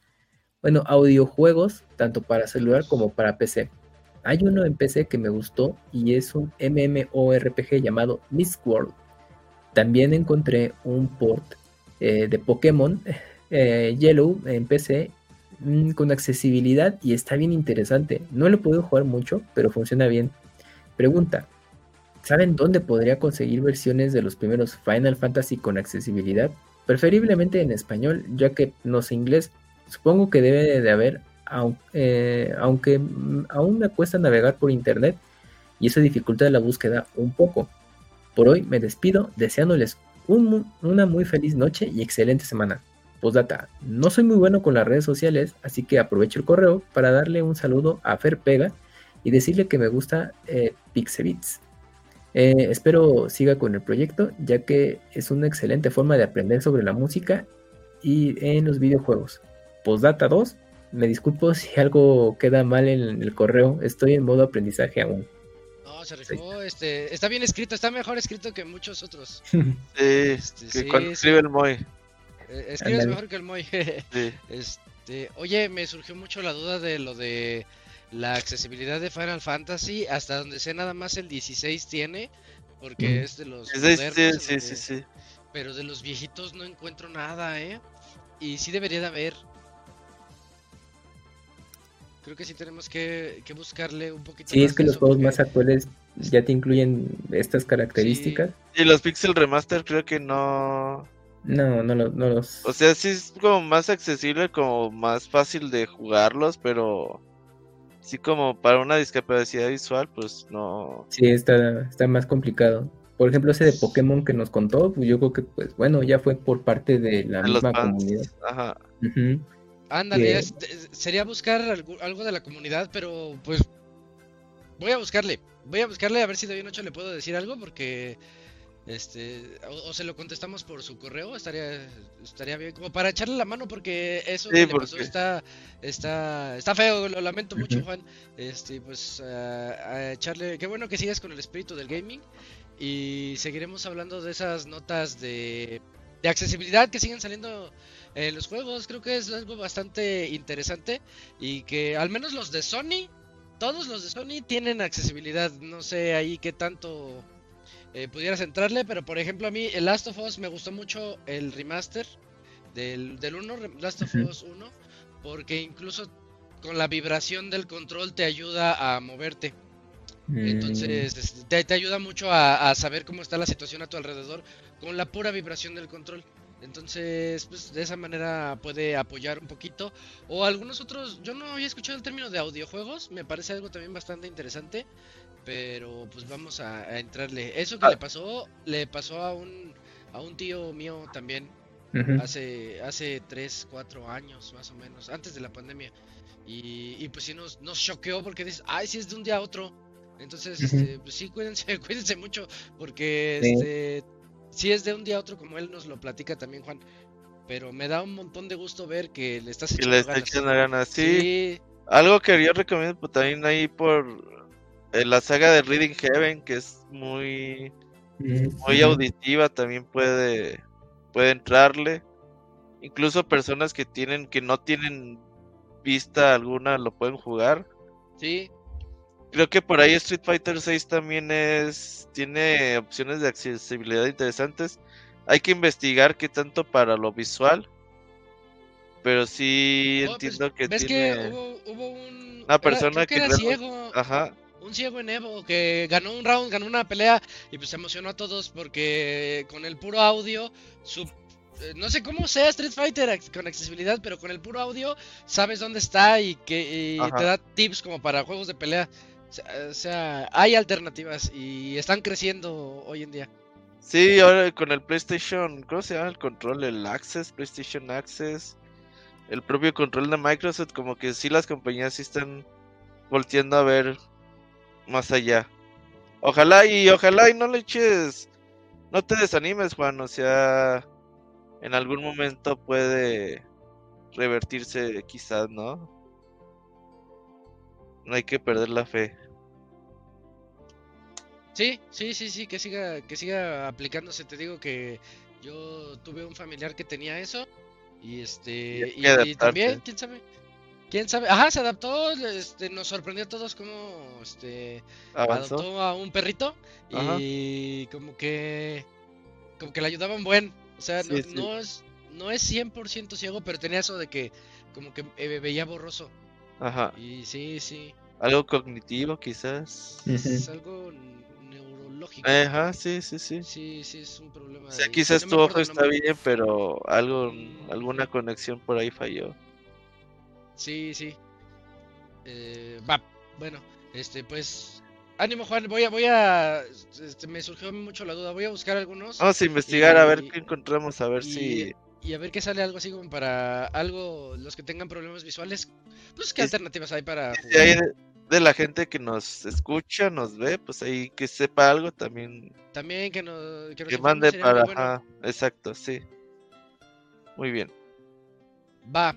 bueno, audiojuegos, tanto para celular como para PC. Hay uno en PC que me gustó y es un MMORPG llamado Mistworld. También encontré un port eh, de Pokémon eh, Yellow en PC Mm, con accesibilidad y está bien interesante. No lo puedo jugar mucho, pero funciona bien. Pregunta, ¿saben dónde podría conseguir versiones de los primeros Final Fantasy con accesibilidad? Preferiblemente en español, ya que no sé inglés. Supongo que debe de haber, eh, aunque mm, aún me cuesta navegar por internet y eso dificulta la búsqueda un poco. Por hoy me despido deseándoles una muy feliz noche y excelente semana. Postdata, no soy muy bueno con las redes sociales, así que aprovecho el correo para darle un saludo a Fer Pega y decirle que me gusta eh, Pixebits. Eh, espero siga con el proyecto, ya que es una excelente forma de aprender sobre la música y en los videojuegos. Postdata 2, me disculpo si algo queda mal en el correo, estoy en modo aprendizaje aún. No, se rifó, este, está bien escrito, está mejor escrito que muchos otros. Sí, Este, que sí, cuando sí. escribe el Moy. Eh, Escribes mejor que el Moy. Sí. Este, oye, me surgió mucho la duda de lo de la accesibilidad de Final Fantasy, hasta donde sé nada más el 16 tiene, porque Mm. es de los Sí, sí, modernos, sí, sí, sí. pero de los viejitos no encuentro nada, ¿eh? Y sí debería de haber. Creo que sí tenemos que, que buscarle un poquito Sí, más es que los juegos porque- más actuales ya te incluyen estas características. Y los Pixel Remaster creo que no. No, no, lo- no los... O sea, sí es como más accesible, como más fácil de jugarlos, pero. Sí, como para una discapacidad visual, pues no. Sí, está, está más complicado. Por ejemplo, ese de Pokémon que nos contó, pues yo creo que, pues bueno, ya fue por parte de la de misma comunidad. Ajá. Ujú. Ándale, que- es- de- sería buscar algo, algo de la comunidad, pero pues voy a buscarle, voy a buscarle a ver si de bien 8 le puedo decir algo porque este o, o se lo contestamos por su correo, estaría estaría bien como para echarle la mano porque eso Sí, que le pasó está está está feo, lo lamento mucho. Juan. Este, pues a, a echarle, qué bueno que sigas con el espíritu del gaming y seguiremos hablando de esas notas de de accesibilidad que siguen saliendo en los juegos. Creo que es algo bastante interesante y que al menos los de Sony, todos los de Sony tienen accesibilidad. No sé ahí qué tanto eh, pudieras entrarle, pero por ejemplo a mí el Last of Us me gustó mucho el remaster del, del 1, re- Last of. Us 1, porque incluso con la vibración del control te ayuda a moverte. Mm, Entonces es- te, te ayuda mucho a, a saber cómo está la situación a tu alrededor con la pura vibración del control. Entonces, pues de esa manera puede apoyar un poquito. O algunos otros, yo no había escuchado el término de audiojuegos, me parece algo también bastante interesante. Pero pues vamos a, a entrarle. Eso que Ah. le pasó, le pasó a un, a un tío mío también hace, hace 3, 4 años más o menos, antes de la pandemia. Y, y pues sí nos, nos choqueó porque dices, ay, si es de un día a otro. Entonces, este, pues sí, cuídense, cuídense mucho, porque Sí. este, sí es de un día a otro, como él nos lo platica también, Juan. Pero me da un montón de gusto ver que le estás echando le está ganas. echando ganas. Sí, Sí, algo que yo recomiendo pues, también ahí por eh, la saga de Reading Heaven, que es muy, muy Ujú. auditiva, también puede, puede entrarle. Incluso personas que tienen, que no tienen vista alguna lo pueden jugar. sí, Creo que por ahí Street Fighter 6 también es tiene opciones de accesibilidad interesantes. Hay que investigar qué tanto para lo visual. Pero sí Oh, pues, entiendo que ves tiene que hubo, hubo un... una persona que era ciego, Ajá, un ciego en Evo que ganó un round, ganó una pelea y pues emocionó a todos porque con el puro audio, su, eh, no sé cómo sea Street Fighter con accesibilidad, pero con el puro audio sabes dónde está y que y te da tips como para juegos de pelea. O sea, hay alternativas y están creciendo hoy en día. Sí, ahora con el PlayStation, ¿cómo se llama el control? El Access, PlayStation Access, el propio control de Microsoft, como que sí las compañías sí están volteando a ver más allá. Ojalá y ojalá y no le eches, no te desanimes, Juan, o sea, en algún momento puede revertirse quizás, ¿no? No hay que perder la fe. Sí, sí, sí, sí, que siga, que siga aplicándose. Te digo que yo tuve un familiar que tenía eso y este y, también, quién sabe, quién sabe, ajá, se adaptó, este, nos sorprendió a todos como este Avanzó. adoptó a un perrito Ajá. y como que como que le ayudaban buen, o sea, no, sí. no es no es 100% ciego, pero tenía eso de que como que eh, veía borroso Ajá. y sí, sí, Algo cognitivo quizás. es algo Ajá, sí, sí, sí. Sí, sí, es un problema. O sea, quizás No tu ojo está nombre. bien, pero algo, Mm. alguna conexión por ahí falló. Sí, sí. Eh, va, bueno, este, pues. Ánimo, Juan. Voy a, voy a. Este, me surgió mucho la duda. Voy a buscar algunos Vamos a investigar a ver Y- qué encontramos, a ver y- si... y a ver qué sale algo así como para algo. Los que tengan problemas visuales. Pues, ¿qué Y- alternativas hay para si jugar? hay de, la gente que nos escucha, nos ve, pues ahí que sepa algo también, También que, nos que nos que informen mande para... bueno. exacto, sí. Muy bien. Va.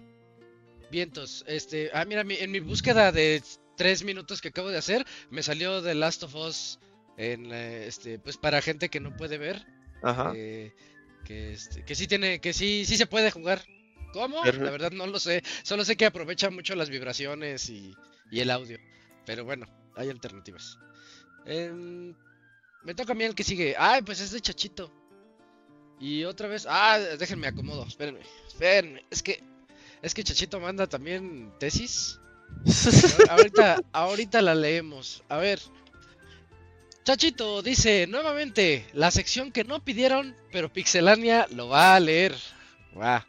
Vientos. Este. Ah, mira, mi- en mi búsqueda de tres minutos que acabo de hacer, me salió The Last of Us. En, eh, este, pues para gente que no puede ver. Ajá. que, que, este, que sí tiene, que sí, sí se puede jugar. ¿Cómo? Perfecto. La verdad no lo sé. Solo sé que aprovecha mucho las vibraciones y, y el audio. Pero bueno, hay alternativas. Em, me toca a mí el que sigue. Ay, pues es de Chachito. Y otra vez. Ah, déjenme acomodo. Espérenme. Espérenme. Es que. Es que Chachito manda también tesis. Ahorita, ahorita la leemos. A ver. Chachito dice nuevamente la sección que no pidieron, pero Pixelania lo va a leer. Va.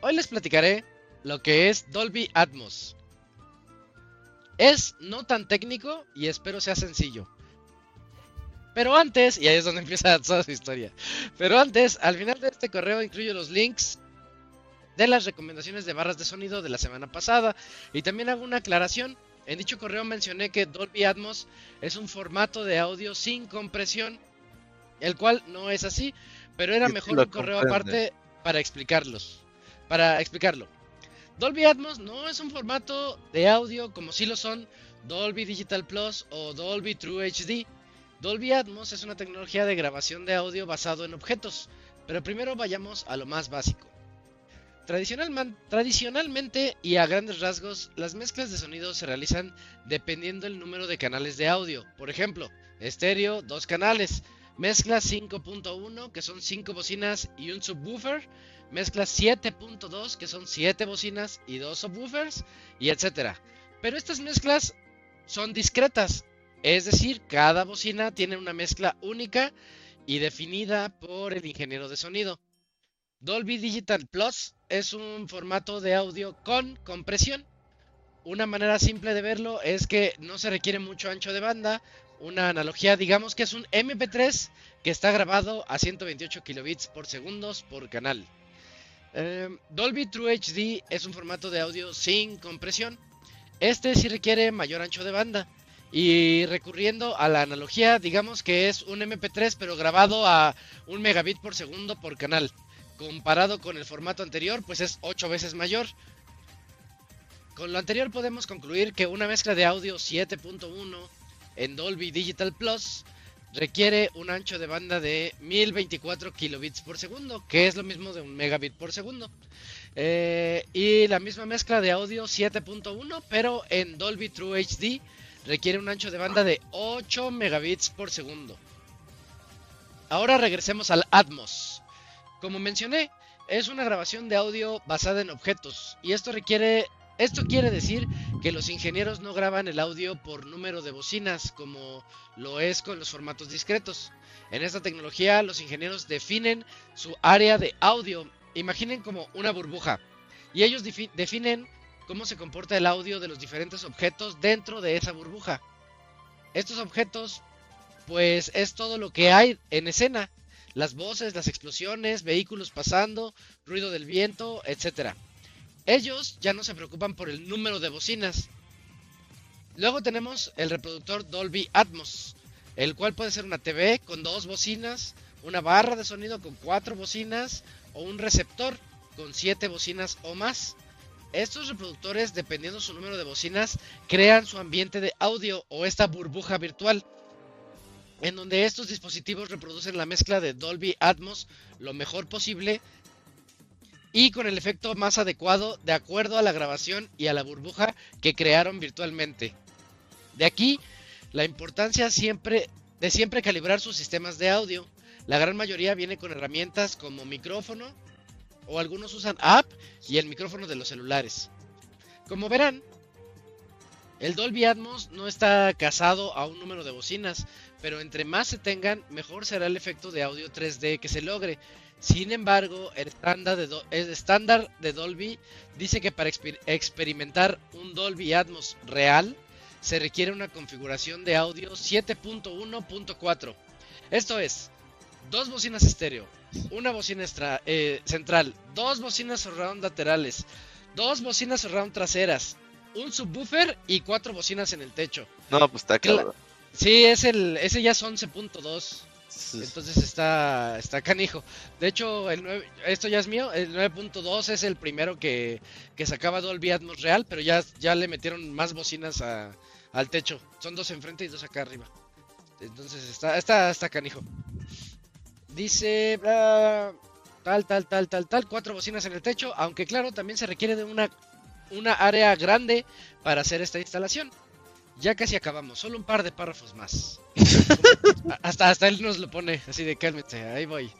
Hoy les platicaré lo que es Dolby Atmos. Es no tan técnico y espero sea sencillo. Pero antes, y ahí es donde empieza toda su historia. Pero antes, al final de este correo incluyo los links de las recomendaciones de barras de sonido de la semana pasada. Y también hago una aclaración. En dicho correo mencioné que Dolby Atmos es un formato de audio sin compresión, el cual no es así, pero era mejor un correo comprende. aparte para explicarlos. Para explicarlo. Dolby Atmos no es un formato de audio como si lo son Dolby Digital Plus o Dolby True HD. Dolby Atmos es una tecnología de grabación de audio basado en objetos, pero primero vayamos a lo más básico. Tradicionalmente y a grandes rasgos, las mezclas de sonido se realizan dependiendo del número de canales de audio. Por ejemplo, estéreo, dos canales. Mezcla 5.1, que son 5 bocinas y un subwoofer. Mezcla 7.2, que son 7 bocinas y 2 subwoofers, y etcétera. Pero estas mezclas son discretas, es decir, cada bocina tiene una mezcla única y definida por el ingeniero de sonido. Dolby Digital Plus es un formato de audio con compresión. Una manera simple de verlo es que no se requiere mucho ancho de banda. Una analogía, digamos que es un MP3 que está grabado a 128 kilobits por segundos por canal. Eh, Dolby True HD es un formato de audio sin compresión. Este sí requiere mayor ancho de banda Y recurriendo a la analogía, digamos que es un MP3 pero grabado a un megabit por segundo por canal. Comparado con el formato anterior, pues es 8 veces mayor. Con lo anterior podemos concluir que una mezcla de audio 7.1 en Dolby Digital Plus requiere un ancho de banda de 1024 kilobits por segundo, que es lo mismo de un megabit por segundo. Eh, y la misma mezcla de audio 7.1, pero en Dolby True HD requiere un ancho de banda de 8 megabits por segundo. Ahora regresemos al Atmos. Como mencioné, es una grabación de audio basada en objetos y esto requiere esto quiere decir que los ingenieros no graban el audio por número de bocinas como lo es con los formatos discretos. En esta tecnología los ingenieros definen su área de audio, imaginen como una burbuja, y ellos definen cómo se comporta el audio de los diferentes objetos dentro de esa burbuja. Estos objetos, pues es todo lo que hay en escena, las voces, las explosiones, vehículos pasando, ruido del viento, etc. Ellos ya no se preocupan por el número de bocinas. Luego tenemos el reproductor Dolby Atmos, el cual puede ser una TV con dos bocinas, una barra de sonido con cuatro bocinas o un receptor con siete bocinas o más. Estos reproductores, dependiendo su número de bocinas, crean su ambiente de audio o esta burbuja virtual, en donde estos dispositivos reproducen la mezcla de Dolby Atmos lo mejor posible y con el efecto más adecuado de acuerdo a la grabación y a la burbuja que crearon virtualmente. De aquí la importancia siempre de siempre calibrar sus sistemas de audio. La gran mayoría viene con herramientas como micrófono o algunos usan app y el micrófono de los celulares. Como verán, el Dolby Atmos no está casado a un número de bocinas, pero entre más se tengan, mejor será el efecto de audio 3D que se logre, sin embargo, el estándar de, estándar de Dolby dice que para experimentar un Dolby Atmos real se requiere una configuración de audio 7.1.4. Esto es, dos bocinas estéreo, una bocina eh, central, dos bocinas surround laterales, dos bocinas surround traseras, un subwoofer y cuatro bocinas en el techo. No, pues está claro. Sí, es el, ese ya es 11.2. Entonces está, está canijo. De hecho, el esto ya es mío. El 9.2 es el primero que, que sacaba Dolby Atmos real, pero ya, ya le metieron más bocinas al techo. Son dos enfrente y dos acá arriba. Entonces está, está, está canijo. Dice tal, tal, tal, tal, tal. Cuatro bocinas en el techo. Aunque claro, también se requiere de una, una área grande para hacer esta instalación. Ya casi acabamos, solo un par de párrafos más. hasta, hasta él nos lo pone, así de cálmate, ahí voy.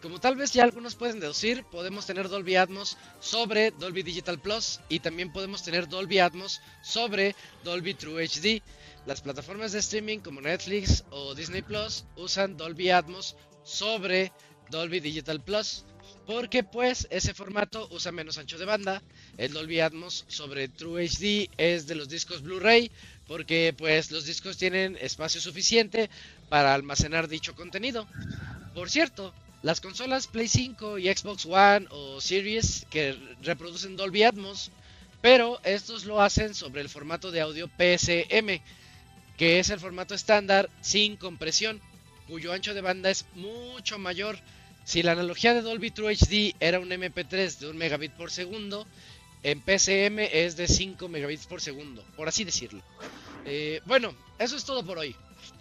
Como tal vez ya algunos pueden deducir, podemos tener Dolby Atmos sobre Dolby Digital Plus y también podemos tener Dolby Atmos sobre Dolby True HD. Las plataformas de streaming como Netflix o Disney Plus usan Dolby Atmos sobre Dolby Digital Plus porque pues ese formato usa menos ancho de banda. El Dolby Atmos sobre True HD es de los discos Blu-ray porque pues los discos tienen espacio suficiente para almacenar dicho contenido. Por cierto, las consolas Play 5 y Xbox One o Series que reproducen Dolby Atmos, pero estos lo hacen sobre el formato de audio PSM, que es el formato estándar sin compresión, cuyo ancho de banda es mucho mayor. Si la analogía de Dolby True HD era un MP3 de 1 megabit por segundo, en PCM es de 5 megabits por segundo, por así decirlo. Eh, bueno, eso es todo por hoy.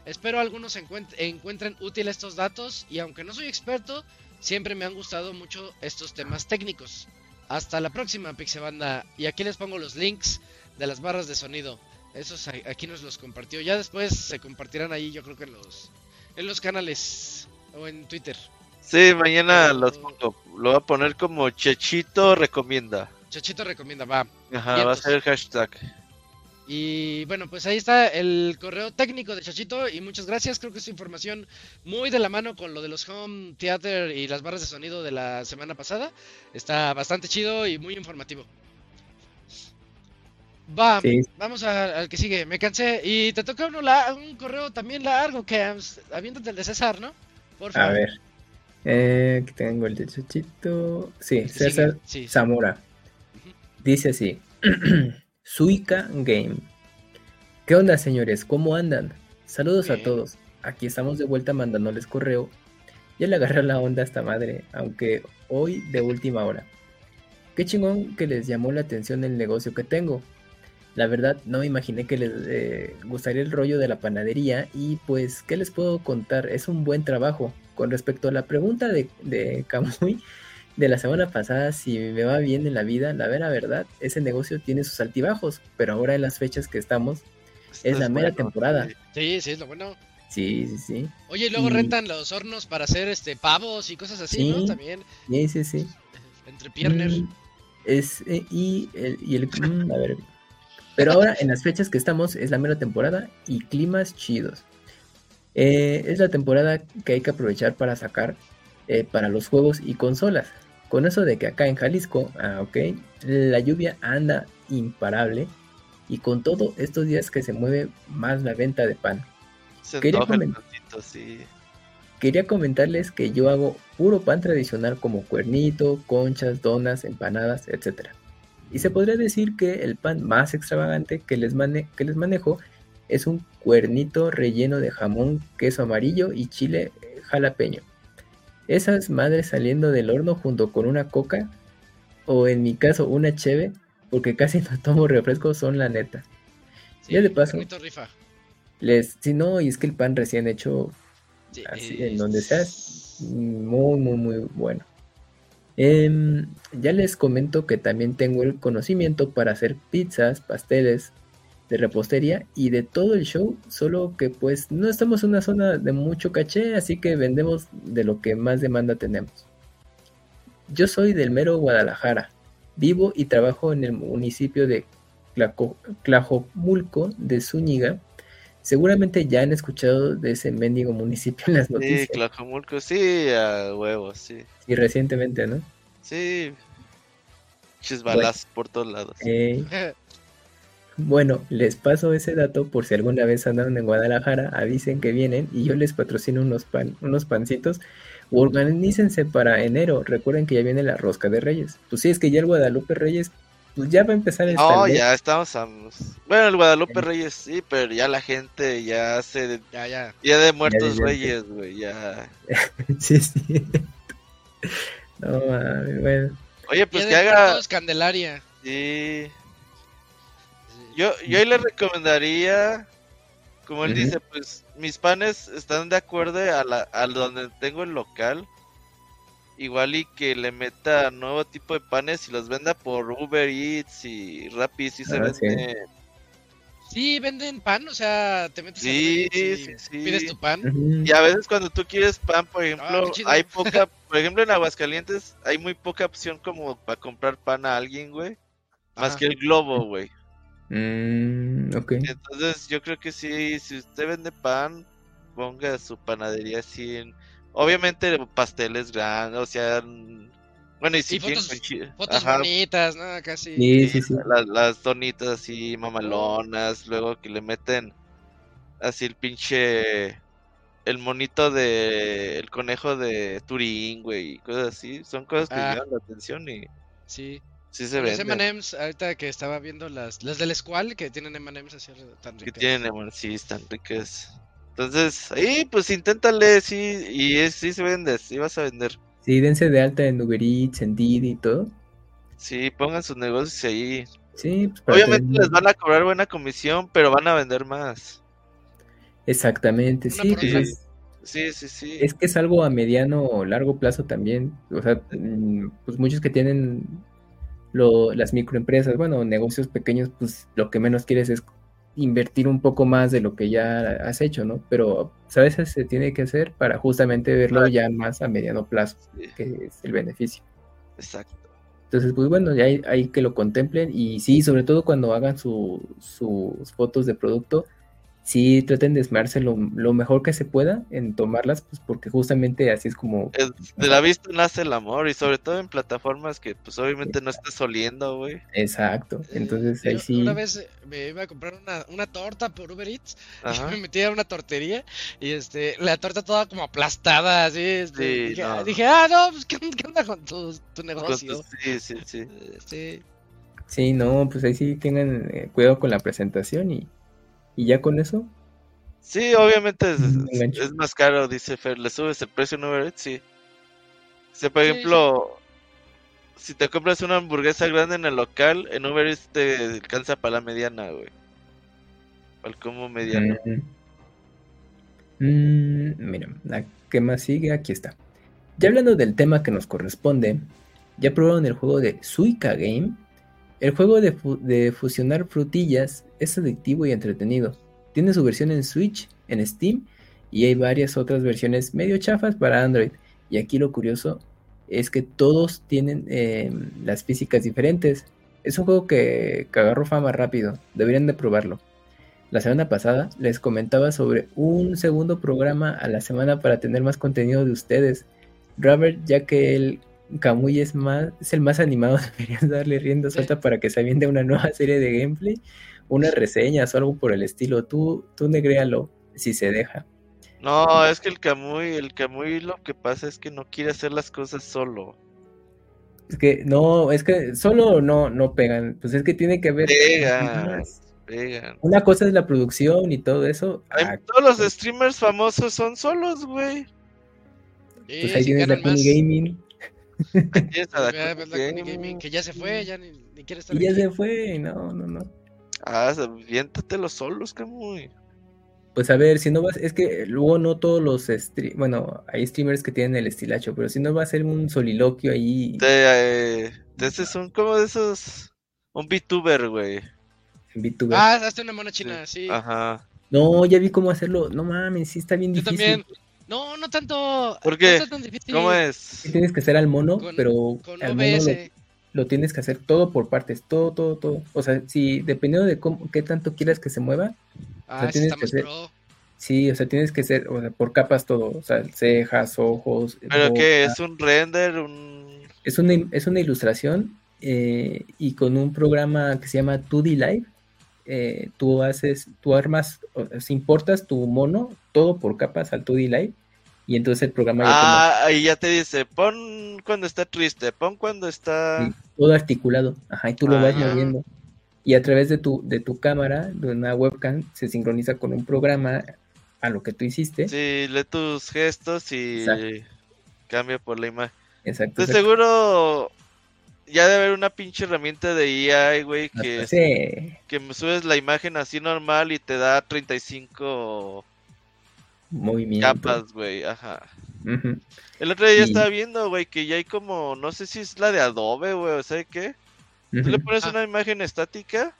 Espero algunos encuentren útiles estos datos y aunque no soy experto, siempre me han gustado mucho estos temas técnicos. Hasta la próxima Pixebanda y aquí les pongo los links de las barras de sonido. Esos aquí nos los compartió. Ya después se compartirán ahí, yo creo que en los en los canales o en Twitter. Sí, mañana los pongo. Lo voy a poner como Chechito recomienda. Chachito recomienda, va. Ajá, va a ser el hashtag. Y bueno, pues ahí está el correo técnico de Chachito y muchas gracias. Creo que es información muy de la mano con lo de los home theater y las barras de sonido de la semana pasada. Está bastante chido y muy informativo. Va, vamos al que sigue. Me cansé. Y te toca uno un correo también largo que habiéndote el de César, ¿no? Por favor. A ver. Eh, aquí tengo el de Chachito. Sí, César Zamora. Dice así. Suica Game. ¿Qué onda, señores? ¿Cómo andan? Saludos a todos. Aquí estamos de vuelta mandándoles correo. Ya le agarré la onda a esta madre, aunque hoy de última hora. Qué chingón que les llamó la atención el negocio que tengo. La verdad, no me imaginé que les eh, gustaría el rollo de la panadería y pues, ¿qué les puedo contar? Es un buen trabajo. Con respecto a la pregunta de, de Kamui de la semana pasada, si me va bien en la vida, la vera verdad, ese negocio tiene sus altibajos, pero ahora en las fechas que estamos, Esto es la mera bueno, temporada. sí. Sí, sí, es lo bueno. sí, sí, sí, Oye, y luego Y- rentan los hornos para hacer este pavos y cosas así, Sí. ¿no? También. sí, sí, sí. Entre piernas. Mm, Es, eh, y el, y el- mm, a ver. Pero ahora en las fechas que estamos es la mera temporada y climas chidos. Eh, es la temporada que hay que aprovechar para sacar eh, para los juegos y consolas. Con eso de que acá en Jalisco, ah, ok, la lluvia anda imparable y con todo estos días que se mueve más la venta de pan. Se Quería sí. Comentarles que yo hago puro pan tradicional como cuernito, conchas, donas, empanadas, etc. Y se podría decir que el pan más extravagante que les, mane- que les manejo es un cuernito relleno de jamón, queso amarillo y chile jalapeño. Esas madres saliendo del horno junto con una coca o en mi caso una cheve, porque casi no tomo refresco, son la neta. Sí, ya de paso. rifa. Les, si no, y es que el pan recién hecho Sí, Así, eh, en donde seas, muy, muy, muy bueno. Em, ya les comento que también tengo el conocimiento para hacer pizzas, pasteles, de repostería y de todo el show, solo que pues no estamos en una zona de mucho caché, así que vendemos de lo que más demanda tenemos. Yo soy del mero Guadalajara, vivo y trabajo en el municipio de Tlaco- Tlajomulco de Zúñiga. Seguramente ya han escuchado de ese mendigo municipio en las Sí, noticias. Tlajomulco, sí, a huevos, sí. Y recientemente, ¿no? Sí. Chisbalas por todos lados. Eh, bueno, les paso ese dato por si alguna vez andan en Guadalajara, avisen que vienen y yo les patrocino unos pan, unos pancitos. Organícense para enero. Recuerden que ya viene la rosca de Reyes. Pues sí, es que ya el Guadalupe Reyes, pues ya va a empezar el No, vez. ya estamos a... Bueno, el Guadalupe Sí. Reyes sí, pero ya la gente ya se... ya, ya. Ya de muertos desde reyes, güey, ya... Sí, sí. No mames, bueno. Oye, pues Ya que de haga... Candelaria. Sí. Yo, yo ahí le recomendaría, como él dice, pues mis panes están de acuerdo a, la, a donde tengo el local. Igual y que le meta nuevo tipo de panes y los venda por Uber Eats y Rappi, si se Ah, sí. vende. Sí, venden pan, o sea, te metes a Sí, Eats y sí, sí. pides tu pan. Y a veces cuando tú quieres pan, por Ah, ejemplo, hay poca, por ejemplo en Aguascalientes hay muy poca opción como para comprar pan a alguien, güey. Más Ajá. que el globo, güey. Mm, ok. Entonces yo creo que sí, si usted vende pan, ponga su panadería así en... Obviamente pasteles grandes, o sea... Bueno, y si Y fotos- bonitas, ¿no? Casi. Sí, sí, sí. la- las donitas así mamalonas, luego que le meten así el pinche... El monito de... El conejo de Turín, güey, y cosas así. Son cosas que Ah. llaman la atención y Sí. Sí se Los venden. M&M's, ahorita que estaba viendo las, las del Squall, que tienen M&M's así tan que ricas. tienen amor, sí, están ricas. Entonces, ahí pues inténtale, sí, y es, sí se vende, sí vas a vender. Sí, dense de alta en Uber Eats, en Didi y todo. Sí, pongan sus negocios ahí. Sí, pues Obviamente tener- les van a cobrar buena comisión, pero van a vender más. Exactamente, Una sí, pues Sí, sí, sí. es que es algo a mediano o largo plazo también. O sea, mm, pues muchos que tienen lo, las microempresas, bueno, negocios pequeños, pues lo que menos quieres es invertir un poco más de lo que ya has hecho, ¿no? Pero a veces se tiene que hacer para justamente verlo ya más a mediano plazo, que es el beneficio. exacto. Entonces, pues bueno, ya hay, hay que lo contemplen y sí, sobre todo cuando hagan su- sus fotos de producto, sí traten de esmerarse lo, lo mejor que se pueda en tomarlas, pues porque justamente así es como... Es- de la vista nace el amor, y sobre todo en plataformas que pues obviamente no estés oliendo, güey. Exacto. Entonces ahí Yo sí... Una vez eh, me iba a comprar una, una torta por Uber Eats Ajá. y me metí a una tortería y este la torta toda como aplastada así este, Sí, dije, no. dije, ah no pues qué, qué onda con tu, tu Con negocio Sí, sí, sí. Eh, sí Sí, no, pues ahí sí tengan eh, cuidado con la presentación y, Y ya con eso, Sí, obviamente es, más caro, dice Fer. ¿Le subes el precio en Uber Eats? Sí. Si, por Sí, ejemplo, si te compras una hamburguesa grande en el local, en Uber Eats te alcanza para la mediana, güey. Para el combo mediano. Mm, mm, mira, la que más sigue, aquí está. Ya hablando del tema que nos corresponde, ya probaron el juego de Suica Game. El juego de, fu- de fusionar frutillas es adictivo y entretenido. Tiene su versión en Switch, en Steam, y hay varias otras versiones medio chafas para Android. Y aquí lo curioso es que todos tienen eh, las físicas diferentes. Es un juego que, que agarró fama rápido. Deberían de probarlo. La semana pasada les comentaba sobre un segundo programa a la semana para tener más contenido de ustedes. Robert, ya que el Kamui es más, es el más animado, deberías darle rienda suelta para que se aviente una nueva serie de gameplay, unas reseñas o algo por el estilo. Tú, tú negréalo si se deja. No, es que el Camuy, el Camuy lo que pasa es que no quiere hacer las cosas solo. Es que no, es que solo no, no pegan. Pues es que tiene que haber Pegan, pegan. Una cosa es la producción y todo eso. Ah, todos los streamers famosos son solos, güey. Pues ahí sí tienes la más. Gaming. Pues, que ya se fue, ya ni, ni quiere estar Y ya aquí. se fue. No, no, no. Ah, aviéntatelo solos, Camuy. Pues a ver, si no vas, es que luego no todos los stre- bueno, hay streamers que tienen el estilacho, pero si no va a ser un soliloquio ahí De, eh, de ese son como de esos. Un VTuber, güey. VTuber. Ah, hazte una mona china, sí. Ajá. No, ya vi cómo hacerlo. No mames, sí está bien Yo difícil. también. No, no tanto. ¿Por no qué? está tan difícil. ¿Cómo Sí es? tienes que hacer al mono, Con- pero Con al mono lo, lo tienes que hacer todo por partes, todo, todo, todo. O sea, si dependiendo de cómo, qué tanto quieras que se mueva, Ah, sea, ese tienes está que más hacer- pro. sí, o sea, tienes que hacer, o sea, por capas todo, o sea, cejas, ojos. ¿Pero qué? boca. ¿Es un render? ¿Un.? Es una, es una ilustración eh, y con un programa que se llama 2D Live, eh, tú haces, tú armas, importas tu mono todo por capas al 2D Live y entonces el programa ya te Ah, ahí ya te dice: pon cuando está triste, pon cuando está. todo articulado, ajá, y tú lo vas moviendo. Y a través de tu, de tu cámara, de una webcam, se sincroniza con un programa a lo que tú hiciste. Sí, lee tus gestos y Exacto. cambia por la imagen. Exacto. De exacto. seguro ya debe haber una pinche herramienta de AI, güey, que, sí, que me subes la imagen así normal y te da 35 movimiento. capas, güey, ajá. El otro día ya Y- estaba viendo, güey, que ya hay como, no sé si es la de Adobe, güey, o sea, ¿qué? Tú le pones Ah. una imagen estática,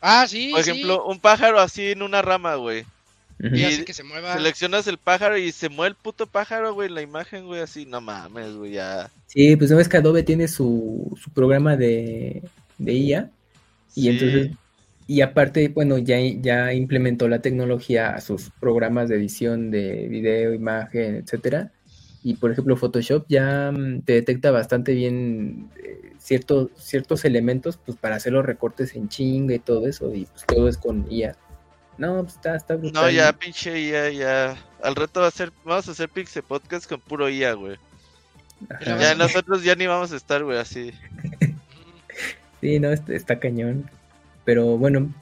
Ah, sí. por sí. ejemplo, un pájaro así en una rama, güey. Y y- hace que se mueva. Seleccionas el pájaro y se mueve el puto pájaro, güey, la imagen, güey, así, no mames, güey, ya. Sí, pues no ves que Adobe tiene su, su programa de, de IA y Sí. entonces, y aparte, bueno, ya, ya implementó la tecnología a sus programas de edición de video, imagen, etcétera. Y por ejemplo, Photoshop ya mm, te detecta bastante bien eh, ciertos, ciertos elementos pues para hacer los recortes en chinga y todo eso, y pues todo es con IA. No, pues está, está brutal. No, ya, pinche IA, ya. Al rato va a ser, vamos a hacer Pixel Podcast con puro IA, güey. Ajá. Ya nosotros ya ni vamos a estar, güey, así. Sí, no, está, está cañón. Pero bueno,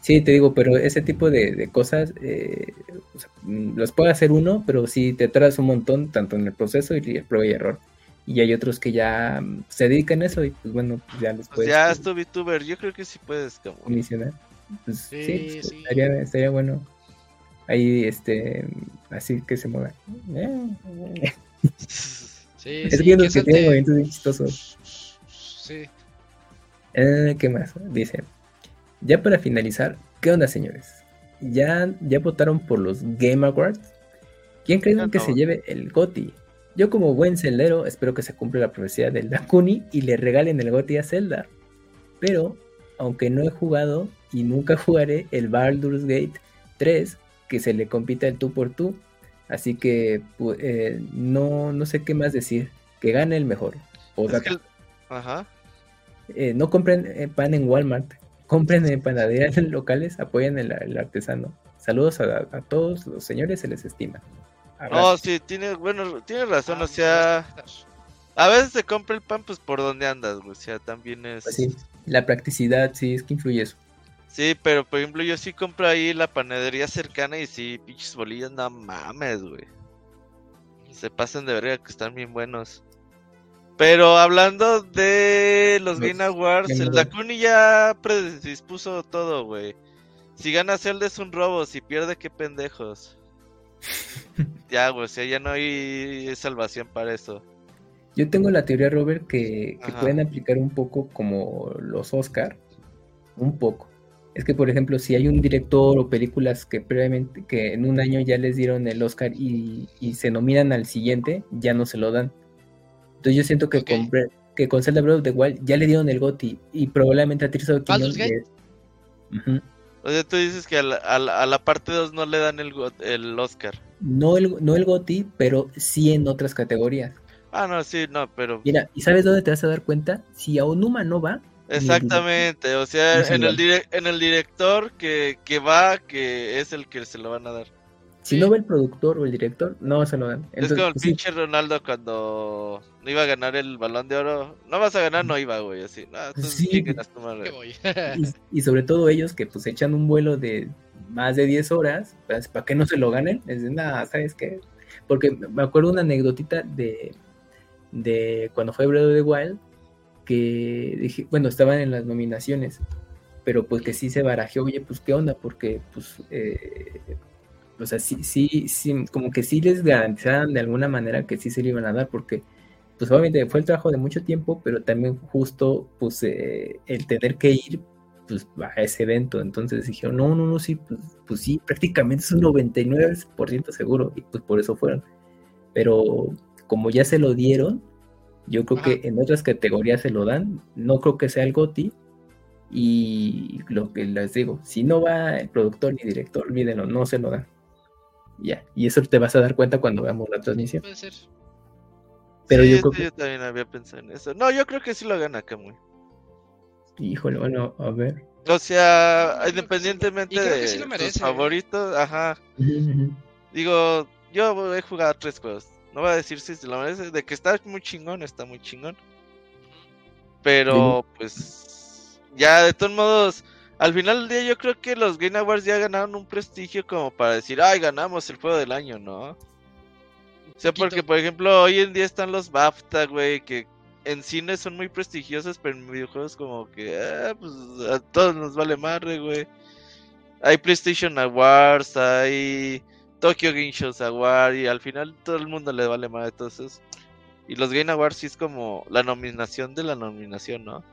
sí, te digo, pero ese tipo de, de cosas eh, o sea, los puede hacer uno, pero sí te traes un montón, tanto en el proceso y el prueba y error. Y hay otros que ya mm, se dedican a eso y pues bueno, ya los Pues puedes ya, eh, es tu VTuber, yo creo que sí puedes, cabrón. comisionar. Pues, sí, Sí, pues, sí. Estaría, estaría bueno. Ahí, este, así que se mueva. Eh, Sí, es sí, que tienen movimientos bien chistosos. Sí. Eh, ¿qué más? Dice, ya para finalizar, ¿qué onda, señores? ¿Ya, ya votaron por los Game Awards? ¿Quién creen que no. se lleve el GOTY? Yo como buen celdero espero que se cumpla la profecía del Dakuni y le regalen el GOTY a Zelda. Pero, aunque no he jugado y nunca jugaré el Baldur's Gate 3, que se le compita el tú por tú, así que eh, no, no sé qué más decir. Que gane el mejor. Es Postdata. que el- Ajá. Eh, no compren eh, pan en Walmart, compren en panaderías locales, apoyen el, el artesano. Saludos a, a todos los señores, se les estima. No, sí, tiene, bueno, tiene razón, Ah, o sea, a veces se compra el pan, pues por donde andas, güey, o sea, también es... Pues sí, la practicidad, sí, es que influye eso. Sí, pero por ejemplo, yo sí compro ahí la panadería cercana y sí, pinches bolillas, no mames, güey. Se pasan de verga que están bien buenos. Pero hablando de los Game Awards, el. Dakuni ya predispuso todo, güey. Si gana Zelda es un robo, si pierde, qué pendejos. ya, güey, o sea, ya no hay salvación para eso. Yo tengo la teoría, Robert, que, pueden aplicar un poco como los Oscar. Un poco. Es que, por ejemplo, si hay un director o películas que previamente, que en un año ya les dieron el Oscar y, y se nominan al siguiente, ya no se lo dan. Entonces yo siento que Ok. con que con Zelda Breath of the Wild ya le dieron el GOTY y probablemente a Baldur's Kingdom le- Ujú. O sea, tú dices que a la, a la- a la parte 2 no le dan el, el Oscar. no el, no el GOTY, pero sí en otras categorías. Ah, no, sí, no, pero... Mira, ¿y sabes dónde te vas a dar cuenta? Si a Onuma no va, Exactamente, o sea, No en el, dire- en el director que, que va, que es el que se lo van a dar. si Sí. no va el productor o el director, no se lo dan. es como el pues sí, pinche Ronaldo cuando no iba a ganar el balón de oro. No vas a ganar, no iba, güey, así. No, entonces, Sí. madre. Que voy. y, y sobre todo ellos que pues echan un vuelo de más de 10 horas, pues, ¿para qué no se lo ganen? Es de nada, ¿sabes qué? Porque me acuerdo una anécdotita de, de cuando fue Breath of the Wild, que dije, bueno, estaban en las nominaciones, pero pues que sí se barajeó, oye, pues qué onda, porque pues, eh, o sea, sí, sí, sí, como que sí les garantizaban de alguna manera que sí se le iban a dar, porque pues obviamente fue el trabajo de mucho tiempo, pero también justo pues eh, el tener que ir pues a ese evento, entonces dijeron, no, no, no, sí, pues, pues sí, prácticamente es un 99% seguro, y pues por eso fueron, pero como ya se lo dieron, yo creo Ajá. que en otras categorías se lo dan, no creo que sea el GOTY, y lo que les digo, si no va el productor ni director, olvídenlo, no se lo dan. Ya, y eso te vas a dar cuenta cuando veamos la transmisión. Puede ser. Pero Sí, yo creo que, yo también había pensado en eso. No, yo creo que sí lo gana Kamui. híjole, bueno, a ver. O sea, sí independientemente de sí ¿eh? favoritos, ajá. Digo, yo he jugado tres juegos. No voy a decir si se lo merece. De que está muy chingón, está muy chingón. Pero, pues, ya de todos modos, al final del día yo creo que los Game Awards ya ganaron un prestigio como para decir, ay, ganamos el juego del año, ¿no? O sea, porque, por ejemplo, hoy en día están los BAFTA, güey, que en cine son muy prestigiosos, pero en videojuegos como que, ah, pues, a todos nos vale madre, güey. Hay PlayStation Awards, hay Tokyo Game Shows Awards, y al final todo el mundo le vale madre, entonces... Y los Game Awards sí es como la nominación de la nominación, ¿no?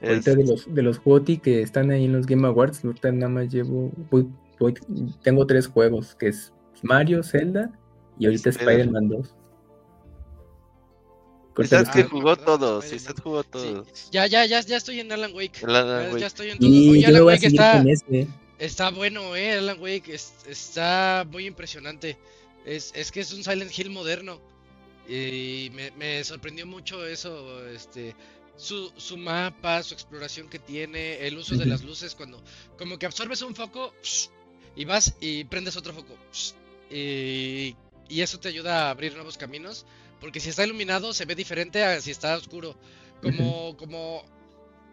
Es- Ahorita de los, de los GOTY que están ahí en los Game Awards, ahorita nada más llevo, voy- voy- tengo tres juegos, que es Mario, Zelda y ahorita Spider- Spider-Man 2. Ahorita Isaac los que Ah, que- jugó ¿verdad? todos. Isaac jugó Sí. todos. Ya, ya, ya, ya estoy en Alan Wake. Ya, estoy en todo. Y Oye, yo Alan me voy a Wake está, con ese. Está bueno, eh. Alan Wake es- está muy impresionante. Es, es que es un Silent Hill moderno. Y me, me sorprendió mucho eso, este, su, su mapa, su exploración que tiene, el uso de las luces cuando, como que absorbes un foco y vas y prendes otro foco y, y eso te ayuda a abrir nuevos caminos, porque si está iluminado se ve diferente a si está oscuro, como, como,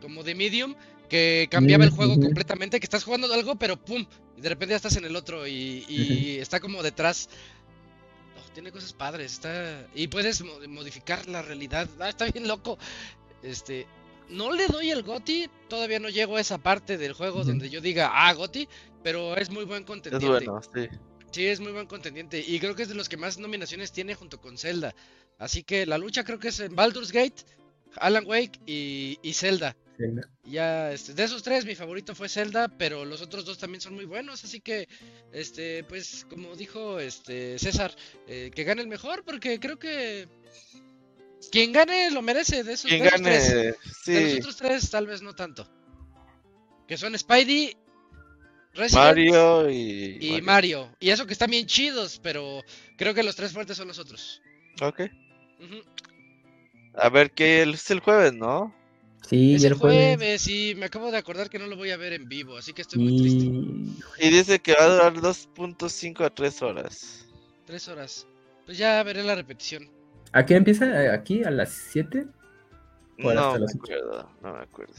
como de Medium que cambiaba el juego Ujú. completamente, que estás jugando algo pero pum y de repente ya estás en el otro y, y está como detrás. Oh, tiene cosas padres, está y puedes mo- modificar la realidad. Ah, está bien loco. Este, no le doy el GOTI, todavía no llego a esa parte del juego donde yo diga, ah, GOTI, pero es muy buen Es contendiente. bueno, sí. Sí, es muy buen contendiente y creo que es de los que más nominaciones tiene junto con Zelda. Así que la lucha creo que es en Baldur's Gate, Alan Wake y, y Zelda. Zelda. Ya, este, de esos tres, mi favorito fue Zelda, pero los otros dos también son muy buenos, así que, este, pues, como dijo este César, eh, que gane el mejor, porque creo que quien gane lo merece de esos Quien de los tres. De los otros tres, tal vez no tanto. Que son Spidey, Resident Mario y. y Mario. Y eso que están bien chidos, pero creo que los tres fuertes son los otros. Ok. A ver, que es el jueves, ¿no? Sí, Es el jueves. jueves y me acabo de acordar que no lo voy a ver en vivo, así que estoy muy triste. Y Y dice que va a durar 2.5 a 3 horas. Tres horas. Pues ya veré la repetición. ¿a qué empieza? ¿Aquí a las 7? No hasta me las acuerdo, no me acuerdo.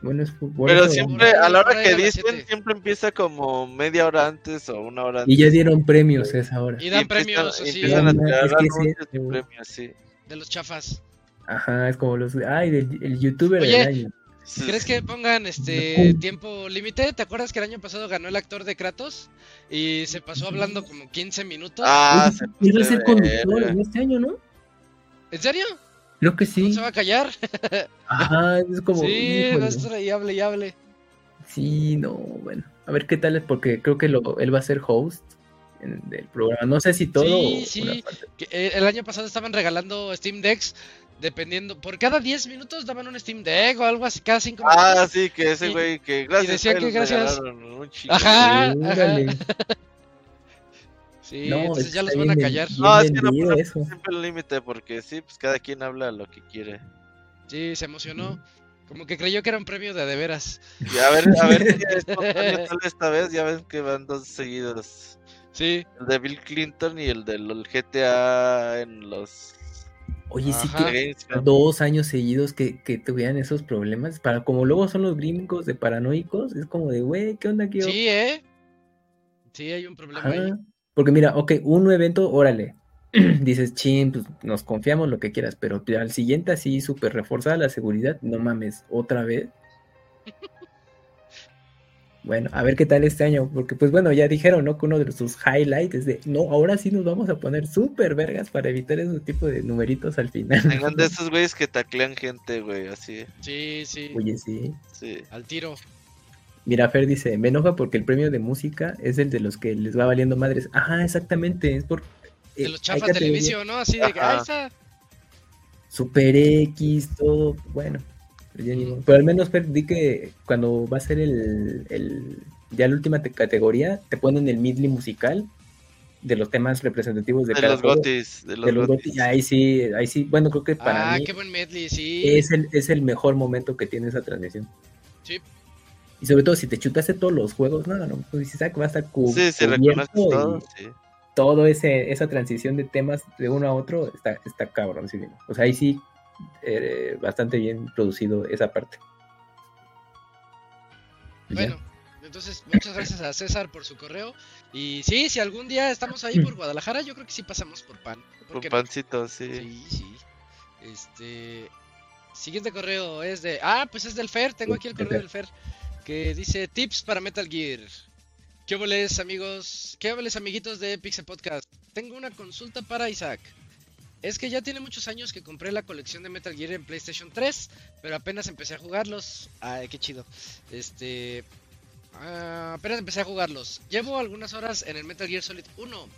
Bueno, es por Pero siempre, a la hora que dicen, siempre empieza como media hora antes o una hora antes. Y ya dieron premios a esa hora. Y dan empiezan- premios y así empiezan a tirar es que sí, anuncios y sí. premios, sí. de los chafas. Ajá, es como los. Ay, del, el youtuber Oye, del año. ¿Crees que pongan este tiempo límite? ¿Te acuerdas que el año pasado ganó el actor de Kratos? Y se pasó hablando como 15 minutos. Ah, se a pasó ser conductor en este año, ¿no? ¿En serio? Creo que ¿No sí. se va a callar? Ajá, es como. sí, híjole. va a estar ahí, hable y hable. Sí, no, bueno. A ver qué tal es, porque creo que lo, él va a ser host del programa. No sé si todo. Sí, o sí. una parte. Que, eh, el año pasado estaban regalando Steam Decks, dependiendo, por cada 10 minutos daban un Steam Deck o algo así, cada 5 minutos. Ah, sí, que ese Y- güey, que gracias. decían a él que gracias- un chingo. Ajá. Sí, No, entonces ya los van a callar. bien No, es que no ponen eso. siempre el límite porque sí, pues cada quien habla lo que quiere. Sí, se emocionó. Como que creyó que era un premio de de veras. Y a ver, a ver si es espontáneo sale esta vez, ya ven que van dos seguidos. Sí, El de Bill Clinton y el del GTA en los Oye, sí que dos años seguidos que, que tuvieran esos problemas. Para como luego son los gringos de paranoicos, es como de, güey, ¿qué onda aquí? sí, ¿eh? Sí, hay un problema ahí. Porque mira, ok, un evento, órale. Dices, chin, pues nos confiamos lo que quieras, pero al siguiente así súper reforzada la seguridad, no mames, otra vez. Bueno, a ver qué tal este año, porque pues bueno, ya dijeron, ¿no? Que uno de sus highlights es de, no, ahora sí nos vamos a poner súper vergas para evitar ese tipo de numeritos al final. Tengan de esos güeyes que taclean gente, güey, así. Sí, sí, Oye, sí. Sí. al tiro. Mira, Fer dice, me enoja porque el premio de música es el de los que les va valiendo madres. Ajá, exactamente, es por... De eh, los hay chafas del inicio, ¿no? Así de Ajá. Super X, todo, bueno. Pero al menos Fer, di que cuando va a ser el, el- ya la última te- categoría, te ponen el medley musical de los temas representativos de, De cada los juego, gotis, de los, de los gotis. gotis. Ahí sí, ahí sí, bueno, creo que para Ah, mí qué buen medley, sí. es el, es el mejor momento que tiene esa transmisión. Sí. Y sobre todo si te chutaste todos los juegos, no, no, pues dices, ah, que va a estar cu- Sí, todo, sí. todo ese esa transición de temas de uno a otro está está cabrón, sí. O sea, ahí sí eh, bastante bien producido esa parte. Ya. Bueno, entonces muchas gracias a César por su correo. Y sí, si algún día estamos ahí por Guadalajara, yo creo que sí pasamos por pan. ¿Por qué no? pancito, sí. Sí, sí. Este. Siguiente correo es de. Ah, pues es del Fer. Tengo aquí el correo del Fer. Que dice tips para Metal Gear. ¿Qué obles, amigos? ¿Qué obles, amiguitos de Pixel Podcast? Tengo una consulta para Isaac. Es que ya tiene muchos años que compré la colección de Metal Gear en PlayStation 3, pero apenas empecé a jugarlos. Ay, qué chido. Este. ah, apenas empecé a jugarlos. Llevo algunas horas en el Metal Gear Solid 1.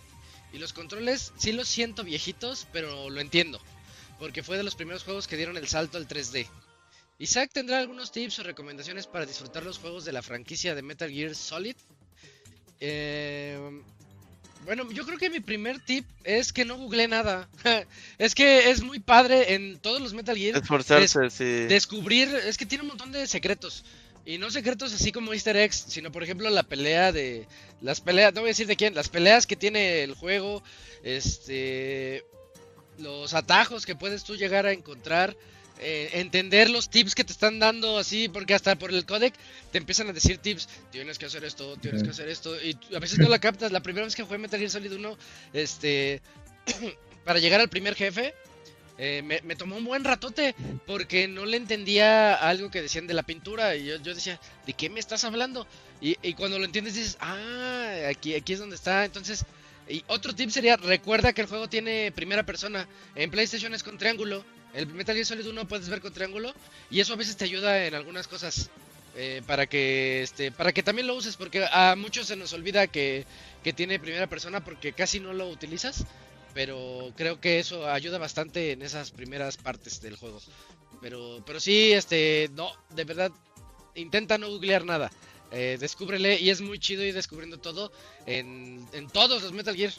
Y los controles sí los siento viejitos, pero lo entiendo. Porque fue de los primeros juegos que dieron el salto al 3D. Isaac tendrá algunos tips o recomendaciones para disfrutar los juegos de la franquicia de Metal Gear Solid. Eh, bueno, yo creo que mi primer tip es que no googleé nada. es que es muy padre en todos los Metal Gear Esforzarse, sí. descubrir, es que tiene un montón de secretos. Y no secretos así como easter eggs, sino por ejemplo la pelea de... Las peleas, no voy a decir de quién, las peleas que tiene el juego, este... Los atajos que puedes tú llegar a encontrar, eh, entender los tips que te están dando así, porque hasta por el codec te empiezan a decir tips, tienes que hacer esto, tienes que hacer esto, y a veces no la captas. La primera vez que jugué Metal Gear Solid 1, este... para llegar al primer jefe, eh, me, me tomó un buen ratote porque no le entendía algo que decían de la pintura y yo, yo decía, ¿de qué me estás hablando? Y, y cuando lo entiendes dices, ah, aquí, aquí es donde está. Entonces, y otro tip sería, recuerda que el juego tiene primera persona. En PlayStation es con triángulo. El Metal Gear Solid 1 puedes ver con triángulo y eso a veces te ayuda en algunas cosas. eh, para que este para que también lo uses porque a muchos se nos olvida que, que tiene primera persona porque casi no lo utilizas pero creo que eso ayuda bastante en esas primeras partes del juego. Pero, pero sí, este, no, de verdad, intenta no googlear nada. Eh, descúbrele y es muy chido ir descubriendo todo en, en todos los Metal Gear.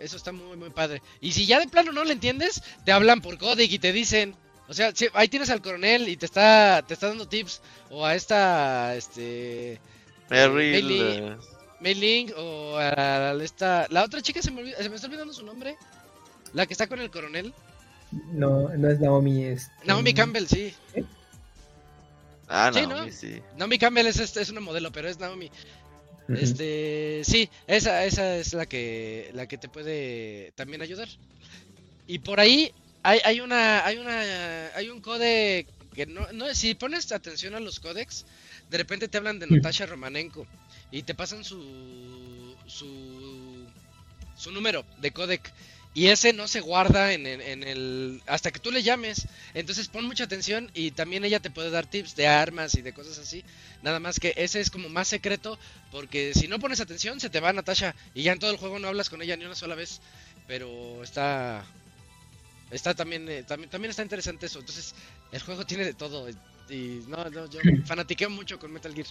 Eso está muy, muy padre. Y si ya de plano no le entiendes, te hablan por codec y te dicen. O sea, si- ahí tienes al coronel y te está, te está dando tips. O a esta, este, Meryl, Bailey. eh, o a esta, la otra chica se me, olvida- se me está olvidando su nombre. La que está con el coronel. No, no es Naomi, es Naomi Campbell, sí. Ah, Sí, Naomi, ¿no? sí. Naomi Campbell es, es, es una modelo, pero es Naomi. Este, sí, esa, esa es la que, la que te puede también ayudar. Y por ahí hay, hay una, hay una, hay un code que no, no, si pones atención a los códex, de repente te hablan de. Natasha Romanenko y te pasan su, su, su número de codec. Y ese no se guarda en, el- en el... hasta que tú le llames. Entonces pon mucha atención y también ella te puede dar tips de armas y de cosas así. Nada más que ese es como más secreto porque si no pones atención se te va Natasha y ya en todo el juego no hablas con ella ni una sola vez. Pero está... Está también, eh, también, también está interesante eso. Entonces el juego tiene de todo. Y no, no, yo fanatiqueo mucho con Metal Gear.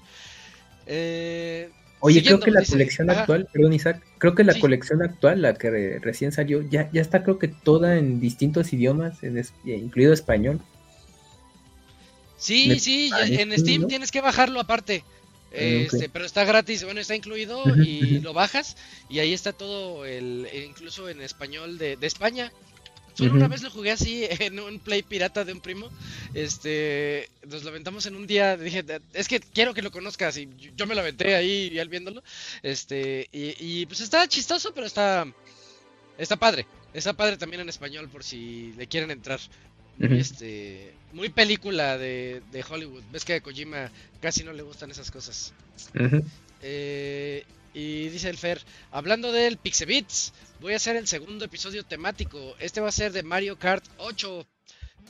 Eh, Oye, creo que la colección ajá. actual, perdón Isaac, creo que la Sí. colección actual, la que re- recién salió, ya, ya está creo que toda en distintos idiomas, en es- eh, incluido español. Sí, Me sí, en Steam ¿no? tienes que bajarlo aparte. Ah. Este, pero está gratis, bueno, está incluido y lo bajas y ahí está todo el, incluso en español de, de España. Solo Ujú. una vez lo jugué así en un play pirata de un primo. Este, nos lo aventamos en un día. Dije, es que quiero que lo conozcas y yo- yo me lo aventé ahí y él viéndolo. Este, y, y pues está chistoso, pero está, está padre. Está padre también en español por si le quieren entrar. Este, muy película de, de Hollywood. Ves que a Kojima casi no le gustan esas cosas. Ujú. Eh, y dice el Fer, hablando del Pixebits, voy a hacer el segundo episodio temático. Este va a ser de Mario Kart 8.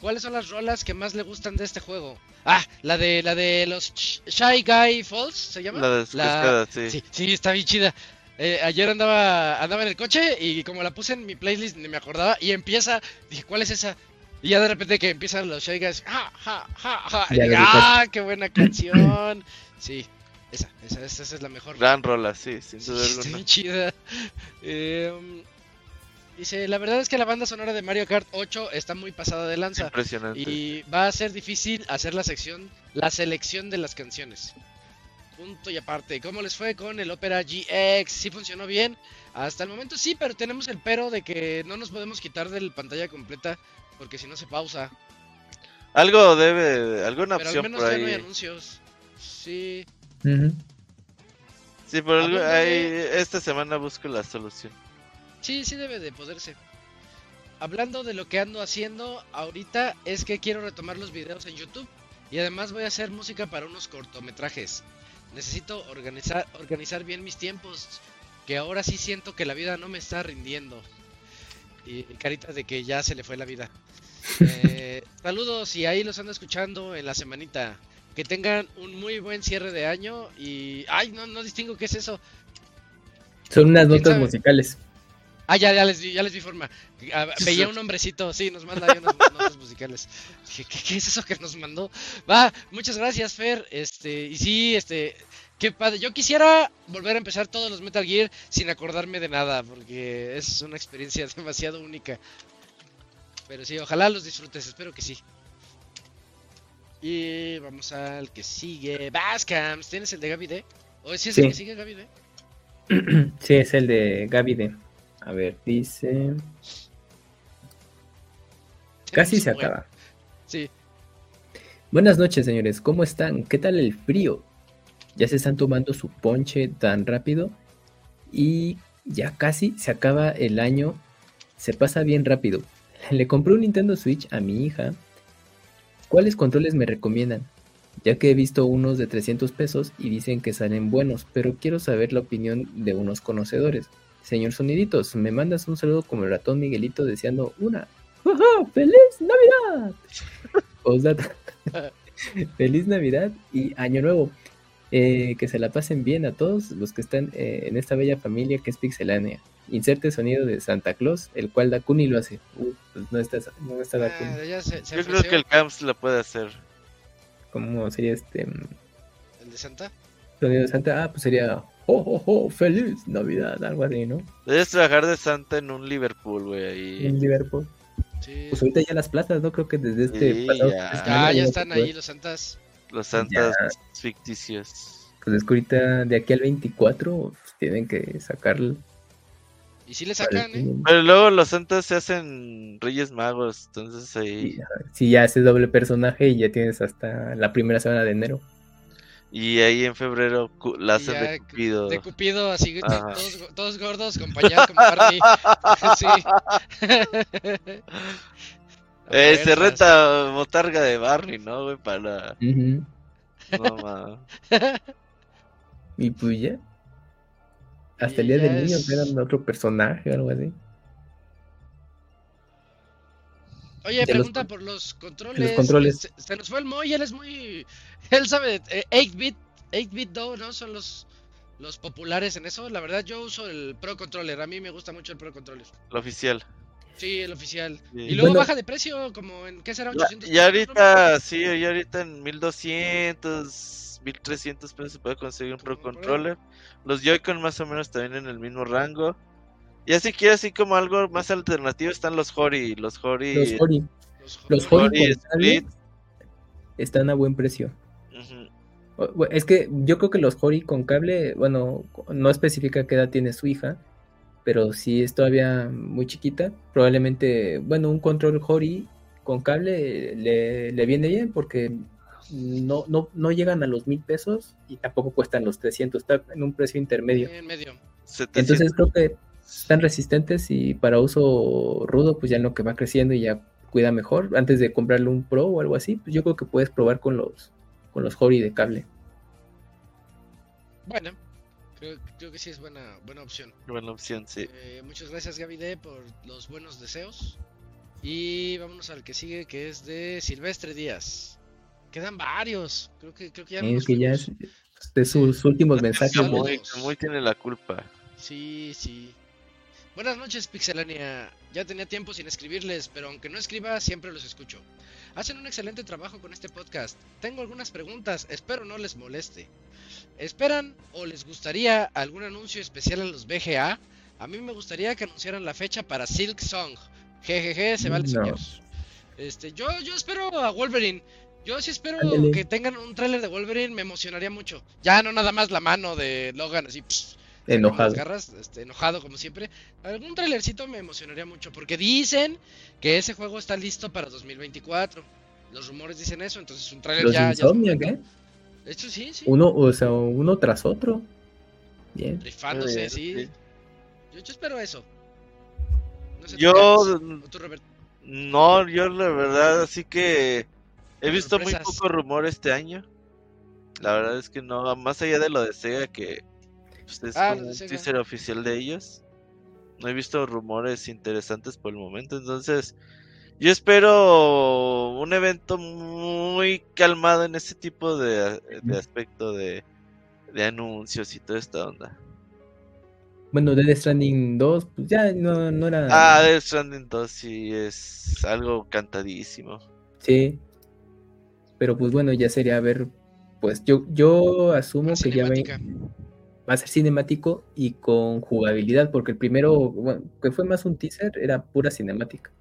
¿Cuáles son las rolas que más le gustan de este juego? Ah, la de la de los Ch- Shy Guy Falls, ¿se llama? La descascada, sí. Sí, sí, está bien chida. Eh, ayer andaba andaba en el coche y como la puse en mi playlist ni me acordaba y empieza, dije, ¿cuál es esa? Y ya de repente que empiezan los Shy Guys, ja, ja, ja, ja, y. ¡ah, qué buena canción! Sí, esa, esa, esa, esa es la mejor. Gran rola, sí, sin Sí, duda está alguna. chida. Em, dice, la verdad es que la banda sonora de Mario Kart 8 está muy pasada de lanza Impresionante. y va a ser difícil hacer la sección, la selección de las canciones. Punto y aparte, ¿cómo les fue con el Opera GX? ¿Sí funcionó bien? Hasta el momento sí, pero tenemos el pero de que no nos podemos quitar de la pantalla completa porque si no se pausa. Algo debe, alguna Pero al opción menos por ya no hay ahí. anuncios. Sí. Ujú. Sí, algo, ahí, de- esta semana busco la solución. Sí, sí debe de poderse. Hablando de lo que ando haciendo ahorita es que quiero retomar los videos en YouTube y además voy a hacer música para unos cortometrajes. Necesito organizar organizar bien mis tiempos, que ahora sí siento que la vida no me está rindiendo. Y caritas de que ya se le fue la vida. Eh, saludos y ahí los ando escuchando en la semanita. Que tengan un muy buen cierre de año y ay, no no distingo qué es eso. Son unas ¿Quién notas sabe? musicales. Ah, ya, ya les vi, ya les vi forma. Ah, veía un hombrecito, sí, nos manda ahí unas notas musicales. Dije, ¿qué, qué es eso que nos mandó? Va, muchas gracias, Fer. Este, y sí, este, qué padre. Yo quisiera volver a empezar todos los Metal Gear sin acordarme de nada, porque es una experiencia demasiado única. Pero sí, ojalá los disfrutes, espero que sí. Y vamos al que sigue. Bascams, ¿tienes el de Gaby D? ¿O si es Sí. el que sigue Gaby D? sí, es el de Gaby D. A ver, dice. Casi se acaba. Sí. Buenas noches, señores. ¿Cómo están? ¿Qué tal el frío? ¿Ya se están tomando su ponche tan rápido? Y ya casi se acaba el año. Se pasa bien rápido. Le compré un Nintendo Switch a mi hija. ¿Cuáles controles me recomiendan? Ya que he visto unos de 300 pesos y dicen que salen buenos, pero quiero saber la opinión de unos conocedores. Señor Soniditos, me mandas un saludo como el ratón Miguelito deseando una. ¡Feliz Navidad! Postdata. Feliz Navidad y Año Nuevo. Eh, que se la pasen bien a todos los que están eh, en esta bella familia que es Pixelánea. Inserte sonido de Santa Claus, el cual Dakuni lo hace. Uh, pues no está, no está Dakuni. Ah, se, se Yo creo que el Camps lo puede hacer. ¿Cómo sería este el de Santa. sonido de Santa? Ah, pues sería ¡Oh, oh, oh! ¡Feliz Navidad! Algo así, ¿no? Debes trabajar de Santa en un Liverpool, güey. ahí. En Liverpool. Sí. Pues ahorita ya las plazas, ¿no? Creo que desde este Sí, pasado ya. Ah, ya están ahí los santas. Los Santas Ya. ficticios. Pues es que ahorita de aquí al 24 pues, tienen que sacar Y sí le sacan, ¿eh? Pero luego los santos se hacen Reyes Magos, entonces ahí... Ajá, Si ya haces doble personaje y ya tienes hasta la primera semana de enero. Y ahí en febrero la hacen ya, de Cupido. De Cupido, así, todos, todos gordos, acompañados con Barney. sí. Eh, se reta botarga de Barney, ¿no, güey? Para... Ujú. No, ma. Y pues ya. Hasta el día ya del niño es- eran otro personaje o algo así. Oye, De los pregunta por los controles. controles. Se, se nos fue el Moy, él es muy. Él sabe. eh, 8-bit, 8-bit Do, ¿no? Son los, los populares en eso. La verdad, yo uso el Pro Controller. A mí me gusta mucho el Pro Controller. Lo oficial. Sí, el oficial. Sí. Y luego Bueno. baja de precio, como en. ¿Qué será? Ya- 800 Y pesos, ¿no? ahorita, sí, y ahorita en 1200, 1300 pesos se puede conseguir un Pro. Controller. Los Joy-Con más o menos también en el mismo rango. Y así que así como algo más alternativo están los Hori, los Hori, Los Hori Los, los Hori- Hori están a buen precio. Es que yo creo que los Hori con cable, bueno, no especifica qué edad tiene su hija, pero si es todavía muy chiquita, probablemente, bueno, un control Hori con cable le, le viene bien porque no, no, no llegan a los mil pesos y tampoco cuestan los 300, está en un precio intermedio. En medio. 700. Entonces creo que están resistentes y para uso rudo, pues ya en lo que va creciendo y ya cuida mejor. Antes de comprarle un Pro o algo así, pues yo creo que puedes probar con los con los Hori de cable. Bueno, creo, creo que sí es buena, buena opción. Buena opción, sí. Eh, muchas gracias, Gaby D, por los buenos deseos. Y vámonos al que sigue, que es de Silvestre Díaz. Quedan varios. Creo que, creo que ya no Es que ya es de sus últimos mensajes. Saludos. ¿no? Muy, muy tiene la culpa. Sí, sí. Buenas noches, Pixelania. Ya tenía tiempo sin escribirles, pero aunque no escriba, siempre los escucho. Hacen un excelente trabajo con este podcast. Tengo algunas preguntas, espero no les moleste. ¿Esperan o les gustaría algún anuncio especial en los BGA? A mí me gustaría que anunciaran la fecha para Silk Song. Jejeje, se vale No. Este, yo, yo espero a Wolverine. Yo sí espero Ándale. que tengan un tráiler de Wolverine, me emocionaría mucho. Ya no nada más la mano de Logan así, pss, con Enojado. las garras, este, enojado como siempre. Algún trailercito me emocionaría mucho porque dicen que ese juego está listo para 2024. Los rumores dicen eso, entonces un trailer Los ya, ya es Insomniac, momento. ¿eh? De hecho sí, sí. Uno, o sea, uno tras otro. Bien. Rifándose, sí. sí. Yo, yo espero eso. No sé Yo, qué hagas. ¿O tú, Robert? no, yo la verdad, así que he visto muy poco rumor este año. La verdad es que no, más allá de lo de Sega, que pues, es Ah, como un Sega. teaser oficial de ellos, no he visto rumores interesantes por el momento. Entonces, yo espero un evento muy calmado en ese tipo de, de aspecto de, de anuncios y toda esta onda. Bueno, Dead Stranding 2, pues ya no, no era. Ah, Death Stranding 2 sí es algo cantadísimo. Sí. Pero pues bueno, ya sería ver. Pues yo, yo asumo que ya ve- cinemática. va a ser cinemático y con jugabilidad, porque el primero, bueno, que fue más un teaser, era pura cinemática.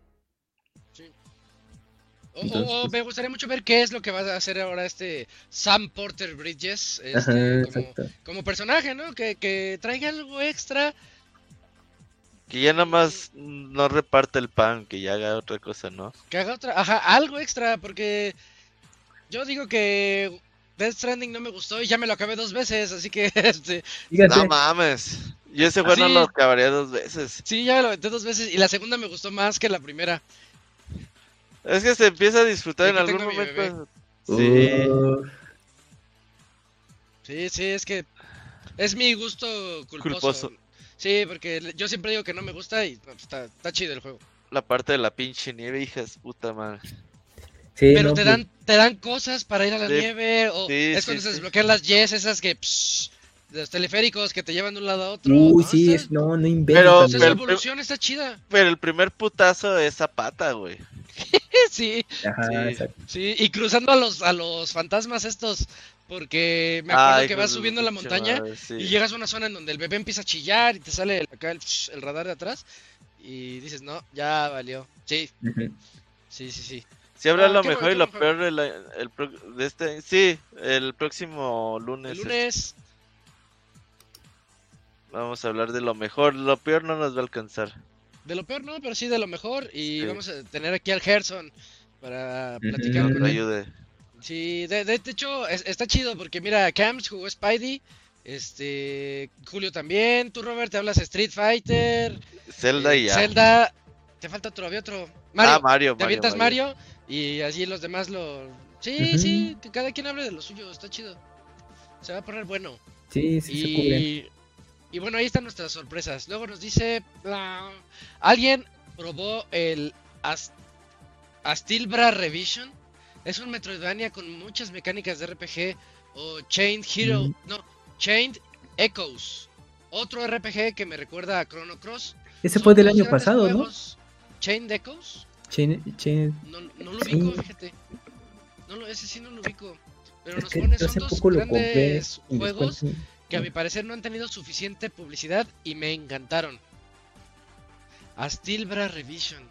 Sí. O, o- Entonces, o pues- me gustaría mucho ver qué es lo que va a hacer ahora este Sam Porter Bridges este, Ajá, como, exacto. como personaje, ¿no? Que, que traiga algo extra. Que ya nada más no reparte el pan, que ya haga otra cosa, ¿no? Que haga otra, ajá, algo extra, porque yo digo que Death Stranding no me gustó y ya me lo acabé dos veces, así que este, Fíjate, No mames. Yo ese juego no lo acabaría dos veces. sí, ya me lo aventé dos veces y la segunda me gustó más que la primera. Es que se empieza a disfrutar en algún momento. Sí. uh, Sí, sí, es que es mi gusto culposo. Culposo. Sí, porque yo siempre digo que no me gusta y no, está, está chido el juego. La parte de la pinche nieve, hijas, puta madre. Sí, Pero no, te pues, dan, te dan cosas para ir a la Sí, nieve o sí, es sí, cuando se sí. desbloquean las yes, esas que psh, de los teleféricos que te llevan de un lado a otro. Uy, ¿no? sí, es, no, no inventes. Pero- esa pero- evolución está chida. Pero el primer putazo es Zapata, güey. Sí, Ajá, sí. exacto. sí, y cruzando a los a los fantasmas estos porque me acuerdo Ay, que vas subiendo la montaña madre, sí. y llegas a una zona en donde el bebé empieza a chillar y te sale el- acá el, radar de atrás y dices, "No, ya valió." Sí, sí, sí, sí. Sí habrá Ah, lo mejor bueno, y lo peor de, la- el pro- de este. Sí, el próximo lunes. El lunes Vamos a hablar de lo mejor. Lo peor no nos va a alcanzar. De lo peor no, pero sí de lo mejor. Y Sí. vamos a tener aquí al Gerson para platicar con nos él. ayude. Sí, de, de hecho es- está chido porque mira, Camps jugó Spidey, este Julio también, tú Robert te hablas Street Fighter, Zelda eh, y ya. Zelda, te falta otro, había otro. Mario, ah, Mario. te avientas Mario. Y así los demás lo Sí, sí, que cada quien hable de lo suyo, está chido. Se va a poner bueno. Sí, sí se. Y, y bueno, ahí están nuestras sorpresas. Luego nos dice, alguien probó el Ast- Astilbra Revision. Es un Metroidvania con muchas mecánicas de RPG o Chained Hero, Mm. no, Chained Echoes. Otro RPG que me recuerda a Chrono Cross. Ese Son fue del año pasado, ¿no? Chained Echoes. Chain- Chain- No, no lo ubico, fíjate. No lo, ese sí no lo ubico. Pero es nos pone, son dos grandes juegos que a mi parecer no han tenido suficiente publicidad y me encantaron. Astilbra Revision.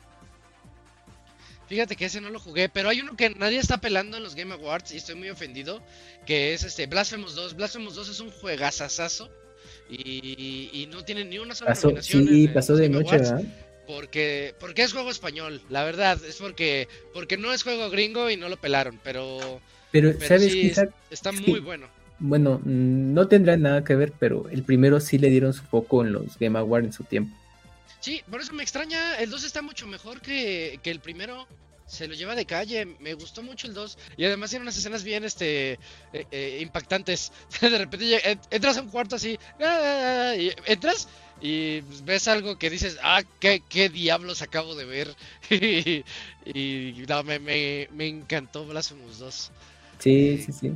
Fíjate que ese no lo jugué, pero hay uno que nadie está pelando en los Game Awards y estoy muy ofendido, que es este Blasphemous 2. Blasphemous 2 es un juegazazazo y, y no tiene ni una sola Pasó, nominación sí, en- pasó de noche, Awards ¿verdad? Porque porque es juego español, la verdad, es porque porque no es juego gringo y no lo pelaron, pero, Pero, pero ¿sabes sí, Isaac? está muy bueno. Bueno, no tendrá nada que ver, pero el primero sí le dieron su foco en los Game Awards en su tiempo. Sí, por eso me extraña. El 2 está mucho mejor que, que el primero. Se lo lleva de calle. Me gustó mucho el 2. Y además tiene unas escenas bien este eh, eh, impactantes. De repente entras a un cuarto así. ah, y entras y pues, ves algo que dices, ah, qué, qué diablos acabo de ver. y y, no, me, me, me encantó Blasphemous 2. Sí, sí, sí.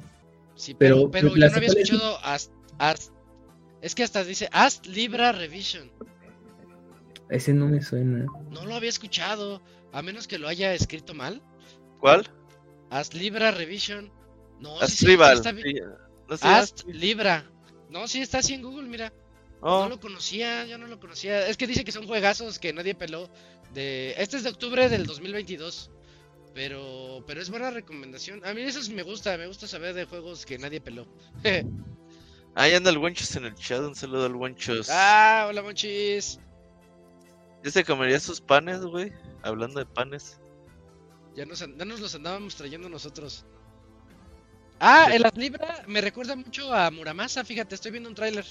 Sí, pero, Pero, pero yo no había escuchado Ast, Ast- Es que hasta dice Ast Libra Revision. Ese no me suena. No lo había escuchado, a menos que lo haya escrito mal. ¿Cuál? Ast Libra Revision. No, sí, sí, sí, está bien. Sí, No sé. Ast Libra. No, sí, está así en Google, mira. Oh, No lo conocía, yo no lo conocía. Es que dice que son juegazos que nadie peló. De... Este es de octubre del 2022. Pero, pero es buena recomendación. A mí eso sí me gusta, me gusta saber de juegos que nadie peló. Ahí anda el Wenchos en el chat. Un saludo al Wenchos. ah, hola monchis. ¿Ya se comería sus panes, güey? Hablando de panes. Ya nos, ya nos los andábamos trayendo nosotros. Ah, el Libra me recuerda mucho a Muramasa, fíjate, estoy viendo un tráiler.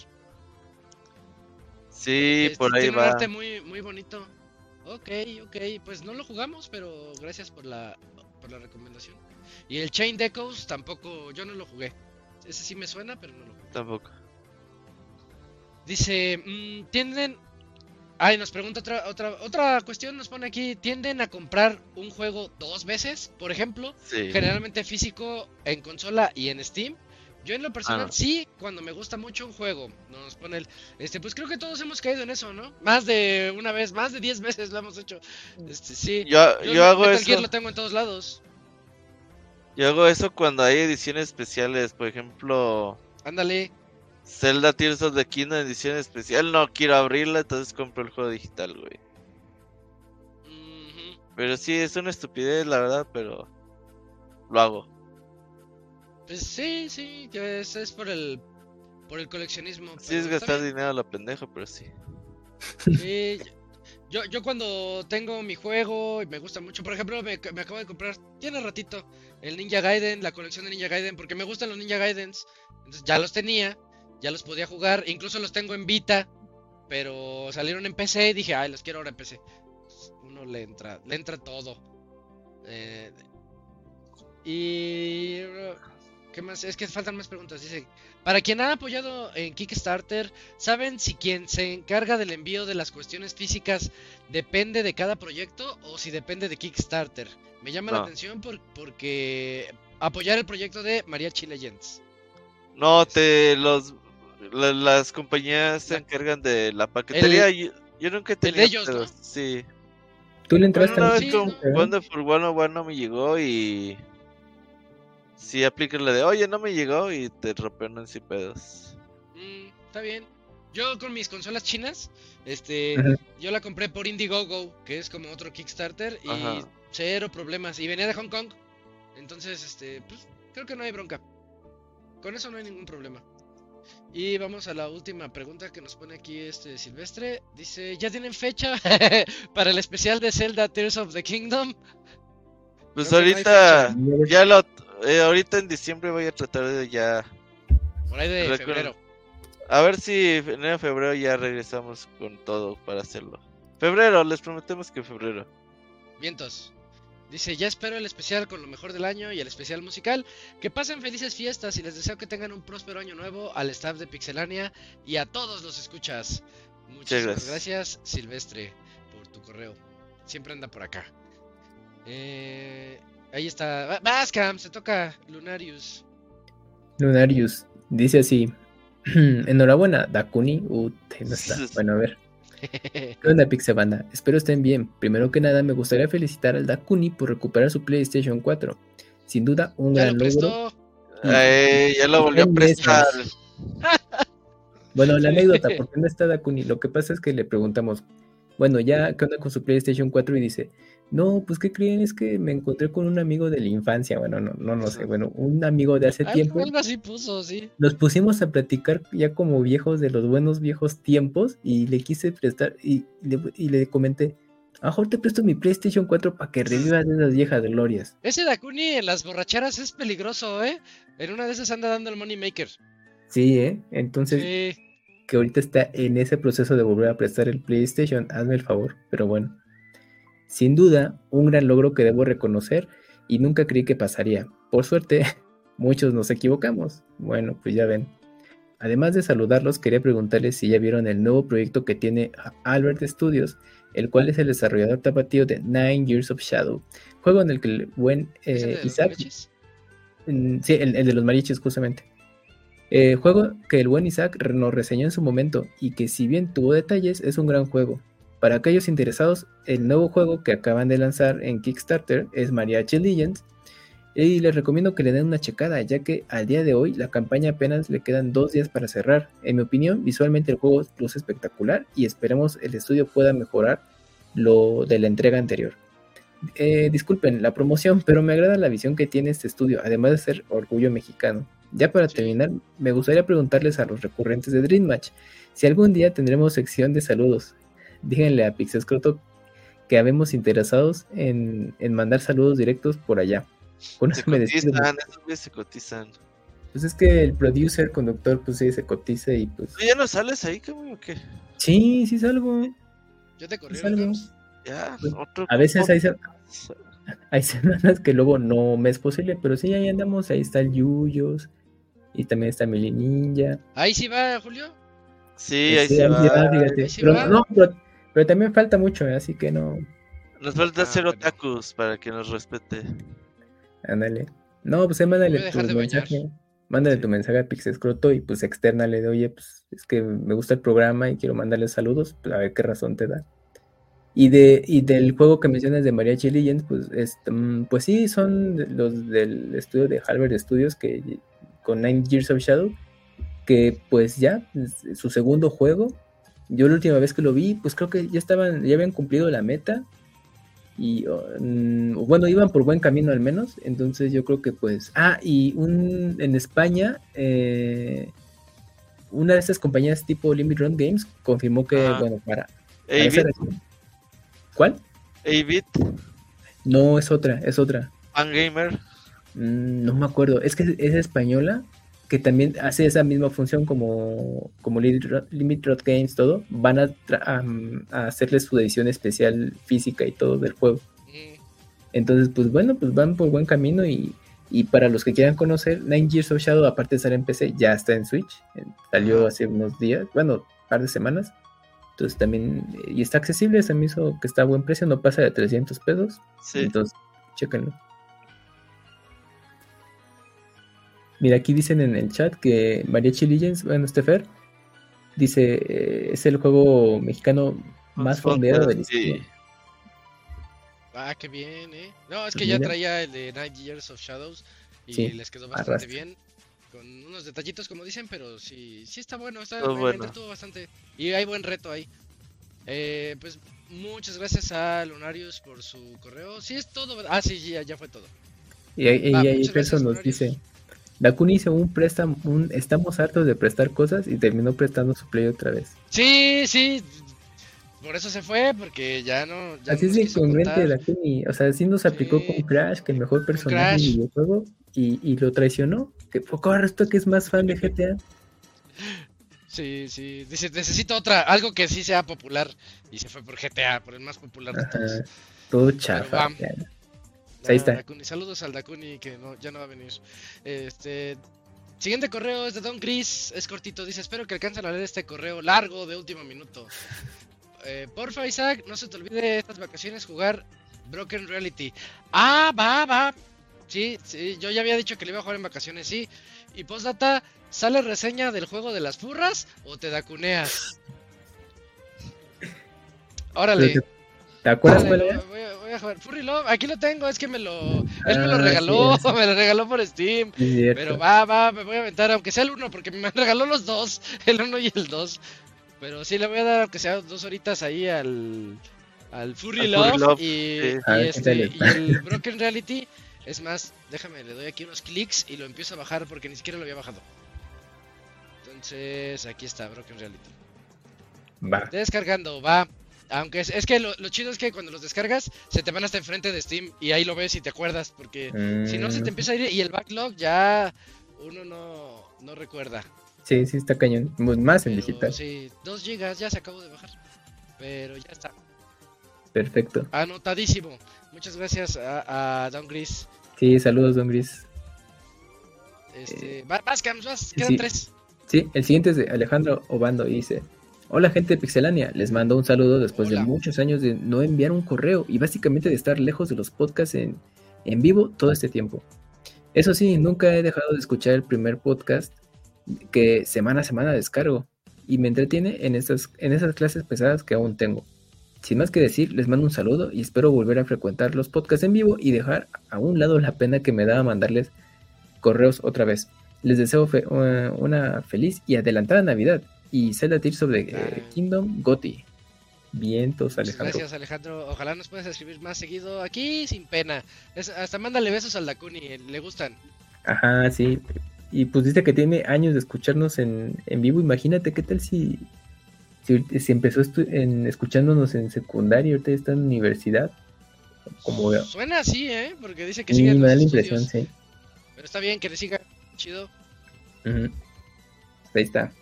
Sí, Este, por ahí tiene un va. arte muy, muy bonito. Ok, ok, pues no lo jugamos, pero gracias por la, por la recomendación. Y el Chain Decos tampoco, yo no lo jugué. Ese sí me suena, pero no lo jugué. Tampoco. Dice, mm, tienden... Ay, nos pregunta otra, otra, otra cuestión, nos pone aquí, ¿tienden a comprar un juego dos veces, por ejemplo? Sí. Generalmente físico en consola y en Steam. Yo en lo personal Ah. sí, cuando me gusta mucho un juego, nos pone el, este, pues creo que todos hemos caído en eso, ¿no? Más de una vez, más de 10 veces lo hemos hecho. Este, sí. Yo, yo hago Metal Gear eso. lo tengo en todos lados. Yo hago eso cuando hay ediciones especiales. Por ejemplo, Ándale. Zelda Tears of the Kingdom edición especial. No quiero abrirla, entonces compro el juego digital, güey. Pero sí, es una estupidez, la verdad, pero lo hago. Pues sí, sí, que es, es por el por el coleccionismo. Sí, es gastar dinero a lo pendejo, pero sí. Sí, yo, yo cuando tengo mi juego y me gusta mucho, por ejemplo, me, me acabo de comprar, tiene ratito, el Ninja Gaiden, la colección de Ninja Gaiden, porque me gustan los Ninja Gaidens. Entonces ya los tenía, ya los podía jugar, incluso los tengo en Vita, pero salieron en PC y dije, ay, los quiero ahora en PC. Uno le entra, le entra todo. Eh, y... ¿Qué más? Es que faltan más preguntas. Dice, para quien ha apoyado en Kickstarter, ¿saben si quien se encarga del envío de las cuestiones físicas depende de cada proyecto o si depende de Kickstarter? Me llama la atención por- porque apoyar el proyecto de Mariachi Legends. No, te los la- las compañías se encargan de la paquetería. Yo, yo nunca tenido ellos, ¿no? pedos, Sí. Tú le Bueno, entraste una a vez sí, con ¿no? Wonderful 101 no me llegó y sí aplican la de, oye, no me llegó y te rompen en sí pedos. Mm, está bien. Yo con mis consolas chinas, este, Ajá. yo la compré por Indiegogo, que es como otro Kickstarter, y Ajá. cero problemas. Y venía de Hong Kong. Entonces, este, pues, creo que no hay bronca. Con eso no hay ningún problema. Y vamos a la última pregunta que nos pone aquí este Silvestre. Dice, ¿ya tienen fecha para el especial de Zelda Tears of the Kingdom? Pues Creo no ahorita, ya lo, eh, ahorita en diciembre voy a tratar de ya, Por ahí de febrero. a ver si en enero, febrero ya regresamos con todo para hacerlo. Febrero, les prometemos que febrero. Vientos. Dice, ya espero el especial con lo mejor del año y el especial musical. Que pasen felices fiestas y les deseo que tengan un próspero año nuevo al staff de Pixelania y a todos los escuchas. Muchísimas gracias. gracias, Silvestre, por tu correo. Siempre anda por acá. Eh, ahí está. Bascam, se toca Lunarius. Lunarius dice así: Enhorabuena, Dakuni. Uh, no está. Bueno, a ver. ¿Qué onda, Pixebanda? Espero estén bien. Primero que nada, me gustaría felicitar al Dakuni por recuperar su PlayStation 4. Sin duda, un ya gran lo logro. prestó. Eh, ya lo volvió a prestar. Bueno, la anécdota, ¿por qué no está Dakuni? Lo que pasa es que le preguntamos, bueno, ya, ¿qué onda con su PlayStation 4? Y dice, no, pues, ¿qué creen? Es que me encontré con un amigo de la infancia. Bueno, no, no, no sé. Bueno, un amigo de hace Algo, tiempo. algo así puso, sí. Nos pusimos a platicar ya como viejos de los buenos viejos tiempos y le quise prestar y le, y le comenté, mejor te presto mi PlayStation 4 para que revivas esas viejas glorias. Ese Dakuni en las borracheras es peligroso, ¿eh? En una de esas anda dando el Money Maker. Sí, ¿eh? Entonces, Sí. que ahorita está en ese proceso de volver a prestar el PlayStation, hazme el favor, pero bueno. Sin duda, un gran logro que debo reconocer y nunca creí que pasaría. Por suerte, muchos nos equivocamos. Bueno, pues ya ven. Además de saludarlos, quería preguntarles si ya vieron el nuevo proyecto que tiene Albert Studios, el cual es el desarrollador tapatío de Nine Years of Shadow, juego en el que el buen ¿Ese eh, Isaac? Mm, Sí, el, el de los mariachis, justamente. Eh, juego que el buen Isaac nos reseñó en su momento y que si bien tuvo detalles, es un gran juego. Para aquellos interesados, el nuevo juego que acaban de lanzar en Kickstarter es Mariachi Legends y les recomiendo que le den una checada ya que al día de hoy la campaña apenas le quedan dos días para cerrar. En mi opinión, visualmente el juego luce espectacular y esperemos el estudio pueda mejorar lo de la entrega anterior. Eh, disculpen la promoción, pero me agrada la visión que tiene este estudio, además de ser orgullo mexicano. Ya para terminar, me gustaría preguntarles a los recurrentes de Dream Match si algún día tendremos sección de saludos. Díganle a Pixescroto que habemos interesados en, en mandar saludos directos por allá. Con Se eso me despido. cotizan, esos güeyes se cotizan. Pues es que el producer, conductor, pues sí, se cotiza y pues... ¿Tú ¿Ya no sales ahí, cabrón, o qué? Sí, sí salgo. Yo te corrí Es algo. Ya, Pues, otro. A veces hay, hay semanas que luego no me es posible, pero sí, ahí andamos. Ahí está el Yuyos y también está Mili Ninja. Ahí sí va, Julio. Sí, ahí Sí, se ahí va. sí va, fíjate. ahí sí Pero, va. no, pero, pero también falta mucho, ¿eh? así que no. Nos falta Ah, hacer bueno. otakus para que nos respete. Ándale. No, pues a mándale tu de bañar. mensaje. Mándale tu mensaje a Pixescroto y pues externale de, oye, pues es que me gusta el programa y quiero mandarle saludos, pues a ver qué razón te da. Y de y del juego que mencionas de Mariachi Legends, pues este, mm, pues sí, son los del estudio de Halbert Studios que con Nine Years of Shadow, que pues ya, es su segundo juego. Yo la última vez que lo vi, pues creo que ya estaban, ya habían cumplido la meta y oh, mm, bueno, iban por buen camino al menos, entonces yo creo que pues, ah, y un, en España, eh, una de estas compañías tipo Limit Run Games confirmó que, bueno, para... para esa ¿Cuál? Bit, No, es otra, es otra. Fangamer. Mm, no me acuerdo, es que es española, que también hace esa misma función como, como Limit Run Games, todo, van a, am, a hacerle su edición especial física y todo del juego. Mm, Entonces, pues bueno, pues van por buen camino y, y para los que quieran conocer, Nine Years of Shadow, aparte de estar en PC, ya está en Switch. eh, Salió hace unos días, bueno, un par de semanas. Entonces también, eh, y está accesible, se me hizo que está a buen precio, no pasa de 300 pesos. Sí. Entonces, chéquenlo. Mira, aquí dicen en el chat que Mariachi Legends, bueno, Stefer, dice, eh, es el juego mexicano más fondeado de la Sí. historia. Ah, qué bien, ¿eh? No, es que Pues ya traía el de Nine Years of Shadows y Sí, les quedó bastante arrastra. bien. Con unos detallitos, como dicen, pero sí, sí está bueno, está, bueno. entretuvo bastante. Y hay buen reto ahí. Eh, pues muchas gracias a Lunarius por su correo. Sí, es todo. Ah, sí, ya, ya fue todo. Y, ahí- y Ah, ahí gracias, nos Lunarius. dice, Dakuni hizo un préstamo, un estamos hartos de prestar cosas y terminó prestando su play otra vez. Sí, sí. Por eso se fue, porque ya no. Ya Así no es incongruente. Dakuni. O sea, sí nos aplicó Sí. con Crash, que el mejor personaje del videojuego, y, y lo traicionó. Que poco ahora esto que es más fan de GTA. Sí, sí. Dice, necesito otra, algo que sí sea popular. Y se fue por GTA, por el más popular de todos. Ajá, todo chafa. Ah, ahí está. Dakuni. Saludos al Dakuni que no, ya no va a venir. Este. Siguiente correo es de Don Chris, es cortito, dice, espero que alcancen a leer este correo largo de último minuto. Eh, porfa Isaac, no se te olvide estas vacaciones jugar Broken Reality. Ah, va, va. Sí, sí, yo ya había dicho que le iba a jugar en vacaciones, sí. Y postdata, ¿sale reseña del juego de las furras o te dacuneas? Órale. Te- ¿Te acuerdas voy, a- voy jugar. Furry Love, aquí lo tengo, es que me lo. Él me lo Ah, regaló, sí, me lo regaló por Steam. Sí. Pero va, va, me voy a aventar, aunque sea el uno, porque me regaló los dos, el uno y el dos. Pero sí le voy a dar, aunque sea dos horitas ahí al. Al Furry Al Love, Furry Love, y, sí. Y este, y el Broken Reality. Es más, déjame, le doy aquí unos clics y lo empiezo a bajar porque ni siquiera lo había bajado. Entonces, aquí está, Broken Reality. Va. Descargando, va. Aunque es, es que lo, lo chido es que cuando los descargas se te van hasta enfrente de Steam y ahí lo ves y te acuerdas porque si no se Mm, te empieza a ir y el backlog ya uno no, no recuerda. Sí, sí, está cañón. Mu- Más en digital. sí, 2 gigas ya se acabó de bajar. Pero ya está. Perfecto. Anotadísimo. Muchas gracias a, a Don Gris. Sí, saludos, Don Gris. Este, va- vas, vas, quedan sí. tres. Sí, el siguiente es de Alejandro Obando y dice: Hola, gente de Pixelania. Les mando un saludo después Hola. de muchos años de no enviar un correo y básicamente de estar lejos de los podcasts en, en vivo todo este tiempo. Eso sí, nunca he dejado de escuchar el primer podcast que semana a semana descargo y me entretiene en esas, en esas clases pesadas que aún tengo. Sin más que decir, les mando un saludo y espero volver a frecuentar los podcasts en vivo y dejar a un lado la pena que me da mandarles correos otra vez. Les deseo fe- una, una feliz y adelantada Navidad y Zelda Tears of the eh. Kingdom Goti. Vientos, Alejandro. gracias, Alejandro. Ojalá nos puedas escribir más seguido aquí sin pena. Es- hasta mándale besos al Dakuni, le gustan. Ajá, sí. Y pues dice que tiene años de escucharnos en, en vivo. Imagínate qué tal si, si, si empezó en, escuchándonos en secundaria y ahorita está en universidad. Como Suena así, ¿eh? Porque dice que sí, sigue me da la impresión, estudios. sí. Pero está bien que le siga. Chido. Ujú. Ahí está.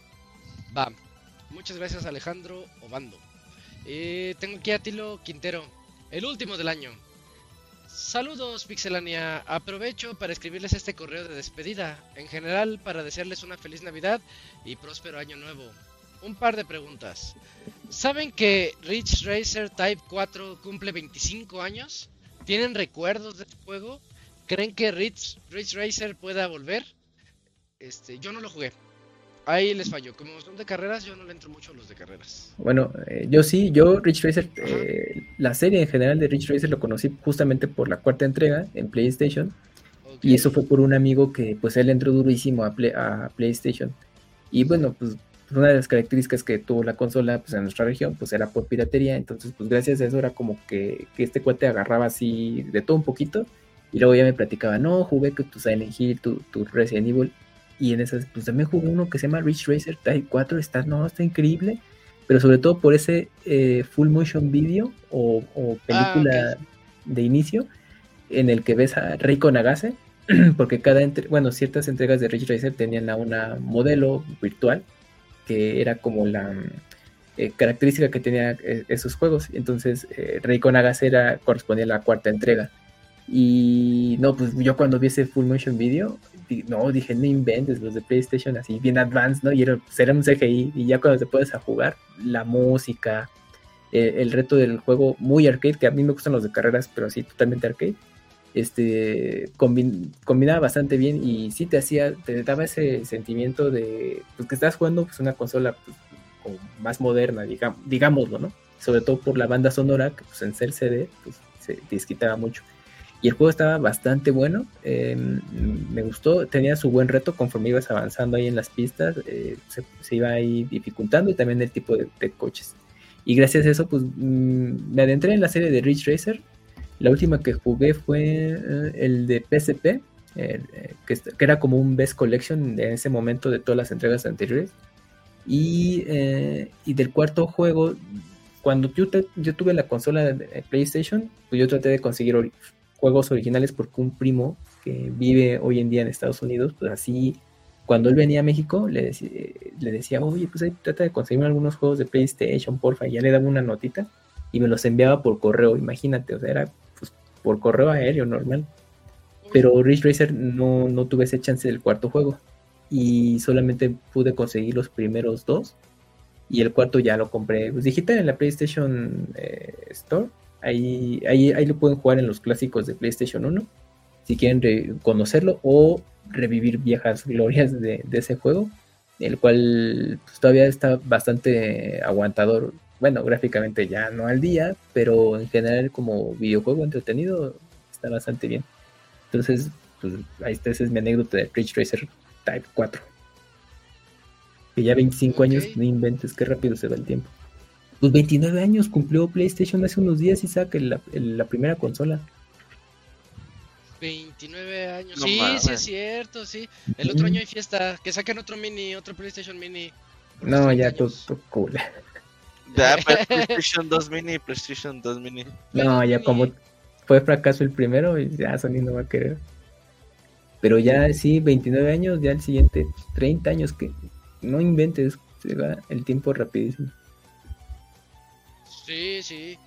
Va. Muchas gracias, Alejandro Obando. Eh, tengo aquí a Tilo Quintero, el último del año. Saludos, Pixelania. Aprovecho para escribirles este correo de despedida. En general, para desearles una feliz Navidad y próspero año nuevo. Un par de preguntas. ¿Saben que Ridge Racer Type 4 cumple 25 años? ¿Tienen recuerdos de este juego? ¿Creen que Ridge, Ridge Racer pueda volver? Este, yo no lo jugué. Ahí les falló. Como son de carreras, yo no le entro mucho a los de carreras. Bueno, eh, yo sí, yo Ridge Racer, eh, la serie en general de Ridge Racer lo conocí justamente por la cuarta entrega en PlayStation. Y eso fue por un amigo que pues él entró durísimo a, Play- a PlayStation. Y bueno, pues una de las características que tuvo la consola pues en nuestra región pues era por piratería. Entonces pues gracias a eso era como que, que este cuate agarraba así de todo un poquito. Y luego ya me platicaba, no, jugué que tu Silent Hill, tu, tu Resident Evil. Y en esas pues también jugué uno que se llama Ridge Racer Type 4. Está, no, está increíble. Pero sobre todo por ese eh, full motion video o, o Ah, película de inicio en el que ves a Reiko Nagase porque cada entre- bueno ciertas entregas de Ridge Racer tenían a una modelo virtual que era como la mm, eh, característica que tenía eh, esos juegos entonces eh, Reiko Nagase era correspondía a la cuarta entrega y no pues yo cuando vi ese full motion video no dije no inventes los de PlayStation así bien advanced no y era, pues, era un CGI y ya cuando te puedes a jugar la música eh, el reto del juego muy arcade que a mí me gustan los de carreras pero así totalmente arcade este combin- combinaba bastante bien y sí te hacía, te daba ese sentimiento de pues, que estás jugando pues, una consola pues, más moderna, digamos, digámoslo, ¿no? Sobre todo por la banda sonora, que pues en ser CD pues, se disquitaba mucho. Y el juego estaba bastante bueno, eh, me gustó, tenía su buen reto conforme ibas avanzando ahí en las pistas, eh, se, se iba ahí dificultando y también el tipo de, de coches. Y gracias a eso, pues mm, me adentré en la serie de Ridge Racer, la última que jugué fue eh, el de PSP, eh, que, que era como un Best Collection en ese momento de todas las entregas anteriores. Y, eh, y del cuarto juego, cuando yo, te- yo tuve la consola de PlayStation, pues yo traté de conseguir juegos originales porque un primo que vive hoy en día en Estados Unidos, pues así, cuando él venía a México, le, decía, le decía, oye, pues ahí trata de conseguirme algunos juegos de PlayStation, porfa, y ya le daba una notita y me los enviaba por correo, imagínate, o sea, era pues, por correo aéreo normal. Pero Ridge Racer no, no tuve ese chance del cuarto juego y solamente pude conseguir los primeros dos y el cuarto ya lo compré pues, digital en la PlayStation eh, Store. Ahí, ahí, ahí lo pueden jugar en los clásicos de PlayStation 1 si quieren re- conocerlo o revivir viejas glorias de, de ese juego, el cual pues, todavía está bastante aguantador. Bueno, gráficamente ya no al día, pero en general como videojuego entretenido está bastante bien. Entonces, pues ahí está, esa es mi anécdota de Ridge Racer Type 4. Que ya 25 años, no inventes, qué rápido se va el tiempo. Pues 29 años cumplió PlayStation hace unos días y saca la, primera consola. 29 años. No sí, mames. sí es cierto, sí. El otro año hay fiesta. Que saquen otro mini, otro PlayStation Mini. No, ya 30 todo, años. todo cool. Ya, PlayStation 2 Mini, PlayStation 2 Mini. No, ya Mini. como fue fracaso el primero, y ya Sony no va a querer. Pero ya sí, 29 años, ya el siguiente, 30 años, que no inventes, se va el tiempo rapidísimo. Sí, sí.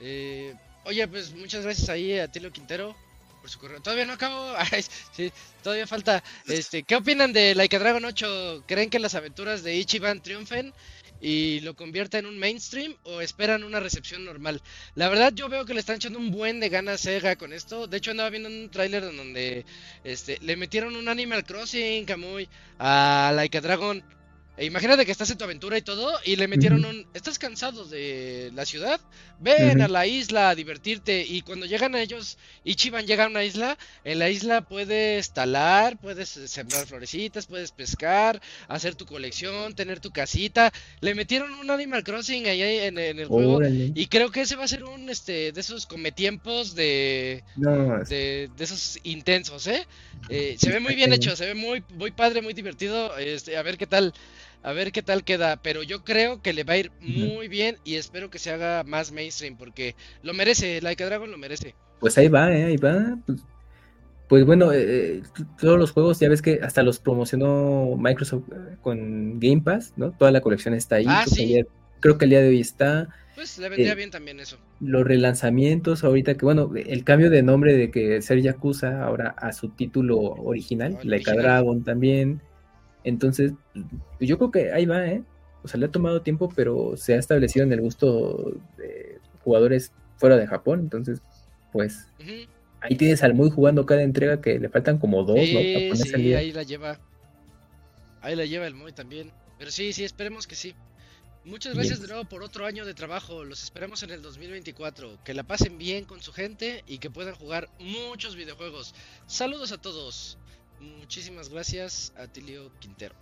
Eh, oye, pues muchas gracias ahí a Tilo Quintero por su correo. Todavía no acabo. Sí, todavía falta. Este, ¿qué opinan de Like a Dragon 8? ¿Creen que las aventuras de Ichiban triunfen y lo convierta en un mainstream o esperan una recepción normal? La verdad yo veo que le están echando un buen de ganas Sega con esto. De hecho andaba viendo un tráiler donde este le metieron un Animal Crossing, Kamui, a Like a Dragon. E imagínate que estás en tu aventura y todo, y le metieron un... ¿Estás cansado de la ciudad? Ven a la isla a divertirte. Y cuando llegan a ellos, Ichiban llega a una isla, en la isla puedes talar, puedes eh, sembrar florecitas, puedes pescar, hacer tu colección, tener tu casita. Le metieron un Animal Crossing ahí en, en el juego. Órale. Y creo que ese va a ser un este de esos cometiempos de, No, es- de, de esos intensos, ¿eh? Eh, se ve muy bien hecho, se ve muy, muy padre, muy divertido. Este, a ver qué tal, a ver qué tal queda. Pero yo creo que le va a ir muy bien y espero que se haga más mainstream porque lo merece, Like a Dragon lo merece. pues ahí va, ¿eh? ahí va. Pues, pues bueno, eh, t- todos los juegos, ya ves que hasta los promocionó Microsoft eh, con Game Pass, ¿no? Toda la colección está ahí. Ah, creo, que sí. ayer- creo que el día de hoy está. Pues le vendría Eh, bien también eso. los relanzamientos ahorita que bueno el cambio de nombre de que ser Yakuza ahora a su título original el Like a original. Dragon también entonces yo creo que ahí va eh o sea le ha tomado tiempo pero se ha establecido en el gusto de jugadores fuera de Japón entonces pues ahí tienes al muy jugando cada entrega que le faltan como dos ¿no? Sí, ahí la lleva. Ahí la lleva el Moy también. Pero sí, sí, esperemos que sí. Muchas gracias de nuevo por otro año de trabajo. Los esperamos en el 2024. Que la pasen bien con su gente y que puedan jugar muchos videojuegos. Saludos a todos. Muchísimas gracias a Tilio Quintero.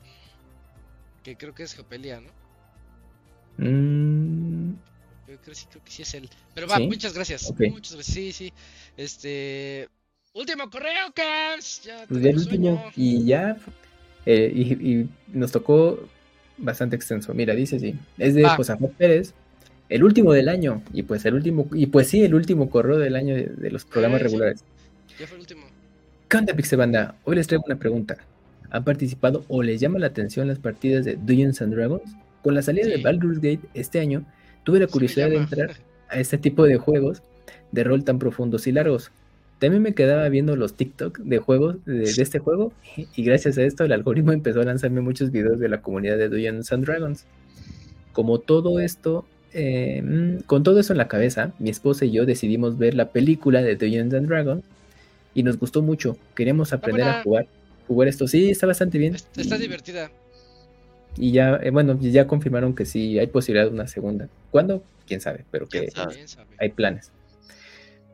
Que creo que es Geopelia, ¿no? Mm, Yo creo, sí, creo que sí es él. Pero va, ¿Sí? muchas gracias. Muchas gracias. Sí, sí. Este. Último correo, Cams. Ya pues ya el último y ya eh, y, y nos tocó bastante extenso mira dice así es de. Josafat Pérez el último del año y pues el último y pues sí el último correo del año de, de los programas sí. regulares Ya fue el último. ¿Qué onda Pixebanda? Hoy les traigo una pregunta ¿han participado o les llama la atención las partidas de Dungeons and Dragons? Con la salida de. Baldur's Gate este año tuve la curiosidad de entrar a este tipo de juegos de rol tan profundos y largos. También me quedaba viendo los TikTok de juegos de, de este juego y gracias a esto el algoritmo empezó a lanzarme muchos videos de la comunidad de Dungeons and Dragons. Como todo esto, eh, mm, con todo eso en la cabeza, mi esposa y yo decidimos ver la película de Dungeons and Dragons y nos gustó mucho. Queríamos aprender buena. a jugar, jugar esto. Sí, está bastante bien. Est- Está Y- divertida. Y ya, eh, bueno, ya confirmaron que sí hay posibilidad de una segunda. ¿Cuándo? Quién sabe, pero que hay planes.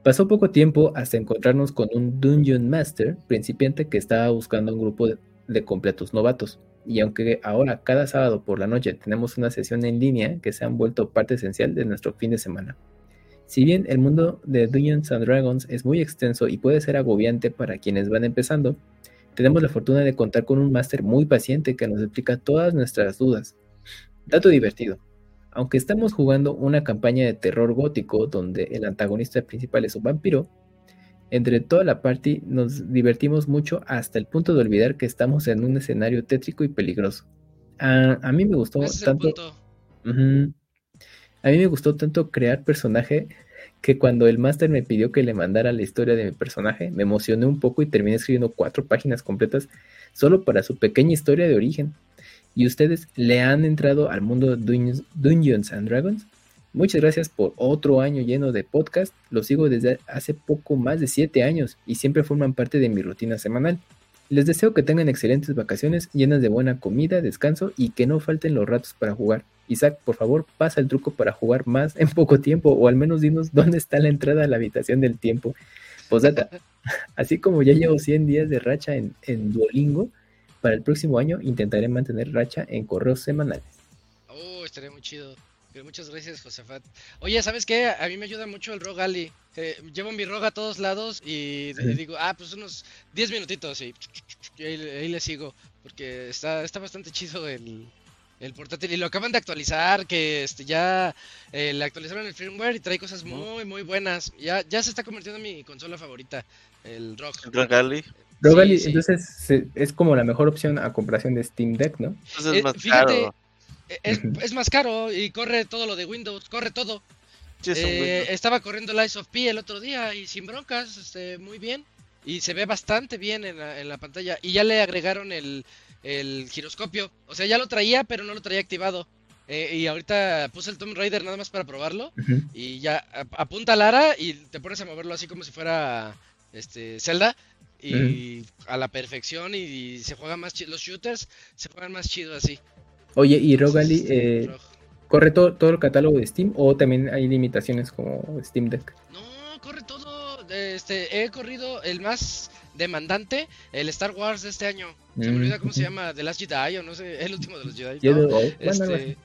Pasó poco tiempo hasta encontrarnos con un Dungeon Master principiante que estaba buscando un grupo de, de completos novatos. Y aunque ahora cada sábado por la noche tenemos una sesión en línea que se han vuelto parte esencial de nuestro fin de semana. Si bien el mundo de Dungeons and Dragons es muy extenso y puede ser agobiante para quienes van empezando, tenemos la fortuna de contar con un máster muy paciente que nos explica todas nuestras dudas. Dato divertido. Aunque estamos jugando una campaña de terror gótico donde el antagonista principal es un vampiro, entre toda la party nos divertimos mucho hasta el punto de olvidar que estamos en un escenario tétrico y peligroso. A, a mí me gustó tanto. A mí me gustó tanto crear personaje que cuando el máster me pidió que le mandara la historia de mi personaje, me emocioné un poco y terminé escribiendo cuatro páginas completas solo para su pequeña historia de origen. ¿Y ustedes le han entrado al mundo de Dungeons, and Dragons? Muchas gracias por otro año lleno de podcast. Lo sigo desde hace poco más de siete años y siempre forman parte de mi rutina semanal. Les deseo que tengan excelentes vacaciones llenas de buena comida, descanso y que no falten los ratos para jugar. Isaac, por favor, pasa el truco para jugar más en poco tiempo o al menos dinos dónde está la entrada a la habitación del tiempo. Posdata, así como ya llevo 100 días de racha en, en Duolingo, para el próximo año intentaré mantener racha en correos semanales. Oh, estaría muy chido. Pero muchas gracias, Josafat. Oye, ¿sabes qué? A mí me ayuda mucho el Rogue Ali. Eh, llevo mi Rogue a todos lados y, Sí. digo, ah, pues unos 10 minutitos y, y ahí, ahí le sigo. Porque está, está bastante chido el, el portátil. Y lo acaban de actualizar, que este ya eh, le actualizaron el firmware y trae cosas muy, muy buenas. Ya, ya se está convirtiendo en mi consola favorita, el Rogue. Rogue Ali. Rogue Ali, sí. entonces se- es como la mejor opción a comparación de Steam Deck, ¿no? Entonces Eh, es más fíjate, caro. Eh, Es, es más caro y corre todo lo de Windows, corre todo. Sí, es un Eh, Windows. estaba corriendo Lies of P el otro día y sin broncas, este, muy bien. Y se ve bastante bien en la, en la pantalla. Y ya le agregaron el, el giroscopio. O sea, ya lo traía, pero no lo traía activado. Eh, y ahorita puse el Tomb Raider nada más para probarlo. Y ya a- apunta Lara y te pones a moverlo así como si fuera este Zelda. Y a la perfección y, se juega más chido. Los shooters se juegan más chido así. Oye, y Rogue Ali, Entonces, eh. ¿corre todo, todo el catálogo de Steam o también hay limitaciones como Steam Deck? No, corre todo. Este, he corrido el más demandante, el Star Wars de este año. Se me Mm, olvida cómo se llama, The Last Jedi o no sé, el último de los Jedi. No, bueno, así. este,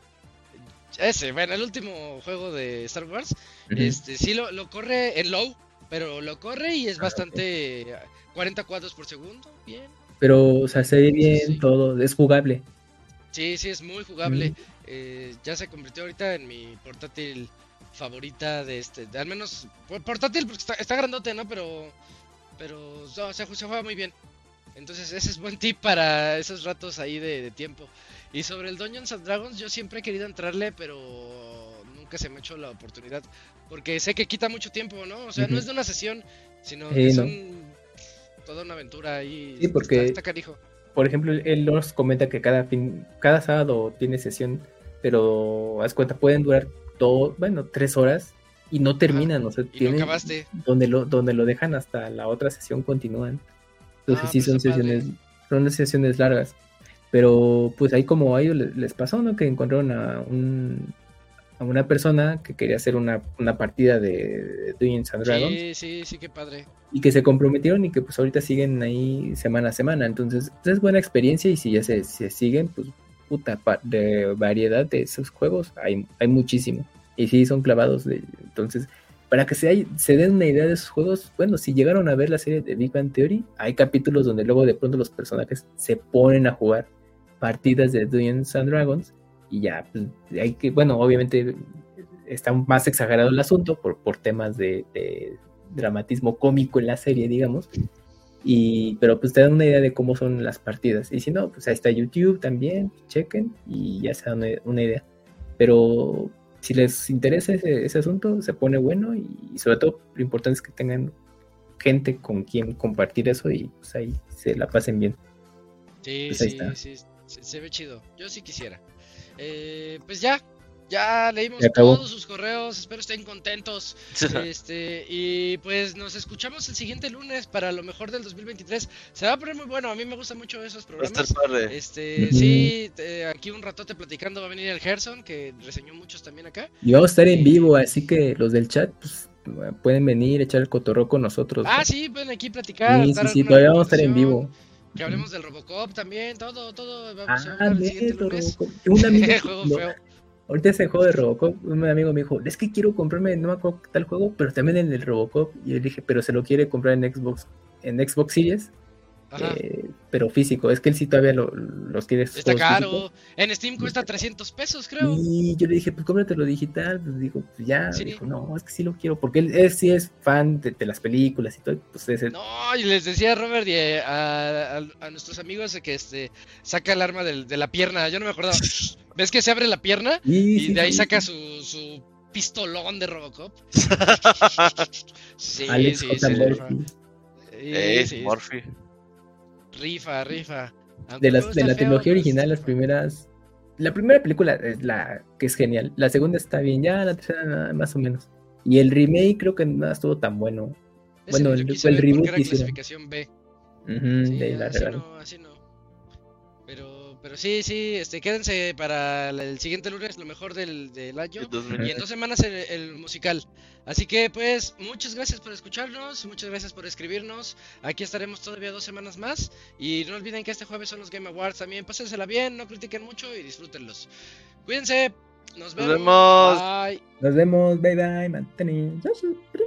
ese, bueno, el último juego de Star Wars. Este, sí lo, lo corre en low, pero lo corre y Ah, es bastante 40 cuadros por segundo, bien. Pero, o sea, se ve bien Sí. todo, es jugable. Sí, sí, es muy jugable. Mm. Eh, ya se convirtió ahorita en mi portátil favorita de este. de al menos por- portátil porque está, está grandote, ¿no? Pero pero no, se, se juega muy bien. Entonces ese es buen tip para esos ratos ahí de, de tiempo. Y sobre el Dungeons and Dragons yo siempre he querido entrarle, pero nunca se me ha hecho la oportunidad. Porque sé que quita mucho tiempo, ¿no? O sea, no es de una sesión, sino Sí, que no. son toda una aventura ahí. Sí, porque- Está, está canijo. Por ejemplo, él nos comenta que cada fin, cada sábado tiene sesión, pero haz cuenta, pueden durar todo, bueno, tres horas y no terminan, o sea, no tienen donde lo, donde lo dejan hasta la otra sesión continúan. Entonces Ah, sí pues son padre. sesiones, son sesiones largas. Pero pues ahí como a ellos les, les pasó, ¿no? Que encontraron a un a una persona que quería hacer una, una partida de Dungeons and Dragons Sí, sí, sí, qué padre. y que se comprometieron y que pues ahorita siguen ahí semana a semana. Entonces pues, es buena experiencia y si ya se, se siguen, pues puta, de variedad de esos juegos hay, hay muchísimo. Y sí, son clavados. De, entonces, para que se, hay- se den una idea de esos juegos, bueno, si llegaron a ver la serie de Big Bang Theory, hay capítulos donde luego de pronto los personajes se ponen a jugar partidas de Dungeons and Dragons y ya, pues, hay que, bueno, obviamente está más exagerado el asunto por, por temas de, de dramatismo cómico en la serie, digamos. Y, pero pues te dan una idea de cómo son las partidas. Y si no, pues ahí está YouTube también, chequen y ya se dan una, una idea. Pero si les interesa ese, ese asunto, se pone bueno y, y sobre todo lo importante es que tengan gente con quien compartir eso y pues ahí se la pasen bien. Sí, Pues sí, sí, se, se ve chido. Yo sí quisiera. Eh, pues ya, ya leímos todos sus correos. Espero estén contentos. Este, y pues nos escuchamos el siguiente lunes para lo mejor del 2023. Se va a poner muy bueno. A mí me gustan mucho esos Va a estar programas. padre. Este, sí, te- aquí un ratote platicando va a venir el Gerson, que reseñó muchos también acá. Y vamos a estar en Sí. vivo, así que los del chat pues, pueden venir, echar el cotorreo con nosotros. Ah, ¿no? sí, pueden aquí platicar. sí, sí, todavía vamos a estar en vivo. Que hablemos del Robocop también, todo, todo. Vamos a Ah, hablar neto, lunes. Robocop. Un amigo, Juego lo- feo. Ahorita ese juego de Robocop, un amigo me dijo, es que quiero comprarme, no me acuerdo tal juego, pero también en el Robocop. Y yo dije, pero se lo quiere comprar en Xbox, en Xbox Series. Eh, pero físico. Es que él sí todavía lo- los quiere. Está caro. físicos. En Steam cuesta 300 pesos, creo. Y yo le dije, pues cómpratelo digital. Pues digo, pues ya. Sí. Dijo, no, es que sí lo quiero, porque él, él sí es fan de, de las películas y todo. Pues ese, No, y les decía a Robert y a, a- a nuestros amigos de que este saca el arma de la pierna. Yo no me acordaba. ¿Ves que se abre la pierna? Y, Y sí, de ahí sí, saca su, su pistolón de Robocop. Sí, Alex sí, J. sí, Murphy. Sí, sí, Murphy. Rifa, rifa. Aunque De, las, de la feo, trilogía original, las primeras. La primera película es la que es genial. La segunda está bien, ya la tercera más o menos. Y el remake creo que no estuvo tan bueno. Ese bueno, el- el reboot era hicieron. clasificación B. Ujú, Sí, de la así regaron. no, así no. Pero, sí, sí, este, quédense para el siguiente lunes, lo mejor del, del año. Y en dos semanas el, el musical. Así que, pues, muchas gracias por escucharnos, muchas gracias por escribirnos. Aquí estaremos todavía dos semanas más. Y no olviden que este jueves son los Game Awards también. Pásensela bien, no critiquen mucho y disfrútenlos. Cuídense, nos Nos vemos. Bye. Nos vemos, bye bye, mantenéis. El